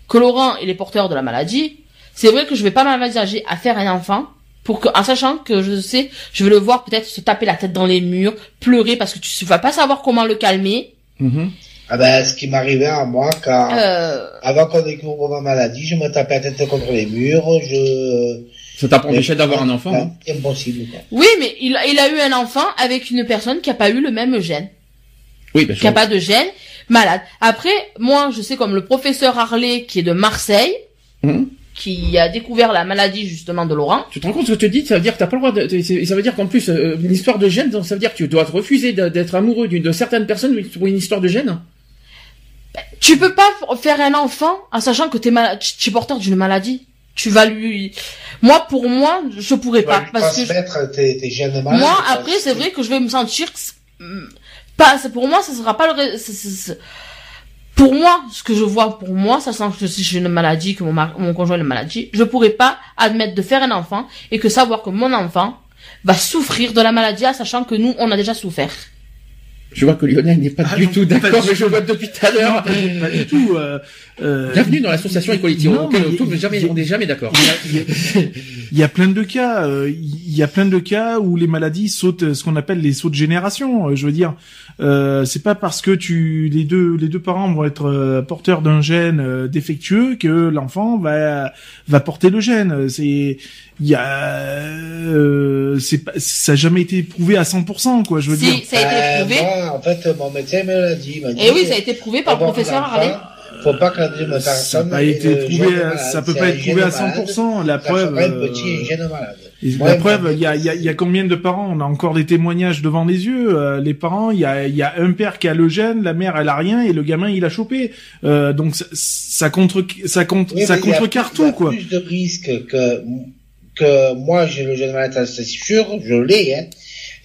Speaker 3: que Laurent il est porteur de la maladie, c'est vrai que je vais pas m'envisager à faire un enfant pour que, en sachant que je sais, je vais le voir peut-être se taper la tête dans les murs, pleurer parce que tu vas pas savoir comment le calmer.
Speaker 1: Mhm.
Speaker 4: Ah ben, ce qui m'arrivait à moi, quand,
Speaker 3: Euh,
Speaker 4: avant qu'on découvre ma maladie, je me tapais la tête contre les murs, je...
Speaker 1: Ça t'a empêché d'avoir un enfant hein
Speaker 4: impossible, quoi.
Speaker 3: oui, mais il, il a eu un enfant avec une personne qui a pas eu le même gène.
Speaker 1: Oui, bien
Speaker 3: qui a
Speaker 1: sûr.
Speaker 3: pas de gène, malade. Après, moi, je sais comme le professeur Harley qui est de Marseille,
Speaker 1: Mhm.
Speaker 3: Qui a découvert la maladie justement de Laurent.
Speaker 1: Tu te rends compte ce que je te dis? Ça veut dire que t'as pas le droit de. Ça veut dire qu'en plus, euh, une histoire de donc ça veut dire que tu dois te refuser d'être amoureux d'une de certaines personnes pour une histoire de gène
Speaker 3: Tu peux pas faire un enfant en sachant que t'es mal... tu tu es porteur d'une maladie. Tu vas lui. Moi, pour moi, je pourrais
Speaker 4: Tu vas
Speaker 3: pas
Speaker 4: lui
Speaker 3: parce que
Speaker 4: tes, tes gènes malades.
Speaker 3: moi, après, c'est vrai que je vais me sentir hum, pas. c'est- Pour moi, ça sera pas le. c'est- c'est- c'est- Pour moi, ce que je vois pour moi, sachant que si j'ai une maladie, que mon, mari- mon conjoint a une maladie, je pourrais pas admettre de faire un enfant et que savoir que mon enfant va souffrir de la maladie, sachant que nous, on a déjà souffert.
Speaker 1: Je vois que Lionel n'est pas
Speaker 2: Ah
Speaker 1: du
Speaker 2: non,
Speaker 1: tout d'accord, mais je vois depuis tout à l'heure.
Speaker 2: Pas, pas du tout. Euh, euh,
Speaker 1: Bienvenue dans l'association Equality. Jamais, on n'est jamais d'accord.
Speaker 2: Il y a- plein de cas. euh, Il y a plein de cas où les maladies sautent, euh, ce qu'on appelle les sauts de génération. euh, Je veux dire, euh, c'est pas parce que tu les deux les deux parents vont être euh, porteurs d'un gène euh, défectueux que l'enfant va va porter le gène. C'est il y a euh, c'est pas ça a jamais été prouvé à 100% quoi. Je veux dire.
Speaker 3: Si, ça a été
Speaker 4: Euh,
Speaker 3: prouvé.
Speaker 4: Moi, en fait, mon médecin me l'a dit.
Speaker 3: Et oui, ça a été prouvé par le professeur Harley.
Speaker 4: Pas
Speaker 2: Ça
Speaker 4: personne.
Speaker 2: n'a pas
Speaker 4: ait
Speaker 2: été prouvé, à- ça peut pas être prouvé à
Speaker 4: gène malade,
Speaker 2: 100%. La preuve. euh,
Speaker 4: petit.
Speaker 2: Et la
Speaker 4: il
Speaker 2: preuve, il y a, y, a, y a combien de parents? On a encore des témoignages devant les yeux. euh, les parents, il y a, y a un père qui a le gène, la mère elle a rien et le gamin il a chopé. Euh, donc ça, ça contre, ça contre,
Speaker 4: Oui,
Speaker 2: ça contrecarre tout quoi.
Speaker 4: plus de risques que, que moi j'ai le gène malade, c'est sûr, je l'ai, hein.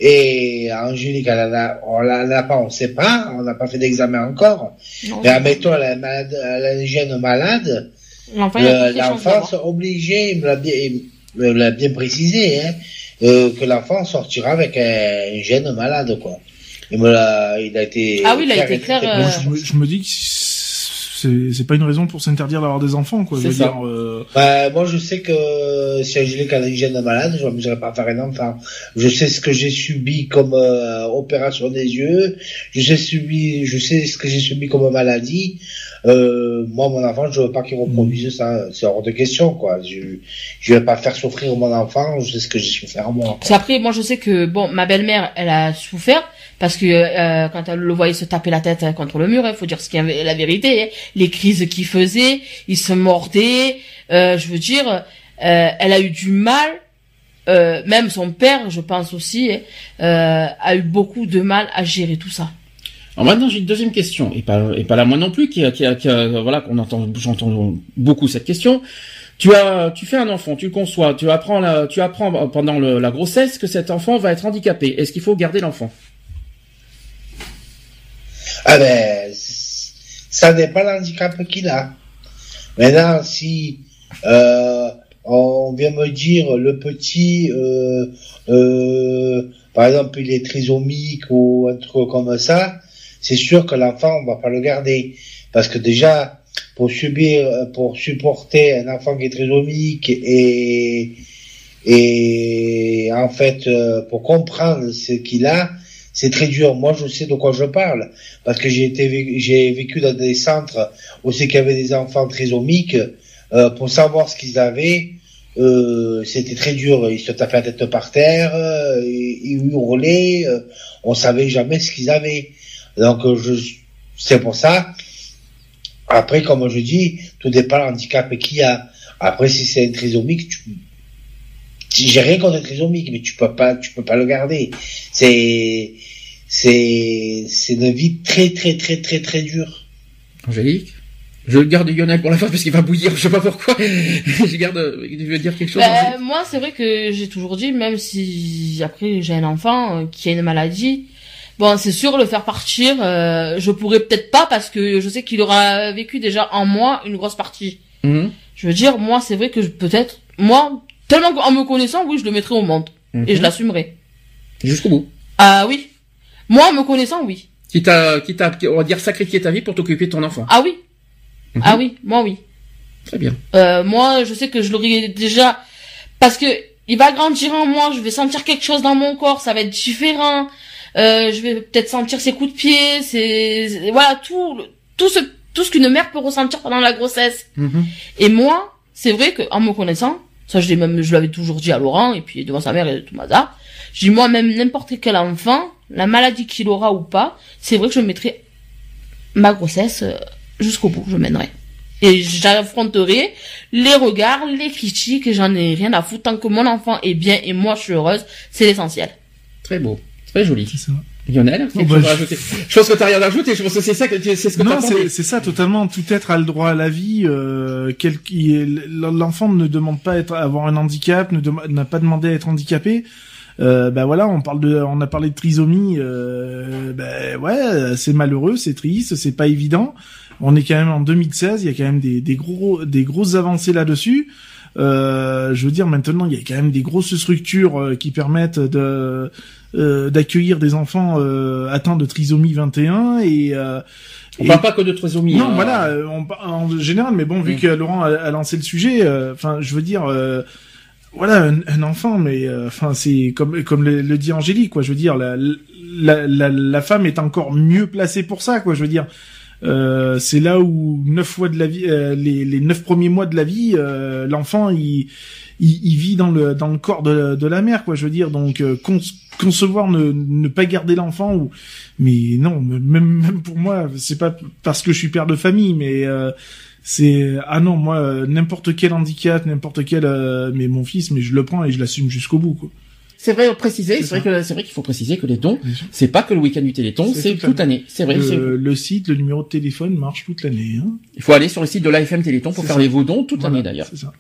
Speaker 4: Et Angélique, elle en a, on l'en a pas, on sait pas, on n'a pas fait d'examen encore.
Speaker 3: Non,
Speaker 4: Mais admettons, elle a, un malade, elle a gène malade,
Speaker 3: L'enfant, a
Speaker 4: le- obligé, il me l'a bien, il me l'a bien précisé, hein, euh, que l'enfant sortira avec un gène malade, quoi. Il me l'a, il a été.
Speaker 3: Ah oui, il a été clair, euh,
Speaker 2: me, je me dis que c'est, c'est pas une raison pour s'interdire d'avoir des enfants quoi. Je veux
Speaker 1: ça.
Speaker 2: dire, euh,
Speaker 4: Bah, moi, je sais que si Angélique a une gène malade, je m'amuserais pas à faire un enfant. Je sais ce que j'ai subi comme euh, opération des yeux. Je sais subi, je sais ce que j'ai subi comme maladie. Euh, moi, mon enfant, je veux pas qu'il reproduise ça. C'est hors de question, quoi. Je, je vais pas faire souffrir mon enfant. Je sais ce que j'ai souffert moi.
Speaker 3: Qu'après, moi, je sais que, bon, ma belle-mère, elle a souffert, parce que euh, quand elle le voyait se taper la tête hein, contre le mur, il faut dire ce y avait, la vérité, hein, les crises qu'il faisait, il se mordait, euh, je veux dire, euh, elle a eu du mal, euh, même son père, je pense aussi, hein, euh, a eu beaucoup de mal à gérer tout ça.
Speaker 1: Alors maintenant j'ai une deuxième question et pas et pas la moi non plus qui qui qui voilà qu'on entend j'entends beaucoup cette question. Tu as tu fais un enfant, tu le conçois, tu apprends la, tu apprends pendant la grossesse que cet enfant va être handicapé. Est-ce qu'il faut garder l'enfant?
Speaker 4: Ah ben, ça dépend l'handicap qu'il a. Maintenant, si euh, on vient me dire le petit, euh, euh, par exemple, il est trisomique ou un truc comme ça, c'est sûr que l'enfant, on va pas le garder. Parce que déjà, pour subir, pour supporter un enfant qui est trisomique et, et en fait, euh, pour comprendre ce qu'il a, c'est très dur. Moi, je sais de quoi je parle parce que j'ai été, j'ai vécu dans des centres où c'est qu'il y avait des enfants trisomiques. Euh, pour savoir ce qu'ils avaient, euh, c'était très dur. Ils se tapaient la tête par terre, euh, ils, ils hurlaient. euh, on savait jamais ce qu'ils avaient. Donc, euh, je, c'est pour ça. Après, comme je dis, tout dépend de l'handicap qu'il y a. Après, si c'est un trisomique, tu, j'ai rien contre un trisomique, mais tu peux pas, tu peux pas le garder. C'est, c'est, c'est une vie très, très, très, très, très dure.
Speaker 1: Angélique? Je le garde Lionel pour la fin parce qu'il va bouillir, je sais pas pourquoi. je garde tu veux dire quelque chose
Speaker 3: Ben,
Speaker 1: Angélique
Speaker 3: moi, c'est vrai que j'ai toujours dit, même si après j'ai un enfant euh, qui a une maladie, bon, c'est sûr le faire partir, euh, je pourrais peut-être pas parce que je sais qu'il aura vécu déjà en moi une grosse partie.
Speaker 1: Mhm.
Speaker 3: Je veux dire, moi, c'est vrai que je- peut-être, moi, tellement en me connaissant, oui, je le mettrai au monde. Et je
Speaker 1: Mhm.
Speaker 3: l'assumerai.
Speaker 1: Jusqu'au bout.
Speaker 3: Ah oui. Moi, en me connaissant, oui.
Speaker 1: Qui t'a, qui t'a, on va dire, sacrifié ta vie pour t'occuper de ton enfant.
Speaker 3: Ah oui.
Speaker 1: Mhm.
Speaker 3: Ah oui, moi oui.
Speaker 1: Très bien.
Speaker 3: Euh, moi, je sais que je l'aurais déjà parce que il va grandir en moi. Je vais sentir quelque chose dans mon corps. Ça va être différent. Euh, je vais peut-être sentir ses coups de pied. C'est c'est- voilà tout tout ce tout ce qu'une mère peut ressentir pendant la grossesse.
Speaker 1: Mhm.
Speaker 3: Et moi, c'est vrai que en me connaissant, ça je l'ai même je l'avais toujours dit à Laurent et puis devant sa mère et tout mazar. Je dis moi même n'importe quel enfant, la maladie qu'il aura ou pas, c'est vrai que je mettrai ma grossesse euh, jusqu'au bout, je mènerai. Et j'affronterai les regards, les critiques, et j'en ai rien à foutre. Tant que mon enfant est bien et moi je suis heureuse, c'est l'essentiel.
Speaker 1: Très beau. Très joli.
Speaker 2: C'est ça.
Speaker 1: Lionel, quelque
Speaker 2: bah,
Speaker 1: chose à
Speaker 2: je-
Speaker 1: rajouter? Je pense que t'as rien à rajouter. Je pense que c'est ça que c'est ce que
Speaker 2: Non, c'est c'est ça totalement. Tout être a le droit à la vie. Euh, quel, l'enfant ne demande pas à être, à avoir un handicap, ne dem- n'a pas demandé à être handicapé. Euh, ben voilà, on parle de, on a parlé de trisomie. Euh, ben ouais, c'est malheureux, c'est triste, c'est pas évident. On est quand même en 2016, il y a quand même des, des gros, des grosses avancées là-dessus. Euh, je veux dire, maintenant, il y a quand même des grosses structures euh, qui permettent de euh, d'accueillir des enfants euh, atteints de trisomie 21 et euh,
Speaker 1: On
Speaker 2: et-
Speaker 1: parle pas que de trisomie.
Speaker 2: non,
Speaker 1: hein.
Speaker 2: voilà, euh, on en général, mais bon, vu
Speaker 1: Mm.
Speaker 2: que Laurent a, a lancé le sujet, euh, enfin, je veux dire, euh, voilà, un, un enfant, mais euh, enfin, c'est comme comme le, le dit Angélique, quoi. Je veux dire, la, la, la, la femme est encore mieux placée pour ça, quoi. Je veux dire, euh, c'est là où neuf fois de la vie, euh, les, les neuf premiers mois de la vie, euh, l'enfant, il, il, il vit dans le dans le corps de, de la mère, quoi. Je veux dire, donc euh, con- concevoir ne, ne pas garder l'enfant ou mais non même même pour moi c'est pas parce que je suis père de famille mais euh, c'est ah non moi euh, n'importe quel handicap n'importe quel euh, mais mon fils mais je le prends et je l'assume jusqu'au bout quoi
Speaker 1: C'est vrai, préciser.
Speaker 2: C'est
Speaker 1: vrai que c'est vrai qu'il faut préciser que les dons, c'est pas que le week-end du Téléthon,
Speaker 2: C'est toute
Speaker 1: l'année. C'est vrai.
Speaker 2: le, le site le numéro de téléphone marche toute l'année hein.
Speaker 1: Il faut aller sur le site de l'AFM Téléthon pour faire
Speaker 2: ça.
Speaker 1: les vos dons toute
Speaker 2: Voilà,
Speaker 1: l'année d'ailleurs.
Speaker 2: c'est ça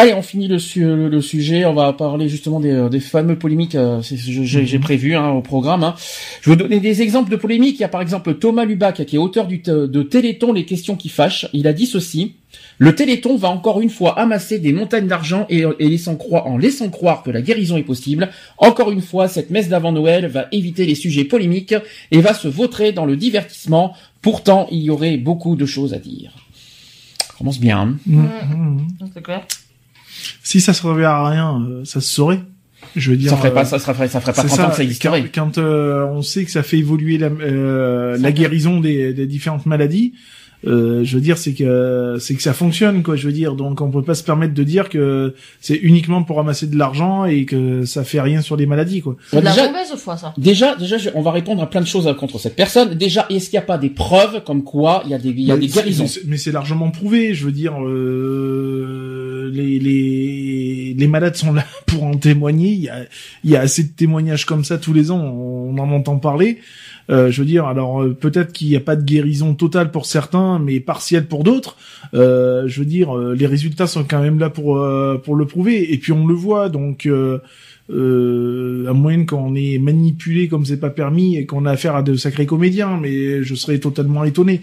Speaker 1: Allez, on finit le, su- le, le sujet. On va parler justement des, euh, des fameux polémiques. euh, J'ai j'ai
Speaker 2: Mhm.
Speaker 1: prévu hein, au programme. hein. Je vais vous donner des exemples de polémiques. Il y a par exemple Thomas Lubac, qui est auteur du de Téléthon, les questions qui fâchent. Il a dit ceci. Le Téléthon va encore une fois amasser des montagnes d'argent et, et laissant croire, en laissant croire que la guérison est possible. Encore une fois, cette messe d'avant Noël va éviter les sujets polémiques et va se vautrer dans le divertissement. Pourtant, il y aurait beaucoup de choses à dire. Ça commence bien. hein.
Speaker 3: C'est clair.
Speaker 2: Si ça servait à rien euh, ça se saurait je veux dire
Speaker 1: Ça ferait
Speaker 2: euh,
Speaker 1: pas, ça ferait, ça ferait pas
Speaker 2: C'est
Speaker 1: 30 ans que ça existerait.
Speaker 2: Quand, quand, euh, on sait que ça fait évoluer la, euh, la guérison des, des différentes maladies, euh, je veux dire, c'est que c'est que ça fonctionne, quoi. Je veux dire, donc on peut pas se permettre de dire que c'est uniquement pour ramasser de l'argent et que ça fait rien sur les maladies, quoi.
Speaker 3: C'est de la
Speaker 1: déjà-
Speaker 3: mauvaise foi, ça.
Speaker 1: Déjà, déjà, je- on va répondre à plein de choses euh, contre cette personne. Déjà, est-ce qu'il n'y a pas des preuves comme quoi il y a des, il y a
Speaker 2: Mais
Speaker 1: des guérisons
Speaker 2: Mais c'est largement prouvé. Je veux dire, euh, les, les, les malades sont là pour en témoigner. Il y a, il y a assez de témoignages comme ça tous les ans. On en entend parler. Euh, je veux dire, alors euh, peut-être qu'il n'y a pas de guérison totale pour certains, mais partielle pour d'autres. Euh, je veux dire, euh, les résultats sont quand même là pour euh, pour le prouver. Et puis on le voit. Donc à moins qu'on est manipulé comme c'est pas permis et qu'on a affaire à de sacrés comédiens, mais je serais totalement étonné.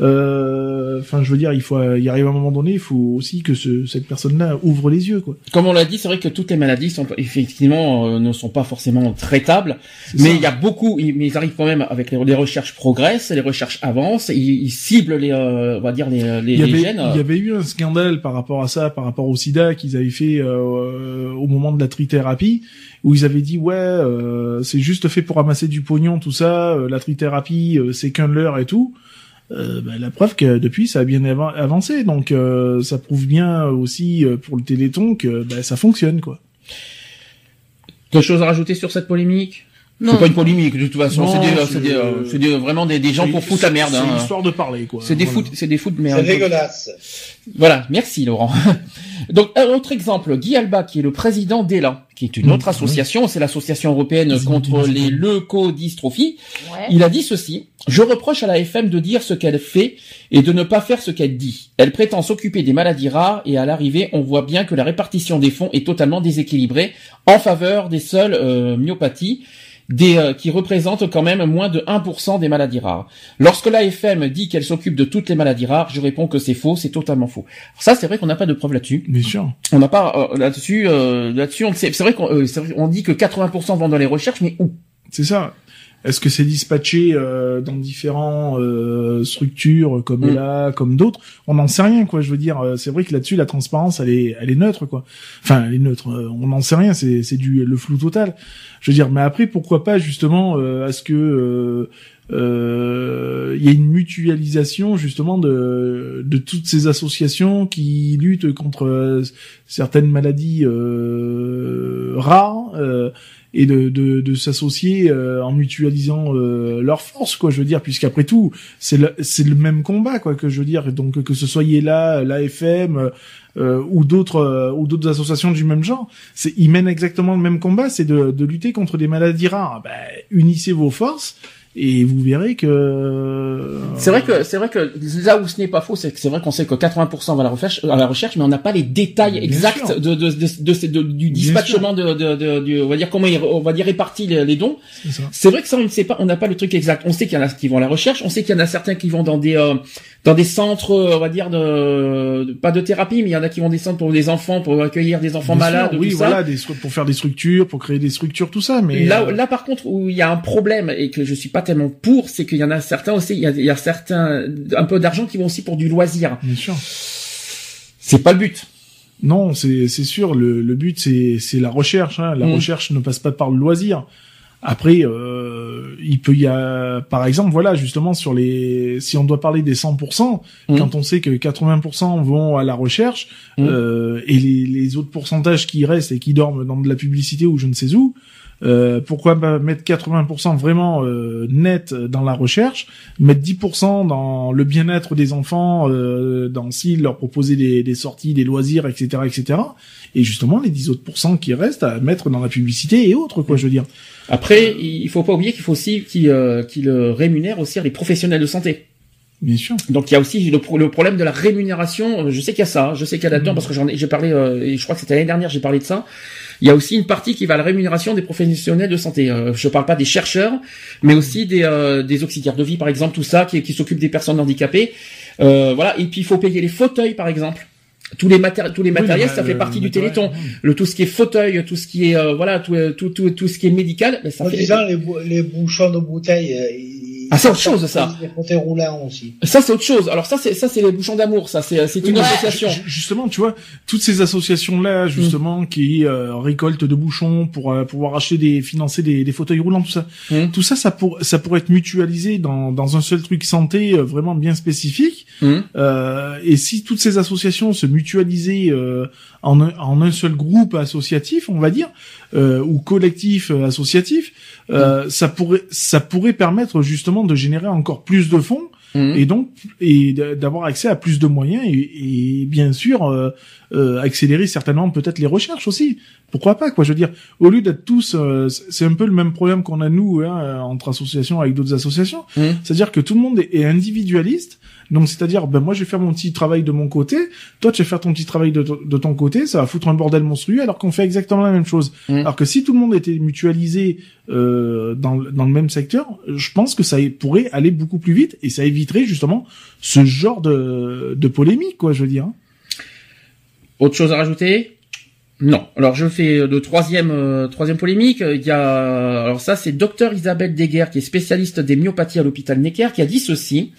Speaker 2: Euh, Enfin, je veux dire, il faut, il arrive un moment donné, il faut aussi que ce, cette personne-là ouvre les yeux, quoi.
Speaker 1: Comme on l'a dit, c'est vrai que toutes les maladies sont effectivement euh, ne sont pas forcément traitables, mais
Speaker 2: ça.
Speaker 1: il y a beaucoup, ils- mais ils arrivent quand même avec les, les recherches progressent, les recherches avancent, ils, ils ciblent les, euh, on va dire les, les,
Speaker 2: il y,
Speaker 1: les
Speaker 2: avait,
Speaker 1: gènes.
Speaker 2: il y avait eu un scandale par rapport à ça, par rapport au sida qu'ils avaient fait euh, au moment de la trithérapie, où ils avaient dit ouais, euh, c'est juste fait pour ramasser du pognon, tout ça, euh, la trithérapie, euh, c'est qu'un leurre et tout. Euh, bah, la preuve que depuis ça a bien av- avancé, donc euh, ça prouve bien aussi euh, pour le Téléthon que bah, ça fonctionne quoi.
Speaker 1: Quelque chose à rajouter sur cette polémique? C'est pas une polémique de toute façon, c'est des,
Speaker 2: c'est-
Speaker 1: c'est des, euh, c'est des- vraiment des, des gens pour foutre la merde.
Speaker 2: C'est
Speaker 1: hein.
Speaker 2: histoire de parler quoi.
Speaker 1: C'est des
Speaker 2: Voilà.
Speaker 1: foot, c'est des foot de
Speaker 4: C'est
Speaker 1: merde.
Speaker 4: dégueulasse.
Speaker 1: Voilà, merci Laurent. Donc un autre exemple, Guy Alba, qui est le président d'ELA, qui est une
Speaker 2: Mmh,
Speaker 1: autre association, c'est l'association européenne contre les leucodystrophies.
Speaker 3: Ouais.
Speaker 1: Il a dit ceci Je reproche à la FM de dire ce qu'elle fait et de ne pas faire ce qu'elle dit. Elle prétend s'occuper des maladies rares et à l'arrivée, on voit bien que la répartition des fonds est totalement déséquilibrée en faveur des seules euh, myopathies. Des, euh, qui représentent quand même moins de 1% des maladies rares. Lorsque l'AFM dit qu'elle s'occupe de toutes les maladies rares, je réponds que c'est faux, c'est totalement faux. Alors ça, c'est vrai qu'on n'a pas de preuves là-dessus.
Speaker 2: Bien sûr.
Speaker 1: On n'a pas euh, là-dessus, euh, là-dessus, on c'est c'est vrai qu'on euh, c'est vrai- on dit que 80% vont dans les recherches, mais où?
Speaker 2: C'est ça. Est-ce que c'est dispatché euh, dans différents euh, structures comme
Speaker 1: Mm.
Speaker 2: ELA, comme d'autres? On n'en sait rien, quoi. Je veux dire, euh, c'est vrai que là-dessus, la transparence, elle est, elle est neutre, quoi. Enfin, elle est neutre. euh, on n'en sait rien. C'est, c'est du le flou total. Je veux dire, mais après, pourquoi pas justement euh, à ce que euh, euh, il y ait une mutualisation justement de de toutes ces associations qui luttent contre euh, certaines maladies euh, rares. euh, et de, de, de s'associer euh, en mutualisant euh, leurs forces quoi je veux dire puisqu'après tout c'est le c'est le même combat quoi que je veux dire. Donc que ce soit là l'AFM euh, ou d'autres euh, ou d'autres associations du même genre c'est ils mènent exactement le même combat c'est de, de lutter contre des maladies rares. Ben, unissez vos forces et vous verrez que
Speaker 1: C'est vrai que c'est vrai que là où ce n'est pas faux, c'est que c'est vrai qu'on sait que 80% va à la recherche, à la recherche, mais on n'a pas les détails
Speaker 2: Bien
Speaker 1: exacts
Speaker 2: sûr.
Speaker 1: de, de, de, de du dispatchement de, de, on va dire comment il- on va dire répartis les, les dons.
Speaker 2: c'est
Speaker 1: vrai que ça on ne sait pas, on n'a pas le truc exact. On sait qu'il y en a qui vont à la recherche, on sait qu'il y en a certains qui vont dans des euh, dans des centres, euh, on va dire de, pas de thérapie, mais il y en a qui vont des centres pour des enfants, pour accueillir des enfants
Speaker 2: Bien sûr,
Speaker 1: malades,
Speaker 2: oui
Speaker 1: tout ça.
Speaker 2: voilà des, pour faire des structures pour créer des structures tout ça mais
Speaker 1: là,
Speaker 2: euh,
Speaker 1: là, par contre, où il y a un problème et que je suis pas tellement pour, c'est qu'il y en a certains aussi, il y a, il y a certains, un peu d'argent qui vont aussi pour du loisir.
Speaker 2: bien sûr
Speaker 1: C'est pas le but.
Speaker 2: Non, c'est sûr. Le, le but c'est c'est la recherche. Hein. La
Speaker 1: Mm.
Speaker 2: recherche ne passe pas par le loisir. Après, euh, il peut y a, par exemple, voilà, justement sur les, si on doit parler des 100%,
Speaker 1: Mm.
Speaker 2: quand on sait que 80% vont à la recherche
Speaker 1: Mm.
Speaker 2: euh, et les, les autres pourcentages qui restent et qui dorment dans de la publicité ou je ne sais où, euh, pourquoi pas mettre 80% vraiment euh, net dans la recherche, mettre 10% dans le bien-être des enfants, euh, dans s'ils leur proposer des, des sorties, des loisirs, etc., etc. Et justement les 10 autres pourcents qui restent à mettre dans la publicité et autres, quoi, je veux dire.
Speaker 1: Après, il faut pas oublier qu'il faut aussi qu'il euh, euh, rémunère aussi les professionnels de santé.
Speaker 2: Bien sûr.
Speaker 1: Donc il y a aussi le, pro- le problème de la rémunération. Je sais qu'il y a ça, hein. je sais qu'il y a là-dedans
Speaker 2: Mhm.
Speaker 1: parce que j'en ai, j'ai parlé, euh, et je crois que c'était l'année dernière, j'ai parlé de ça. Il y a aussi une partie qui va à la rémunération des professionnels de santé. Euh, je parle pas des chercheurs, mais aussi des, euh, des auxiliaires de vie, par exemple, tout ça, qui, qui s'occupent des personnes handicapées. Euh, voilà. Et puis il faut payer les fauteuils, par exemple. Tous les matériels, tous les matériels,
Speaker 2: Oui,
Speaker 1: ça fait
Speaker 2: le
Speaker 1: partie du Téléthon. Le tout ce qui est fauteuil, tout ce qui est euh, voilà, tout, euh, tout, tout, tout ce qui est médical, ben, ça
Speaker 4: En
Speaker 1: fait.
Speaker 4: disant, les, bou- les bouchons de bouteilles, euh,
Speaker 1: Ah, c'est autre chose, ça.
Speaker 4: Les fauteuils roulants aussi.
Speaker 1: Ça c'est autre chose. Alors ça c'est ça c'est les bouchons d'amour. Ça c'est c'est une
Speaker 2: Ouais,
Speaker 1: association.
Speaker 2: ju- Justement, tu vois, toutes ces associations là, justement, qui euh, récoltent de bouchons pour euh, pouvoir acheter des, financer des, des fauteuils roulants, tout ça,
Speaker 1: Mm.
Speaker 2: tout ça, ça, pour, ça pourrait être mutualisé dans, dans un seul truc santé euh, vraiment bien spécifique. Euh, et si toutes ces associations se mutualisaient euh, en, un, en un seul groupe associatif, on va dire, euh, ou collectif euh, associatif, euh, ça pourrait ça pourrait permettre justement de générer encore plus de fonds
Speaker 1: Hum.
Speaker 2: et donc et d'avoir accès à plus de moyens et, et bien sûr euh, euh, accélérer certainement peut-être les recherches aussi pourquoi pas quoi je veux dire au lieu d'être tous euh, c'est un peu le même problème qu'on a nous hein, entre associations avec d'autres associations
Speaker 1: Hum.
Speaker 2: c'est-à-dire que tout le monde est, est individualiste donc c'est-à-dire ben moi je vais faire mon petit travail de mon côté toi tu vas faire ton petit travail de, to- de ton côté ça va foutre un bordel monstrueux alors qu'on fait exactement la même chose
Speaker 1: Mm.
Speaker 2: alors que si tout le monde était mutualisé euh, dans, le- dans le même secteur je pense que ça pourrait aller beaucoup plus vite et ça éviterait justement ce genre de, de polémique quoi je veux dire hein.
Speaker 1: Autre chose à rajouter? Non. Alors je fais le troisième euh, troisième polémique. Il y a alors ça c'est docteur Isabelle Deguer qui est spécialiste des myopathies à l'hôpital Necker qui a dit ceci.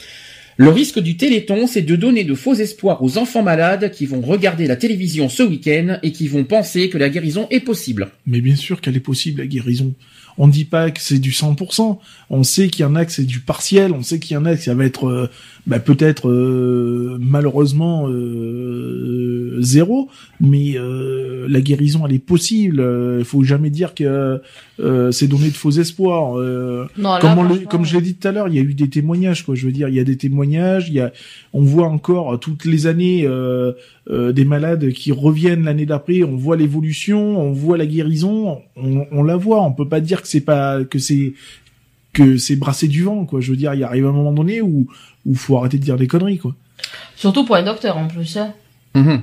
Speaker 1: Le risque du Téléthon, c'est de donner de faux espoirs aux enfants malades qui vont regarder la télévision ce week-end et qui vont penser que la guérison est possible.
Speaker 2: mais bien sûr qu'elle est possible la guérison on dit pas que c'est du 100%. On sait qu'il y en a que c'est du partiel. On sait qu'il y en a que ça va être euh, bah, peut-être euh, malheureusement euh, zéro. Mais euh, la guérison, elle est possible. Il faut jamais dire que euh, c'est donner de faux espoirs. Euh,
Speaker 3: Non, là,
Speaker 2: comme, on le-
Speaker 3: franchement,
Speaker 2: comme je l'ai dit tout à l'heure, il y a eu des témoignages, quoi. Je veux dire, il y a des témoignages. Il y a, on voit encore toutes les années euh, euh, des malades qui reviennent l'année d'après. On voit l'évolution, on voit la guérison, on, on la voit. On peut pas dire que c'est pas que c'est que c'est brasser du vent, quoi. Je veux dire, il arrive un moment donné où où faut arrêter de dire des conneries, quoi.
Speaker 3: Surtout pour un docteur en plus. Hein.
Speaker 1: Mhm.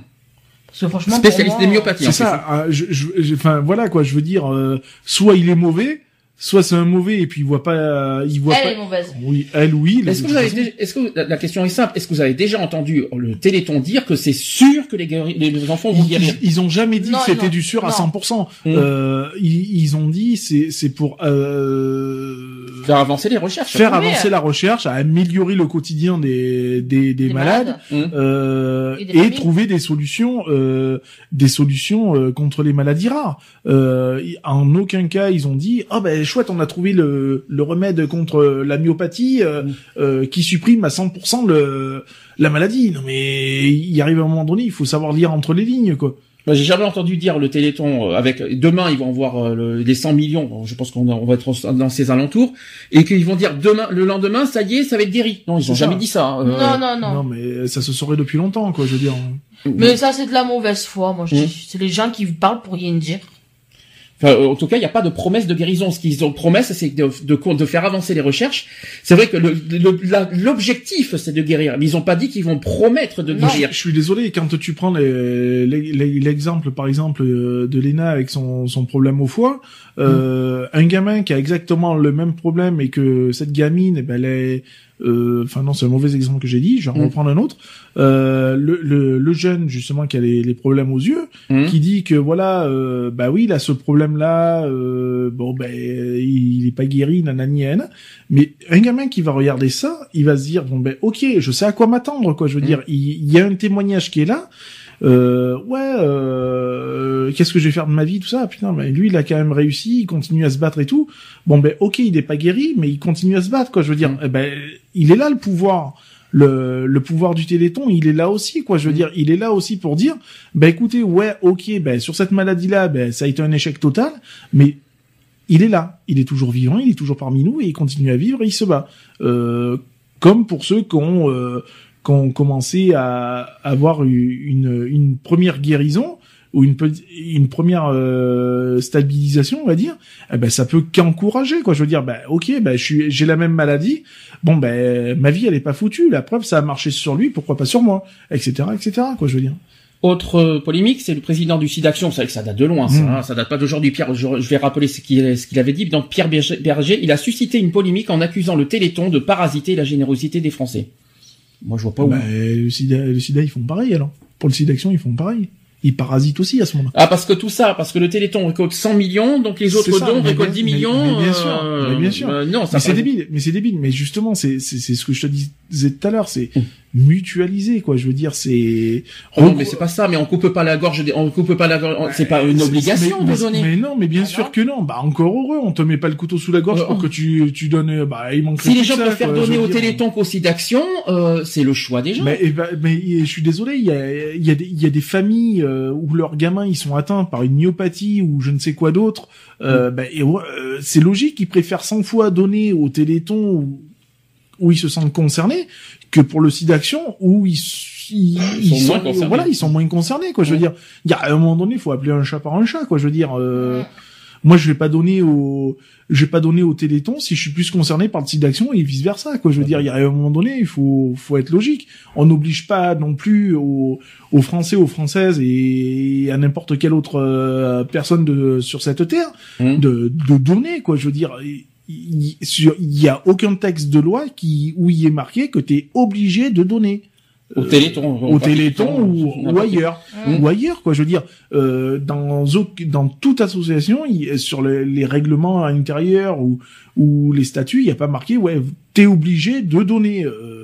Speaker 3: Parce que franchement,
Speaker 1: Spécialiste des myopathies. en
Speaker 2: C'est ça. hein, je, je, je- enfin voilà, quoi. Je veux dire, euh, soit il est mauvais. Soit c'est un mauvais et puis il voit pas, il voit
Speaker 3: Elle
Speaker 2: pas.
Speaker 3: est mauvaise.
Speaker 2: Oui, elle oui.
Speaker 1: Est-ce que vous avez
Speaker 2: toute façon.
Speaker 1: déjà- est-ce que la- la question est simple Est-ce que vous avez déjà entendu le Téléthon dire que c'est sûr que les, guéri- les- enfants vont
Speaker 2: Ils,
Speaker 1: guérir
Speaker 2: ils- ils ont jamais dit
Speaker 3: Non,
Speaker 2: que c'était du sûr à
Speaker 3: non.
Speaker 2: 100%.
Speaker 1: Mm.
Speaker 2: Euh, ils, ils ont dit c'est c'est pour euh,
Speaker 1: Faire avancer les recherches.
Speaker 2: faire avancer
Speaker 3: euh.
Speaker 2: la recherche, à améliorer le quotidien des des, des
Speaker 3: Des
Speaker 2: malades,
Speaker 1: malades.
Speaker 2: euh,
Speaker 3: Et des
Speaker 2: et
Speaker 3: familles.
Speaker 2: trouver des solutions euh, des solutions euh, contre les maladies rares. Euh, en aucun cas ils ont dit ah ben chouette on a trouvé le le remède contre la myopathie euh,
Speaker 1: Mm.
Speaker 2: euh, qui supprime à 100% le la maladie. Non mais il arrive à un moment donné il faut savoir lire entre les lignes quoi.
Speaker 1: Moi, J'ai jamais entendu dire le Téléthon euh, avec demain ils vont avoir euh, le- les 100 millions. Bon, Je pense qu'on on va être dans ces alentours et qu'ils vont dire demain le lendemain ça y est ça va être guéri. Non ils ont jamais
Speaker 2: ça.
Speaker 1: dit ça. euh,
Speaker 3: Non, non, non.
Speaker 2: Non, mais ça se saurait depuis longtemps, quoi, je veux dire.
Speaker 3: Mais ça, c'est de la mauvaise foi, moi, je
Speaker 1: Mm.
Speaker 3: dis. C'est les gens qui parlent pour rien dire.
Speaker 1: Enfin, euh, en tout cas, il n'y a pas de promesse de guérison. Ce qu'ils ont promesse, c'est de, de, de faire avancer les recherches. C'est vrai que l'objectif, c'est de guérir. Mais ils n'ont pas dit qu'ils vont promettre de
Speaker 3: Non.
Speaker 1: guérir.
Speaker 2: Je suis désolé, quand tu prends l'exemple, par exemple, euh, de Lena avec son, son problème au foie, euh, un gamin qui a exactement le même problème et que cette gamine, eh ben, elle est... euh, Enfin non, c'est un mauvais exemple que j'ai dit, je vais en
Speaker 1: Mm.
Speaker 2: reprendre un autre. Euh, le, le, le jeune, justement, qui a les, les problèmes aux yeux,
Speaker 1: Hum.
Speaker 2: qui dit que voilà, euh, bah oui, il a ce problème-là, euh, bon ben il, il est pas guéri, nanani, nanana. mais un gamin qui va regarder ça, il va se dire bon ben ok, je sais à quoi m'attendre, quoi. Je veux
Speaker 1: Mm.
Speaker 2: dire, il, il y a un témoignage qui est là. Euh, ouais, euh, qu'est-ce que je vais faire de ma vie, tout ça? Putain, mais lui, il a quand même réussi, il continue à se battre et tout. Bon ben ok, il est pas guéri, mais il continue à se battre, quoi. Je veux dire,
Speaker 1: Mm.
Speaker 2: eh ben il est là le pouvoir. Le, le pouvoir du Téléthon, il est là aussi, quoi. Je veux
Speaker 1: Mm.
Speaker 2: dire, il est là aussi pour dire, ben écoutez, ouais, ok, ben sur cette maladie-là, ben ça a été un échec total, mais il est là, il est toujours vivant, il est toujours parmi nous et il continue à vivre et il se bat. Euh, comme pour ceux qui ont, euh, qui ont commencé à avoir eu une, une première guérison ou une, première euh, stabilisation, on va dire, eh ben ça peut qu'encourager quoi. Je veux dire, ben ok, ben je suis, j'ai la même maladie, bon ben ma vie elle est pas foutue. La preuve, ça a marché sur lui, pourquoi pas sur moi, etc., etc. Quoi, je veux dire.
Speaker 1: Autre euh, polémique, c'est le président du SIDAction. C'est vrai que ça date de loin, ça.
Speaker 2: Mm.
Speaker 1: hein, ça date pas d'aujourd'hui. Pierre, je, je vais rappeler ce qu'il avait dit. Donc Pierre Berger, il a suscité une polémique en accusant le Téléthon de parasiter la générosité des Français. Moi, je vois pas où.
Speaker 2: Ben, le sida, le sida, ils font pareil alors. Pour le SIDAction, ils font pareil. Ils parasitent aussi à ce moment-là.
Speaker 1: Ah parce que tout ça, parce que le Téléthon récolte 100 millions, donc les autres dons récoltent
Speaker 2: bien-
Speaker 1: 10
Speaker 2: mais-
Speaker 1: millions.
Speaker 2: mais bien sûr,
Speaker 1: euh,
Speaker 2: mais bien sûr.
Speaker 1: euh, non, ça
Speaker 2: Mais c'est débile, mais c'est débile. Mais justement, c'est c'est c'est ce que je te disais tout à l'heure, c'est
Speaker 1: Mm.
Speaker 2: Mutualiser quoi. Je veux dire, c'est
Speaker 1: Oh non, mais c'est pas ça. Mais on coupe pas la gorge. Des... On coupe pas la gorge. C'est pas une obligation
Speaker 2: mais,
Speaker 1: de donner.
Speaker 2: Mais non, mais bien
Speaker 3: Ah
Speaker 2: sûr
Speaker 3: non
Speaker 2: que non. Bah encore heureux, on te met pas le couteau sous la gorge
Speaker 1: Euh,
Speaker 2: pour que tu tu donnes. Bah il manque
Speaker 1: Si les gens préfèrent donner au Téléthon qu'au SIDAction, euh, c'est le choix des gens.
Speaker 2: Mais, eh ben, mais je suis désolé, il y a, il y a des, il y a des familles euh, où leurs gamins ils sont atteints par une myopathie ou je ne sais quoi d'autre.
Speaker 1: Mm.
Speaker 2: Euh, ben, et ouais, euh, c'est logique, ils préfèrent 100 fois donner au Téléthon où, où ils se sentent concernés que pour le site d'action où ils, ils,
Speaker 1: Ils sont moins concernés.
Speaker 2: voilà, ils sont moins concernés quoi. Je veux dire, il y a à un moment donné, il faut appeler un chat par un chat quoi. Je veux dire. Euh, moi, je vais pas donner au, je vais pas donner au Téléthon si je suis plus concerné par le site d'action et vice versa, quoi. Je veux dire, il y a un moment donné, il faut, faut être logique. On n'oblige pas non plus aux, aux Français, aux Françaises et à n'importe quelle autre euh, personne de, sur cette terre
Speaker 1: Hum.
Speaker 2: de, de donner, quoi. Je veux dire, il- sur- il y a aucun texte de loi qui, où il est marqué que tu es obligé de donner.
Speaker 1: Au
Speaker 2: Euh,
Speaker 1: Téléthon.
Speaker 2: au Téléthon ou, ailleurs ou ailleurs quoi je veux dire euh, dans dans toute association il- sur les, les règlements à l'intérieur ou ou les statuts il y a pas marqué ouais t'es obligé de donner euh,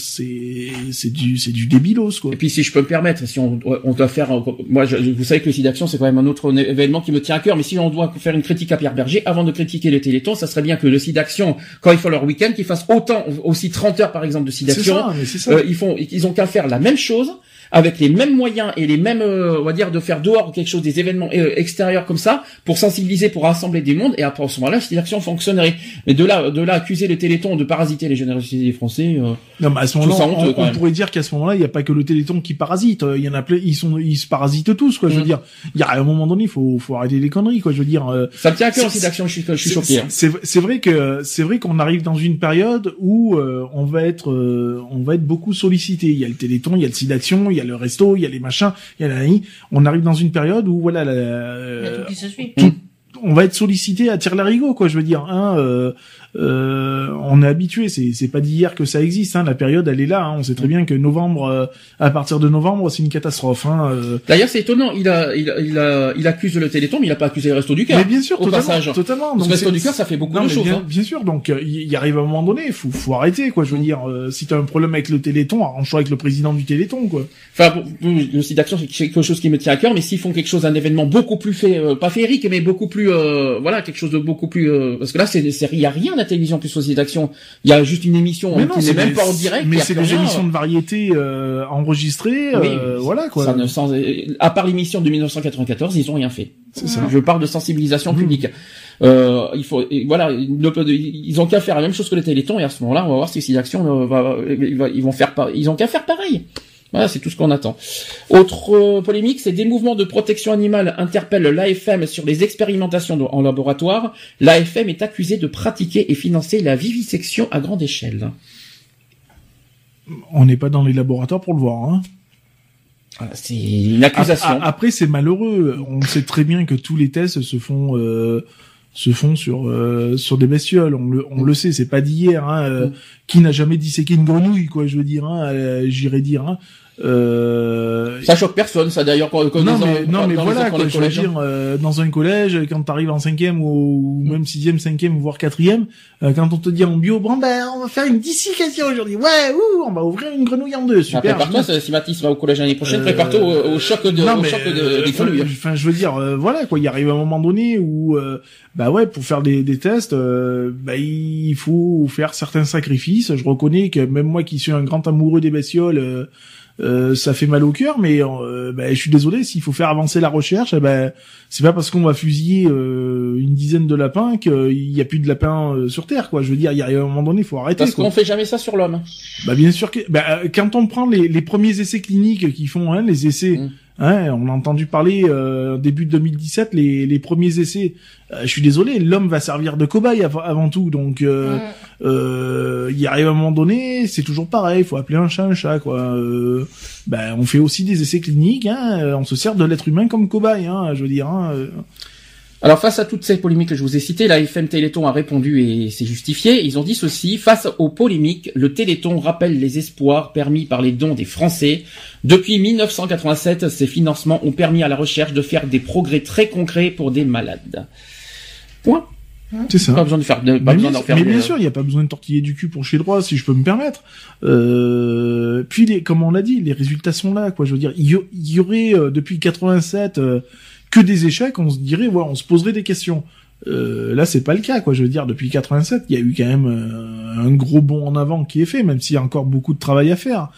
Speaker 2: c'est c'est du c'est du débilos quoi.
Speaker 1: Et puis si je peux me permettre, si on, on doit faire, moi je, vous savez que le SIDAction c'est quand même un autre événement qui me tient à cœur, mais si on doit faire une critique à Pierre Berger, avant de critiquer le Téléthon, ça serait bien que le SIDAction, quand ils font leur week-end, qu'ils fassent autant, aussi 30 heures par exemple de
Speaker 2: c'est ça.
Speaker 1: Euh, ils font, ils ont qu'à faire la même chose avec les mêmes moyens et les mêmes, euh, on va dire, de faire dehors ou quelque chose, des événements euh, extérieurs comme ça, pour sensibiliser, pour rassembler des mondes, et après, à ce moment-là, cette action fonctionnerait. Mais de là, de là, accuser le Téléthon de parasiter les générosités des Français, euh,
Speaker 2: non mais à ce moment-là
Speaker 1: honteux,
Speaker 2: on, on pourrait dire qu'à ce moment-là il y a pas que le Téléthon qui parasite il y en a plein ils sont ils se parasitent tous quoi je veux
Speaker 1: Mm.
Speaker 2: dire il y a à un moment donné il faut faut arrêter les conneries quoi je veux dire euh,
Speaker 1: ça me tient à cœur cette action, je suis, je suis
Speaker 2: C'est-
Speaker 1: choqué. hein.
Speaker 2: C'est c'est vrai que c'est vrai qu'on arrive dans une période où euh, on va être euh, on va être beaucoup sollicité. Il y a le Téléthon, il y a le site d'action, il y a le resto, il y a les machins, il y a la on arrive dans une période où voilà la-
Speaker 3: Il y a tout qui se suit.
Speaker 2: tout- on va être sollicité à tirer l'arigot, quoi. Je veux dire, hein, euh, euh, on est habitué. C'est c'est pas d'hier que ça existe. Hein, la période, elle est là. Hein, on sait très bien que novembre, euh, à partir de novembre, c'est une catastrophe. Hein, euh.
Speaker 1: D'ailleurs, c'est étonnant. Il a, il, a- il a, il accuse le Téléthon, mais il a pas accusé les Restos du Cœur.
Speaker 2: Mais bien sûr,
Speaker 1: au
Speaker 2: totalement,
Speaker 1: passage.
Speaker 2: totalement. Donc,
Speaker 1: Restos du Cœur, ça fait beaucoup
Speaker 2: Non,
Speaker 1: de choses.
Speaker 2: bien,
Speaker 1: hein.
Speaker 2: bien sûr, donc euh, il arrive à un moment donné, il faut, faut arrêter, quoi. Je veux dire, euh, si t'as un problème avec le Téléthon, arrange-toi avec le président du Téléthon, quoi.
Speaker 1: Enfin, pour- pour- le site d'action, c'est quelque chose qui me tient à cœur, mais s'ils font quelque chose, un événement beaucoup plus fait, euh, pas féerique, mais beaucoup plus, euh, voilà, quelque chose de beaucoup plus, parce que là, c'est, il y a rien la télévision plus au site d'action. Il y a juste une émission
Speaker 2: Mais
Speaker 1: euh,
Speaker 2: non,
Speaker 1: qui n'est même
Speaker 2: des-
Speaker 1: pas en direct.
Speaker 2: Mais c'est des émissions de variété euh, enregistrées,
Speaker 1: Oui,
Speaker 2: euh, voilà, quoi.
Speaker 1: Ça ne, sans, à part l'émission de 1994, ils ont rien fait.
Speaker 2: Ça.
Speaker 1: Je parle de sensibilisation
Speaker 2: Mmh.
Speaker 1: publique. Euh, il faut, et voilà, ils ont qu'à faire la même chose que le Téléthon, et à ce moment-là, on va voir si Action va, il va- ils vont faire ils ont qu'à faire pareil. Voilà, c'est tout ce qu'on attend. Autre euh, polémique, c'est des mouvements de protection animale interpellent l'AFM sur les expérimentations de- en laboratoire. L'AFM est accusée de pratiquer et financer la vivisection à grande échelle.
Speaker 2: On n'est pas dans les laboratoires pour le voir, hein.
Speaker 1: C'est une accusation.
Speaker 2: A- a- Après, c'est malheureux. On sait très bien que tous les tests se font euh, se font sur euh, sur des bestioles. On le on le sait. C'est pas d'hier. Hein, euh,
Speaker 1: Mm.
Speaker 2: Qui n'a jamais disséqué une grenouille, quoi Je veux dire. Hein, euh, J'irais dire. Hein. Euh,
Speaker 1: Ça choque personne, ça d'ailleurs. Quand, quand
Speaker 2: non mais non mais voilà quoi, je veux
Speaker 1: collèges.
Speaker 2: dire euh, dans un collège quand t'arrives en cinquième ou, ou même sixième cinquième voire quatrième euh, quand on te dit en bio bon ben on va faire une dissécation aujourd'hui ouais ouh on va ouvrir une grenouille en deux
Speaker 1: Ah,
Speaker 2: super
Speaker 1: Prépare-toi, c'est- si Mathis va au collège l'année prochaine,
Speaker 2: Euh,
Speaker 1: prépare-toi au, au choc de,
Speaker 2: non,
Speaker 1: au
Speaker 2: mais,
Speaker 1: choc de,
Speaker 2: euh,
Speaker 1: des grenouilles.
Speaker 2: Enfin, je veux dire, euh, voilà quoi. Il arrive un moment donné où, euh, bah ouais, pour faire des, des tests, bah il faut faire certains sacrifices. Je reconnais que même moi qui suis un grand amoureux des bestioles, euh, ça fait mal au cœur, mais euh, bah, je suis désolé. S'il faut faire avancer la recherche, eh ben c'est pas parce qu'on va fusiller euh, une dizaine de lapins qu'il y a plus de lapins euh, sur Terre, quoi. Je veux dire, il y a un moment donné, il faut arrêter.
Speaker 1: Parce qu'on fait jamais ça sur l'homme.
Speaker 2: Bah bien sûr que bah, euh, quand on prend les, les premiers essais cliniques qui font hein, les essais
Speaker 1: Mm.
Speaker 2: Hein, on a entendu parler euh, début de 2017 les, les premiers essais. Euh, je suis désolé l'homme va servir de cobaye av- avant tout. Donc euh, euh, il arrive un moment donné c'est toujours pareil faut appeler un chat un chat quoi. Euh, bah, on fait aussi des essais cliniques hein, on se sert de l'être humain comme cobaye hein, je veux dire hein, euh.
Speaker 1: Alors face à toutes ces polémiques que je vous ai citées, la FM Téléthon a répondu et c'est justifié. Ils ont dit ceci, face aux polémiques, le Téléthon rappelle les espoirs permis par les dons des Français. Depuis 1987, ces financements ont permis à la recherche de faire des progrès très concrets pour des malades. Point.
Speaker 2: c'est ça
Speaker 1: Pas besoin de faire, de, pas
Speaker 2: mais
Speaker 1: besoin
Speaker 2: bien,
Speaker 1: d'en faire.
Speaker 2: mais bien sûr, il n'y a pas besoin de tortiller du cul pour chez droit, si je peux me permettre. Euh, puis, les, comme on l'a dit, les résultats sont là, quoi. Je veux dire, il y, aurait euh, depuis 87 euh, que des échecs, on se dirait, ouais, on se poserait des questions. Euh, là, c'est pas le cas, quoi. Je veux dire, depuis 87, il y a eu quand même euh, un gros bond en avant qui est fait, même s'il y a encore beaucoup de travail à faire.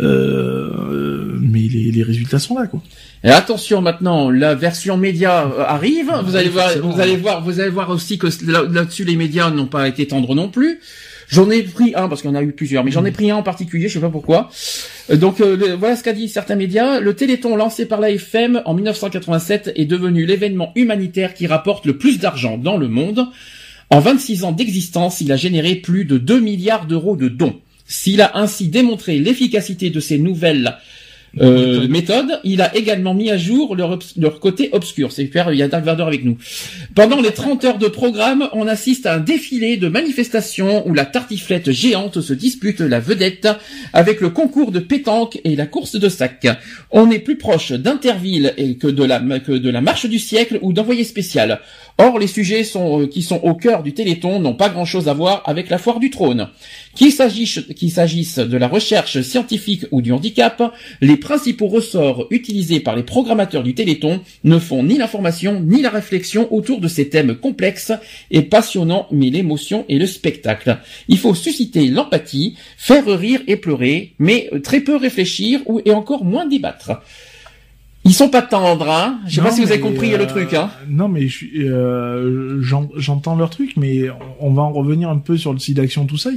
Speaker 2: Euh, mais les, les résultats sont là, quoi.
Speaker 1: Et attention maintenant, la version média euh, arrive. Vous allez voir, vous allez voir, vous allez voir aussi que là- là-dessus les médias n'ont pas été tendres non plus. J'en ai pris un parce qu'il y en a eu plusieurs, mais j'en ai pris un en particulier, je sais pas pourquoi. Euh, Donc euh, le- voilà ce qu'a dit certains médias. Le Téléthon lancé par la FM en 1987 est devenu l'événement humanitaire qui rapporte le plus d'argent dans le monde. En 26 ans d'existence, il a généré plus de 2 milliards d'euros de dons. S'il a ainsi démontré l'efficacité de ces nouvelles euh, méthodes, il a également mis à jour leur, leur côté obscur. C'est super, il y a Dark Vador avec nous. Pendant les 30 heures de programme, on assiste à un défilé de manifestations où la tartiflette géante se dispute la vedette avec le concours de pétanque et la course de sac. On est plus proche d'Interville et que de la, que de la marche du siècle ou d'envoyé spécial. Or, les sujets euh, qui sont au cœur du Téléthon n'ont pas grand chose à voir avec la foire du trône. Qu'il s'agisse, de la recherche scientifique ou du handicap, les principaux ressorts utilisés par les programmateurs du Téléthon ne font ni l'information ni la réflexion autour de ces thèmes complexes et passionnants, mais l'émotion et le spectacle. Il faut susciter l'empathie, faire rire et pleurer, mais très peu réfléchir et encore moins débattre. Ils sont pas tendres, hein. Je sais pas si vous avez compris
Speaker 2: euh,
Speaker 1: le truc, hein.
Speaker 2: Non, mais je euh, j'en- j'entends leur truc, mais on va en revenir un peu sur le site d'action tout ça.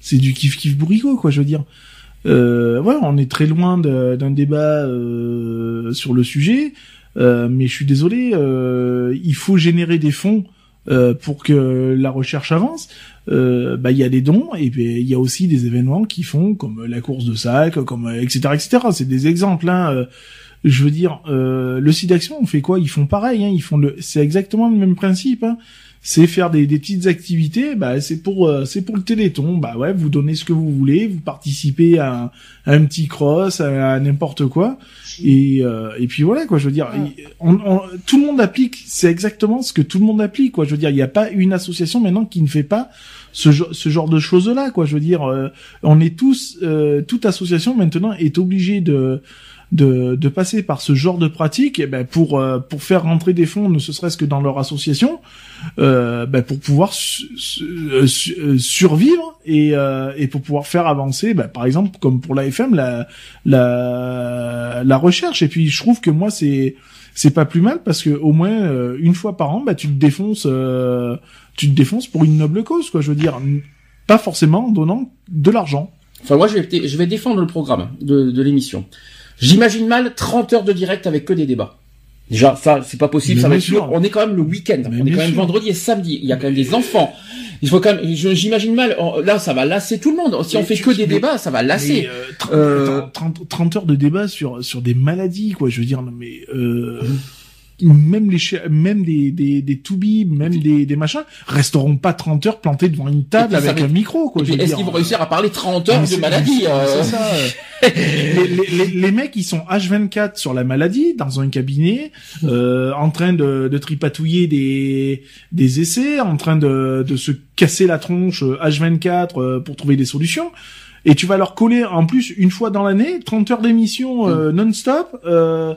Speaker 2: C'est du kiff kiff bourricot, quoi. Je veux dire. Euh, ouais, on est très loin d'un débat euh, sur le sujet, euh, mais je suis désolé. euh, il faut générer des fonds euh, pour que la recherche avance. Euh, bah il y a des dons et puis il y a aussi des événements qui font comme la course de sac, comme etc etc. C'est des exemples. Hein, je veux dire, euh, le site d'action, on fait quoi? Ils font pareil, hein, ils font le, c'est exactement le même principe. Hein. C'est faire des, des petites activités, bah c'est pour euh, c'est pour le Téléthon, bah ouais, vous donnez ce que vous voulez, vous participez à un, à un petit cross, à, à n'importe quoi, et euh, et puis voilà quoi, je veux dire, on, on- tout le monde applique, c'est exactement ce que tout le monde applique quoi, je veux dire, il n'y a pas une association maintenant qui ne fait pas ce, genre- ce genre de choses là quoi, je veux dire, euh, on est tous, euh, toute association maintenant est obligée de de, de passer par ce genre de pratique eh ben pour euh, pour faire rentrer des fonds ne serait-ce que dans leur association euh, ben pour pouvoir su- euh, euh, survivre et euh, et pour pouvoir faire avancer ben, par exemple comme pour la FM la la la recherche. Et puis je trouve que moi c'est c'est pas plus mal parce que au moins une fois par an ben tu te défonces euh, tu te défonces pour une noble cause quoi. Je veux dire pas forcément en donnant de l'argent.
Speaker 1: Enfin, moi, je vais, je vais défendre le programme de, de l'émission. J'imagine mal 30 heures de direct avec que des débats. Déjà, ça, c'est pas possible,
Speaker 2: Mais
Speaker 1: ça va être
Speaker 2: sûr.
Speaker 1: On est quand même le week-end.
Speaker 2: Mais
Speaker 1: On est quand même
Speaker 2: sûr.
Speaker 1: vendredi et samedi. Il y a quand même des enfants. Il faut quand même, j'imagine mal, là, ça va lasser tout le monde. Si
Speaker 2: Mais
Speaker 1: on fait que des
Speaker 2: mais-
Speaker 1: débats, ça va lasser.
Speaker 2: Euh, 30,
Speaker 1: Euh,
Speaker 2: attends, 30, 30 heures de débat sur sur des maladies quoi je veux dire non, mais euh, même les même des des des toubibs même des des machins resteront pas 30 heures plantés devant une table avec un micro quoi
Speaker 1: est-ce qu'ils vont réussir à parler 30 heures de maladie
Speaker 2: c'est-
Speaker 1: euh,
Speaker 2: c'est ça, euh. les, les, mecs ils sont H24 sur la maladie dans un cabinet euh, en train de, de tripatouiller des des essais en train de de se casser la tronche euh, H24 euh, pour trouver des solutions. Et tu vas leur coller en plus une fois dans l'année 30 heures d'émission euh, non-stop euh,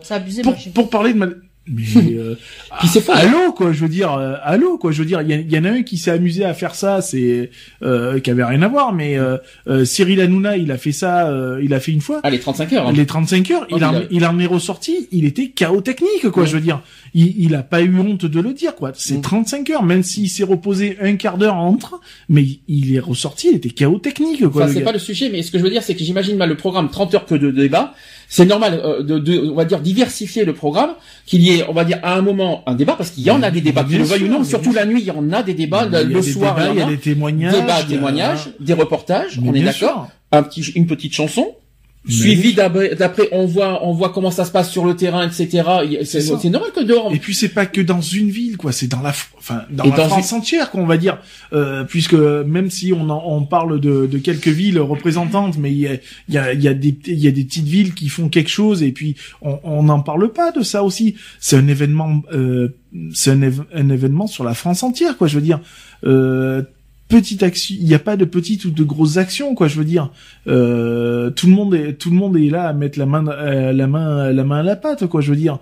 Speaker 2: pour parler de mal... Mais euh,
Speaker 1: Puis c'est faux.
Speaker 2: allô quoi, je veux dire, euh, allô quoi, je veux dire, il y, en a un qui s'est amusé à faire ça, c'est euh, qui avait rien à voir, mais euh, euh, Cyril Hanouna, il a fait ça, euh, il a fait une fois.
Speaker 1: Allez, 35 heures. hein.
Speaker 2: Les 35 heures, il,
Speaker 1: Oh,
Speaker 2: en,
Speaker 1: il a-
Speaker 2: il en est ressorti, il était chaos technique, quoi,
Speaker 1: Ouais.
Speaker 2: je veux dire. Il, il a pas eu honte de le dire, quoi. C'est
Speaker 1: Mm.
Speaker 2: 35 heures, même s'il s'est reposé un quart d'heure entre, mais il est ressorti, il était chaos technique, quoi.
Speaker 1: Enfin, c'est pas le sujet, mais ce que je veux dire, c'est que j'imagine mal le programme 30 heures que de débat. C'est normal euh, de, de, on va dire, diversifier le programme, qu'il y ait, on va dire, à un moment un débat, parce qu'il y en a des débats,
Speaker 2: Mais
Speaker 1: qu'ils le
Speaker 2: bien
Speaker 1: veuillent ou
Speaker 2: sûr,
Speaker 1: non. Surtout
Speaker 2: bien
Speaker 1: la nuit, il y en a des débats. Le
Speaker 2: des
Speaker 1: soir,
Speaker 2: débats,
Speaker 1: il y a.
Speaker 2: des témoignages.
Speaker 1: Débats, témoignages, des reportages,
Speaker 2: Mais
Speaker 1: on est
Speaker 2: bien
Speaker 1: d'accord.
Speaker 2: sûr.
Speaker 1: Un petit, une petite chanson.
Speaker 2: Mais
Speaker 1: Suivi d'après, on voit, on voit comment ça se passe sur le terrain, etc. C'est normal que dehors.
Speaker 2: Et puis c'est pas que dans une ville, quoi. C'est dans la, enfin, dans
Speaker 1: Et
Speaker 2: la
Speaker 1: dans
Speaker 2: France entière, qu'on va dire. Euh, puisque même si on en, on parle de, de quelques villes représentantes, mais il y a, il y a, y a des, il y a des petites villes qui font quelque chose, et puis on on n'en parle pas de ça aussi. C'est un événement, euh, c'est un, un événement sur la France entière, quoi. Je veux dire. Euh, petite action, il n'y a pas de petites ou de grosses actions, quoi. Je veux dire, euh, tout le monde est, tout le monde est là à mettre la main, euh, la main, la main à la pâte, quoi. Je veux dire,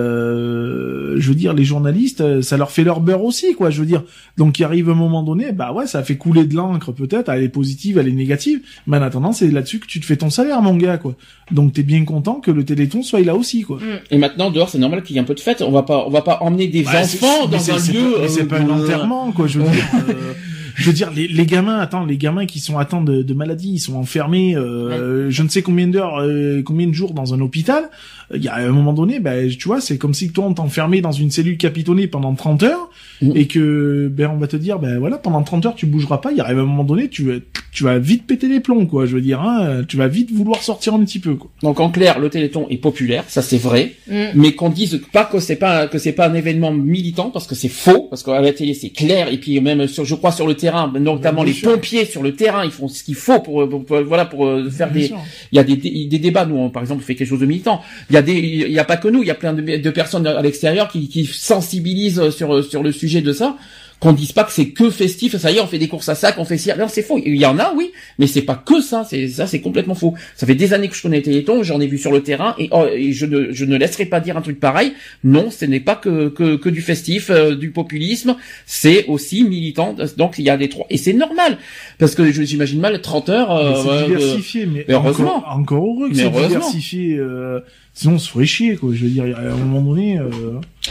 Speaker 2: euh, je veux dire, les journalistes, euh, ça leur fait leur beurre aussi, quoi. Je veux dire, donc il arrive un moment donné, bah ouais, ça fait couler de l'encre peut-être, elle est positive, elle est négative, mais en attendant, c'est là-dessus que tu te fais ton salaire, mon gars, quoi. Donc t'es bien content que le Téléthon soit là aussi, quoi.
Speaker 1: Et maintenant, dehors, c'est normal qu'il y ait un peu de fête. On va pas, on va pas emmener des
Speaker 2: Bah,
Speaker 1: enfants dans un
Speaker 2: c'est
Speaker 1: lieu.
Speaker 2: pas- c'est
Speaker 1: euh,
Speaker 2: pas un enterrement, quoi. Je veux dire, euh, je veux dire, les, les gamins, attends, les gamins qui sont atteints de, de maladies, ils sont enfermés, euh, je ne sais combien d'heures, euh, combien de jours dans un hôpital. Il y a un moment donné, ben, tu vois, c'est comme si toi on t'enfermait dans une cellule capitonnée pendant 30 heures
Speaker 1: Mhm.
Speaker 2: et que, ben, on va te dire, ben voilà, pendant 30 heures tu bougeras pas. Il arrive un moment donné, tu vas, tu vas vite péter les plombs, quoi. Je veux dire, hein, tu vas vite vouloir sortir un petit peu, quoi.
Speaker 1: Donc en clair, le Téléthon est populaire, ça c'est vrai,
Speaker 3: Mm.
Speaker 1: mais qu'on dise pas que c'est pas que c'est pas un événement militant parce que c'est faux, parce qu'à la télé c'est clair et puis même sur, je crois sur le terrain, notamment les
Speaker 2: sûr.
Speaker 1: pompiers sur le terrain, ils font ce qu'il faut pour, pour- pour- voilà pour euh, faire
Speaker 2: Bien
Speaker 1: des
Speaker 2: sûr.
Speaker 1: il y a des, des, des débats, nous, on, par exemple, on fait quelque chose de militant. Il y a des, il y a pas que nous, il y a plein de, de personnes à l'extérieur qui, qui sensibilisent sur, sur le sujet de ça. Qu'on dise pas que c'est que festif, ça y est, on fait des courses à sac, on fait ci. Non, c'est faux. Il y en a, oui, mais c'est pas que ça. C'est ça, c'est complètement faux. Ça fait des années que je connais Téléthon, j'en ai vu sur le terrain, et, oh, et je ne, je ne laisserai pas dire un truc pareil. Non, ce n'est pas que, que, que du festif, euh, du populisme. C'est aussi militant. Donc il y a des trois, et c'est normal parce que je- j'imagine mal 30 heures.
Speaker 2: Mais
Speaker 1: euh, de-
Speaker 2: diversifié, mais,
Speaker 1: mais heureusement.
Speaker 2: Encore, encore heureux que
Speaker 1: Mais
Speaker 2: c'est diversifié. Sinon, on se ferait chier, quoi. Je veux dire, à un moment donné. Euh...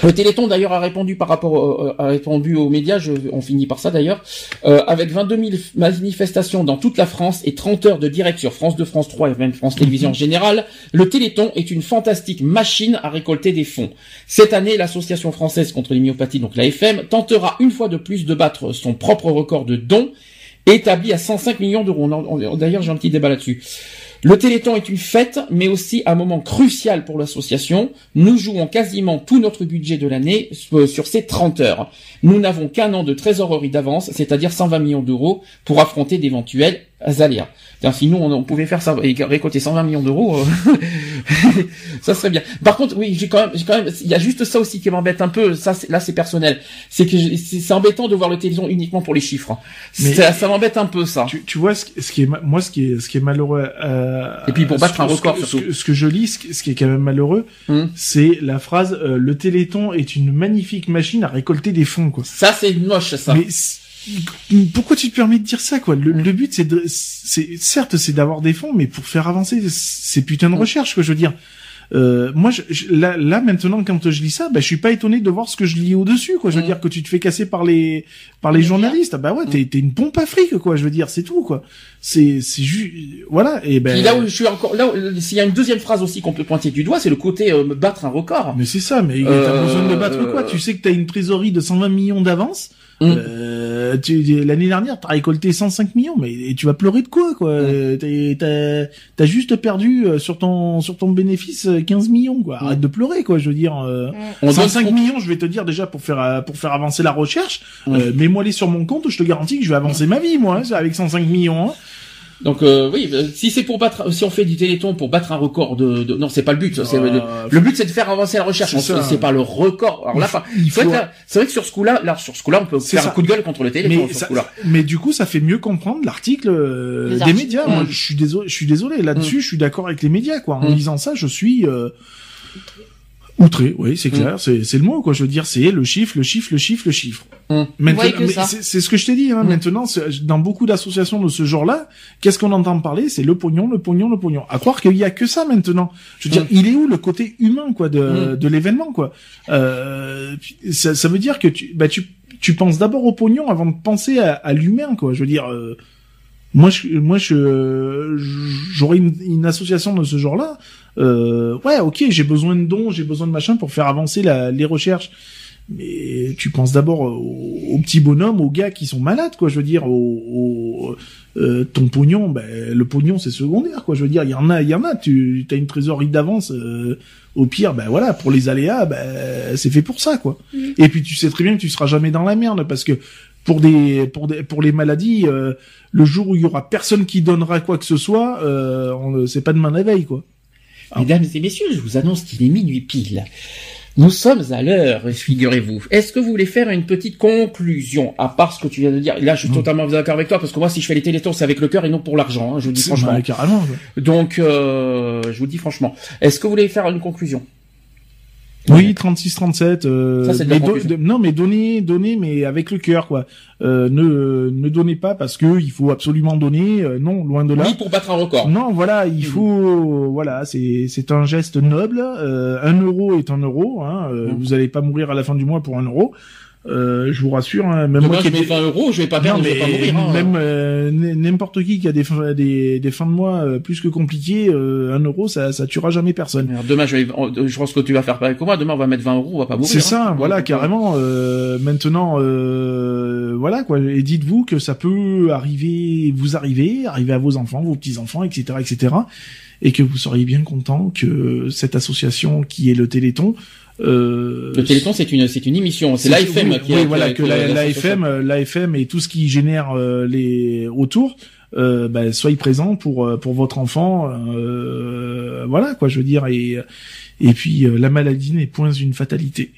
Speaker 1: Le Téléthon d'ailleurs a répondu par rapport euh, a répondu aux médias, je- on finit par ça d'ailleurs, euh, avec 22 000 manifestations dans toute la France et 30 heures de direct sur France 2, France 3 et même France Télévisions en général, le Téléthon est une fantastique machine à récolter des fonds. Cette année, l'association française contre les myopathies, donc la FM, tentera une fois de plus de battre son propre record de dons établi à 105 millions d'euros. D'ailleurs, j'ai un petit débat là-dessus. Le Téléthon est une fête, mais aussi un moment crucial pour l'association. Nous jouons quasiment tout notre budget de l'année euh, sur ces 30 heures. Nous n'avons qu'un an de trésorerie d'avance, c'est-à-dire 120 millions d'euros, pour affronter d'éventuels Tiens, Si nous, on, on pouvait faire ça et récolter 120 millions d'euros, euh, ça serait bien. Par contre, oui, j'ai quand même, j'ai quand même, il y a juste ça aussi qui m'embête un peu. Ça, là, c'est personnel. C'est que c'est embêtant de voir le Téléthon uniquement pour les chiffres.
Speaker 2: Mais-
Speaker 1: ça ça m'embête un peu, ça.
Speaker 2: Tu, tu vois ce, qui- ce qui est moi ce qui est ce qui est malheureux euh,
Speaker 1: Et puis pour
Speaker 2: ce-
Speaker 1: battre un record,
Speaker 2: ce
Speaker 1: surtout.
Speaker 2: que, ce que je lis ce qui, est quand même malheureux
Speaker 1: Hum.
Speaker 2: c'est la phrase euh, le Téléthon est une magnifique machine à récolter des fonds quoi
Speaker 1: Ça, c'est moche, ça.
Speaker 2: mais pourquoi tu te permets de dire ça quoi? Le, le but c'est de c'est certes c'est d'avoir des fonds mais pour faire avancer ces putains de recherches que je veux dire euh, moi, je, je- là, là, maintenant, quand je lis ça, bah, je suis pas étonné de voir ce que je lis au-dessus, quoi. Je veux dire que tu te fais casser par les, par les journalistes. Ah bah ouais, t'es, t'es une pompe à fric, quoi. Je veux dire, c'est tout, quoi. C'est, c'est juste, voilà. Et ben.
Speaker 1: Puis là où je suis encore, là, où- s'il y a une deuxième phrase aussi qu'on peut pointer du doigt, c'est le côté euh, me battre un record.
Speaker 2: Mais c'est ça, mais
Speaker 1: Euh,
Speaker 2: t'as besoin de le battre
Speaker 1: euh,
Speaker 2: quoi Tu sais que t'as une trésorerie de 120 millions d'avance.
Speaker 1: Mm.
Speaker 2: Euh, tu, l'année dernière, t'as récolté 105 millions, mais et tu vas pleurer de quoi, quoi Euh, T'as, t'as juste perdu euh, sur ton sur ton bénéfice euh, 15 millions, quoi. Arrête
Speaker 1: Mm.
Speaker 2: de pleurer, quoi. Je veux dire, euh,
Speaker 1: On donne
Speaker 2: 105
Speaker 1: compte-
Speaker 2: millions, je vais te dire déjà pour faire euh, pour faire avancer la recherche.
Speaker 1: Mm.
Speaker 2: euh, Mets-moi les sur mon compte, je te garantis que je vais avancer ma vie, moi, hein, avec 105 millions. Hein.
Speaker 1: Donc euh, oui, euh, si c'est pour battre, si on fait du Téléthon pour battre un record de, de- non, c'est pas le but. c'est
Speaker 2: Euh,
Speaker 1: le, le but c'est de faire avancer la recherche.
Speaker 2: c'est
Speaker 1: pas le record. Alors là,
Speaker 2: Il faut-
Speaker 1: c'est vrai,
Speaker 2: faut-
Speaker 1: que là- c'est vrai que sur ce coup-là, là sur ce coup-là, on peut
Speaker 2: C'est
Speaker 1: faire
Speaker 2: ça.
Speaker 1: un coup de gueule contre le Téléthon.
Speaker 2: Mais,
Speaker 1: sur
Speaker 2: ça-
Speaker 1: ce
Speaker 2: mais du coup, ça fait mieux comprendre l'article euh, des médias.
Speaker 1: Mm.
Speaker 2: Moi, je suis désolé, je suis désolé là-dessus. Je suis d'accord avec les médias, quoi. En
Speaker 1: Mm.
Speaker 2: lisant ça, je suis euh, outré. Oui, c'est
Speaker 1: Mm.
Speaker 2: clair. C'est c'est le mot, quoi. Je veux dire, c'est le chiffre, le chiffre, le chiffre, le chiffre.
Speaker 1: Mm.
Speaker 2: Maintenant,
Speaker 3: Ouais, que
Speaker 2: mais
Speaker 3: ça.
Speaker 2: c'est c'est ce que je t'ai dit. Hein,
Speaker 1: Mm.
Speaker 2: Maintenant, c'est- dans beaucoup d'associations de ce genre-là, qu'est-ce qu'on entend parler? C'est le pognon, le pognon, le pognon. À croire qu'il y a que ça maintenant. Je veux dire,
Speaker 1: Mm.
Speaker 2: il est où le côté humain, quoi, de, de l'événement, quoi? Euh, ça, ça veut dire que tu, bah, tu, tu penses d'abord au pognon avant de penser à, à l'humain, quoi. Je veux dire, euh, moi, je, moi, je, j'aurais une, une association de ce genre-là. Euh, ouais, ok, j'ai besoin de dons, j'ai besoin de machin pour faire avancer la, les recherches. Mais tu penses d'abord aux, aux petits bonhommes, aux gars qui sont malades, quoi. Je veux dire, aux- euh, ton pognon, ben, le pognon c'est secondaire, quoi. Je veux dire, il y en a, il y en a. Tu as une trésorerie d'avance. euh, au pire, ben voilà, pour les aléas, ben c'est fait pour ça, quoi. Et puis tu sais très bien que tu seras jamais dans la merde parce que pour des pour des pour les maladies, euh, le jour où il y aura personne qui donnera quoi que ce soit, euh, on- c'est pas demain la veille, quoi. Ah.
Speaker 1: Mesdames et messieurs, je vous annonce qu'il est minuit pile. Nous sommes à l'heure, figurez-vous. Est-ce que vous voulez faire une petite conclusion, à part ce que tu viens de dire? Là, je suis
Speaker 2: Mm.
Speaker 1: totalement d'accord avec toi, parce que moi, si je fais les télétons, c'est avec le cœur et non pour l'argent, hein, je vous dis franchement.
Speaker 2: bah, carrément.
Speaker 1: Donc, euh, je vous dis franchement. Est-ce que vous voulez faire une conclusion?
Speaker 2: Oui, 36, 37. Euh,
Speaker 1: Ça,
Speaker 2: mais do- de- non, mais donnez, donnez, mais avec le cœur, quoi. Euh, ne ne donnez pas parce que il faut absolument donner. euh, non, loin de là.
Speaker 1: Oui, pour battre un record.
Speaker 2: Non, voilà, il faut, voilà, c'est c'est un geste noble. Euh, un euro est un euro. Hein, euh,
Speaker 1: Mhm.
Speaker 2: Vous allez pas mourir à la fin du mois pour un euro. Euh, je vous rassure. Hein, même moi
Speaker 1: je
Speaker 2: qui ai
Speaker 1: mets
Speaker 2: des-
Speaker 1: 20 euros, je vais pas
Speaker 2: non,
Speaker 1: perdre, je
Speaker 2: mais
Speaker 1: vais pas mourir. Hein.
Speaker 2: même euh, n'importe qui qui a des fins, des, des fins de mois euh, plus que compliquées, euh, un euro, ça ça tuera jamais personne.
Speaker 1: Alors, Demain, je, vais, je pense que tu vas faire pareil que moi. Demain, on va mettre 20 euros, on va pas mourir.
Speaker 2: C'est
Speaker 1: hein.
Speaker 2: ça, voilà,
Speaker 1: Donc,
Speaker 2: carrément. Euh, maintenant, euh, voilà quoi. Et dites-vous que ça peut arriver, vous arriver, arriver à vos enfants, vos petits enfants, etc., etc., et que vous seriez bien content que cette association qui est le Téléthon. Euh,
Speaker 1: Le Téléthon, c'est une, c'est une émission. C'est l'AFM
Speaker 2: oui,
Speaker 1: qui
Speaker 2: oui,
Speaker 1: a-
Speaker 2: voilà,
Speaker 1: qui
Speaker 2: que
Speaker 1: a-
Speaker 2: la, l'AFM, euh, l'AFM et tout ce qui génère euh, les autour, euh, bah, soyez présents pour pour votre enfant, euh, voilà quoi, je veux dire et et puis euh, la maladie n'est point une fatalité.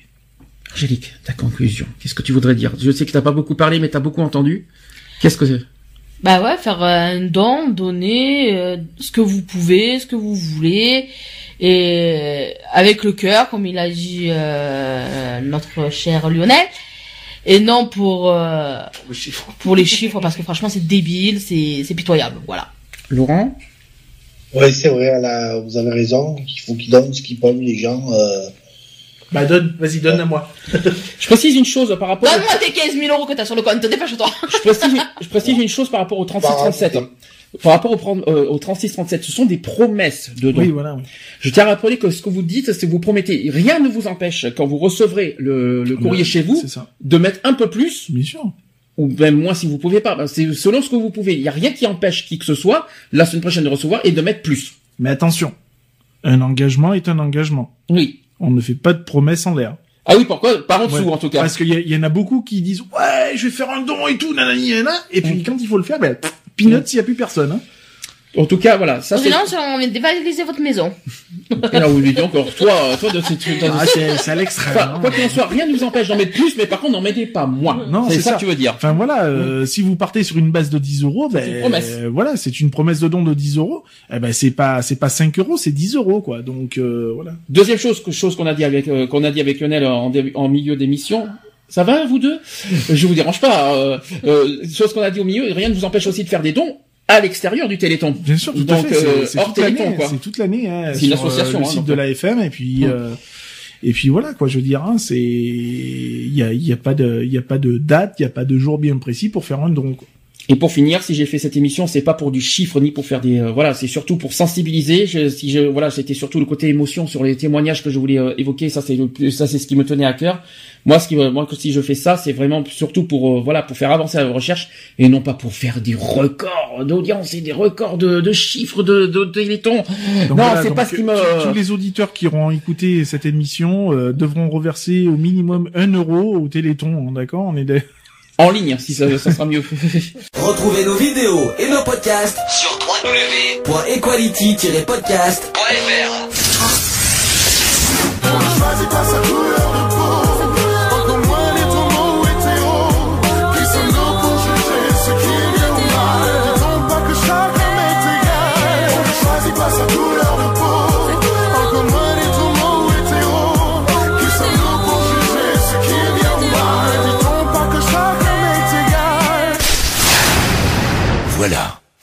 Speaker 1: Angélique, ta conclusion. Qu'est-ce que tu voudrais dire? Je sais que t'as pas beaucoup parlé, mais t'as beaucoup entendu. Qu'est-ce que c'est?
Speaker 3: Bah ouais, faire un don, donner euh, ce que vous pouvez, ce que vous voulez, et avec le cœur, comme il a dit euh, notre cher Lionel, et non pour euh, pour les chiffres, parce que franchement c'est débile, c'est c'est pitoyable, voilà.
Speaker 1: Laurent?
Speaker 4: Ouais, c'est vrai, là, vous avez raison. Il faut qu'ils donnent ce qu'ils peuvent, les gens. Euh...
Speaker 2: Bah donne, vas-y donne à moi.
Speaker 1: Je précise une chose par rapport.
Speaker 3: Donne-moi tes 15 000 euros que t'as sur le compte, dépêche-toi.
Speaker 1: Je précise, je précise une chose par rapport au 36-37. Par rapport au, euh, au 36-37, ce sont des promesses de dons.
Speaker 2: Oui voilà. oui.
Speaker 1: Je tiens à rappeler que ce que vous dites, c'est que vous promettez. Rien ne vous empêche, quand vous recevrez le, le courrier chez vous, de mettre un peu plus
Speaker 2: Bien sûr.
Speaker 1: ou même moins si vous pouvez pas. C'est selon ce que vous pouvez. Il y a rien qui empêche qui que ce soit la semaine prochaine de recevoir et de mettre plus.
Speaker 2: Mais attention, un engagement est un engagement.
Speaker 1: Oui.
Speaker 2: On ne fait pas de promesses en l'air.
Speaker 1: Ah oui, pourquoi? Par en dessous,
Speaker 2: Ouais.
Speaker 1: en tout cas.
Speaker 2: Parce qu'il y, en a beaucoup qui disent ouais, je vais faire un don et tout, nanani, nanana. Et puis quand il faut le faire, ben, pff, peanuts, il y a plus personne. Hein.
Speaker 1: En tout cas, voilà. Ça.
Speaker 3: Sinon, on vient dévaliser votre maison.
Speaker 1: Et là, oui, dis encore, toi, toi, de cette,
Speaker 2: Ah, c'est c'est à l'extrême.
Speaker 1: Enfin,
Speaker 2: hein.
Speaker 1: quoi qu'il en soit, rien ne nous empêche d'en mettre plus, mais par contre, n'en mettez pas moins.
Speaker 2: Non,
Speaker 1: c'est ça,
Speaker 2: ça.
Speaker 1: que tu veux dire.
Speaker 2: Enfin voilà, euh, si vous partez sur une base de 10 euros, ben
Speaker 1: une promesse.
Speaker 2: euh, voilà, c'est une promesse de don de 10 euros. Eh ben c'est pas c'est pas 5 euros, c'est 10 euros quoi. Donc euh, voilà.
Speaker 1: Deuxième chose, que- chose qu'on a dit avec, euh, qu'on a dit avec Lionel en milieu d'émission. Ça va, vous deux? Je vous dérange pas. Euh, euh, chose qu'on a dit au milieu, rien ne vous empêche aussi de faire des dons à l'extérieur du Téléthon.
Speaker 2: Bien sûr, tout
Speaker 1: Donc,
Speaker 2: à fait.
Speaker 1: euh,
Speaker 2: c'est-
Speaker 1: hors
Speaker 2: toute l'année,
Speaker 1: Téléthon, quoi.
Speaker 2: C'est toute l'année. Hein,
Speaker 1: C'est une
Speaker 2: sur,
Speaker 1: association,
Speaker 2: le
Speaker 1: hein,
Speaker 2: site
Speaker 1: donc,
Speaker 2: de la FM et puis euh, et puis voilà quoi. Je veux dire, hein, c'est il y a y a pas de il y a pas de date, il y a pas de jour bien précis pour faire un don. Quoi.
Speaker 1: Et pour finir, si j'ai fait cette émission, c'est pas pour du chiffre ni pour faire des euh, voilà, c'est surtout pour sensibiliser. Je, si je voilà, c'était surtout le côté émotion sur les témoignages que je voulais euh, évoquer. Ça c'est ça c'est ce qui me tenait à cœur. Moi, ce qui moi que si je fais ça, c'est vraiment surtout pour euh, voilà pour faire avancer la recherche et non pas pour faire des records d'audience et des records de, de chiffres de de, de non,
Speaker 2: voilà,
Speaker 1: c'est pas ce qui me.
Speaker 2: tous- les auditeurs qui auront écouté cette émission euh, devront reverser au minimum 1 euro au Téléthon. hein, D'accord? On est
Speaker 1: en ligne, hein, si ça, ça sera mieux.
Speaker 5: Retrouvez nos vidéos et nos podcasts sur www.equality-podcast.fr.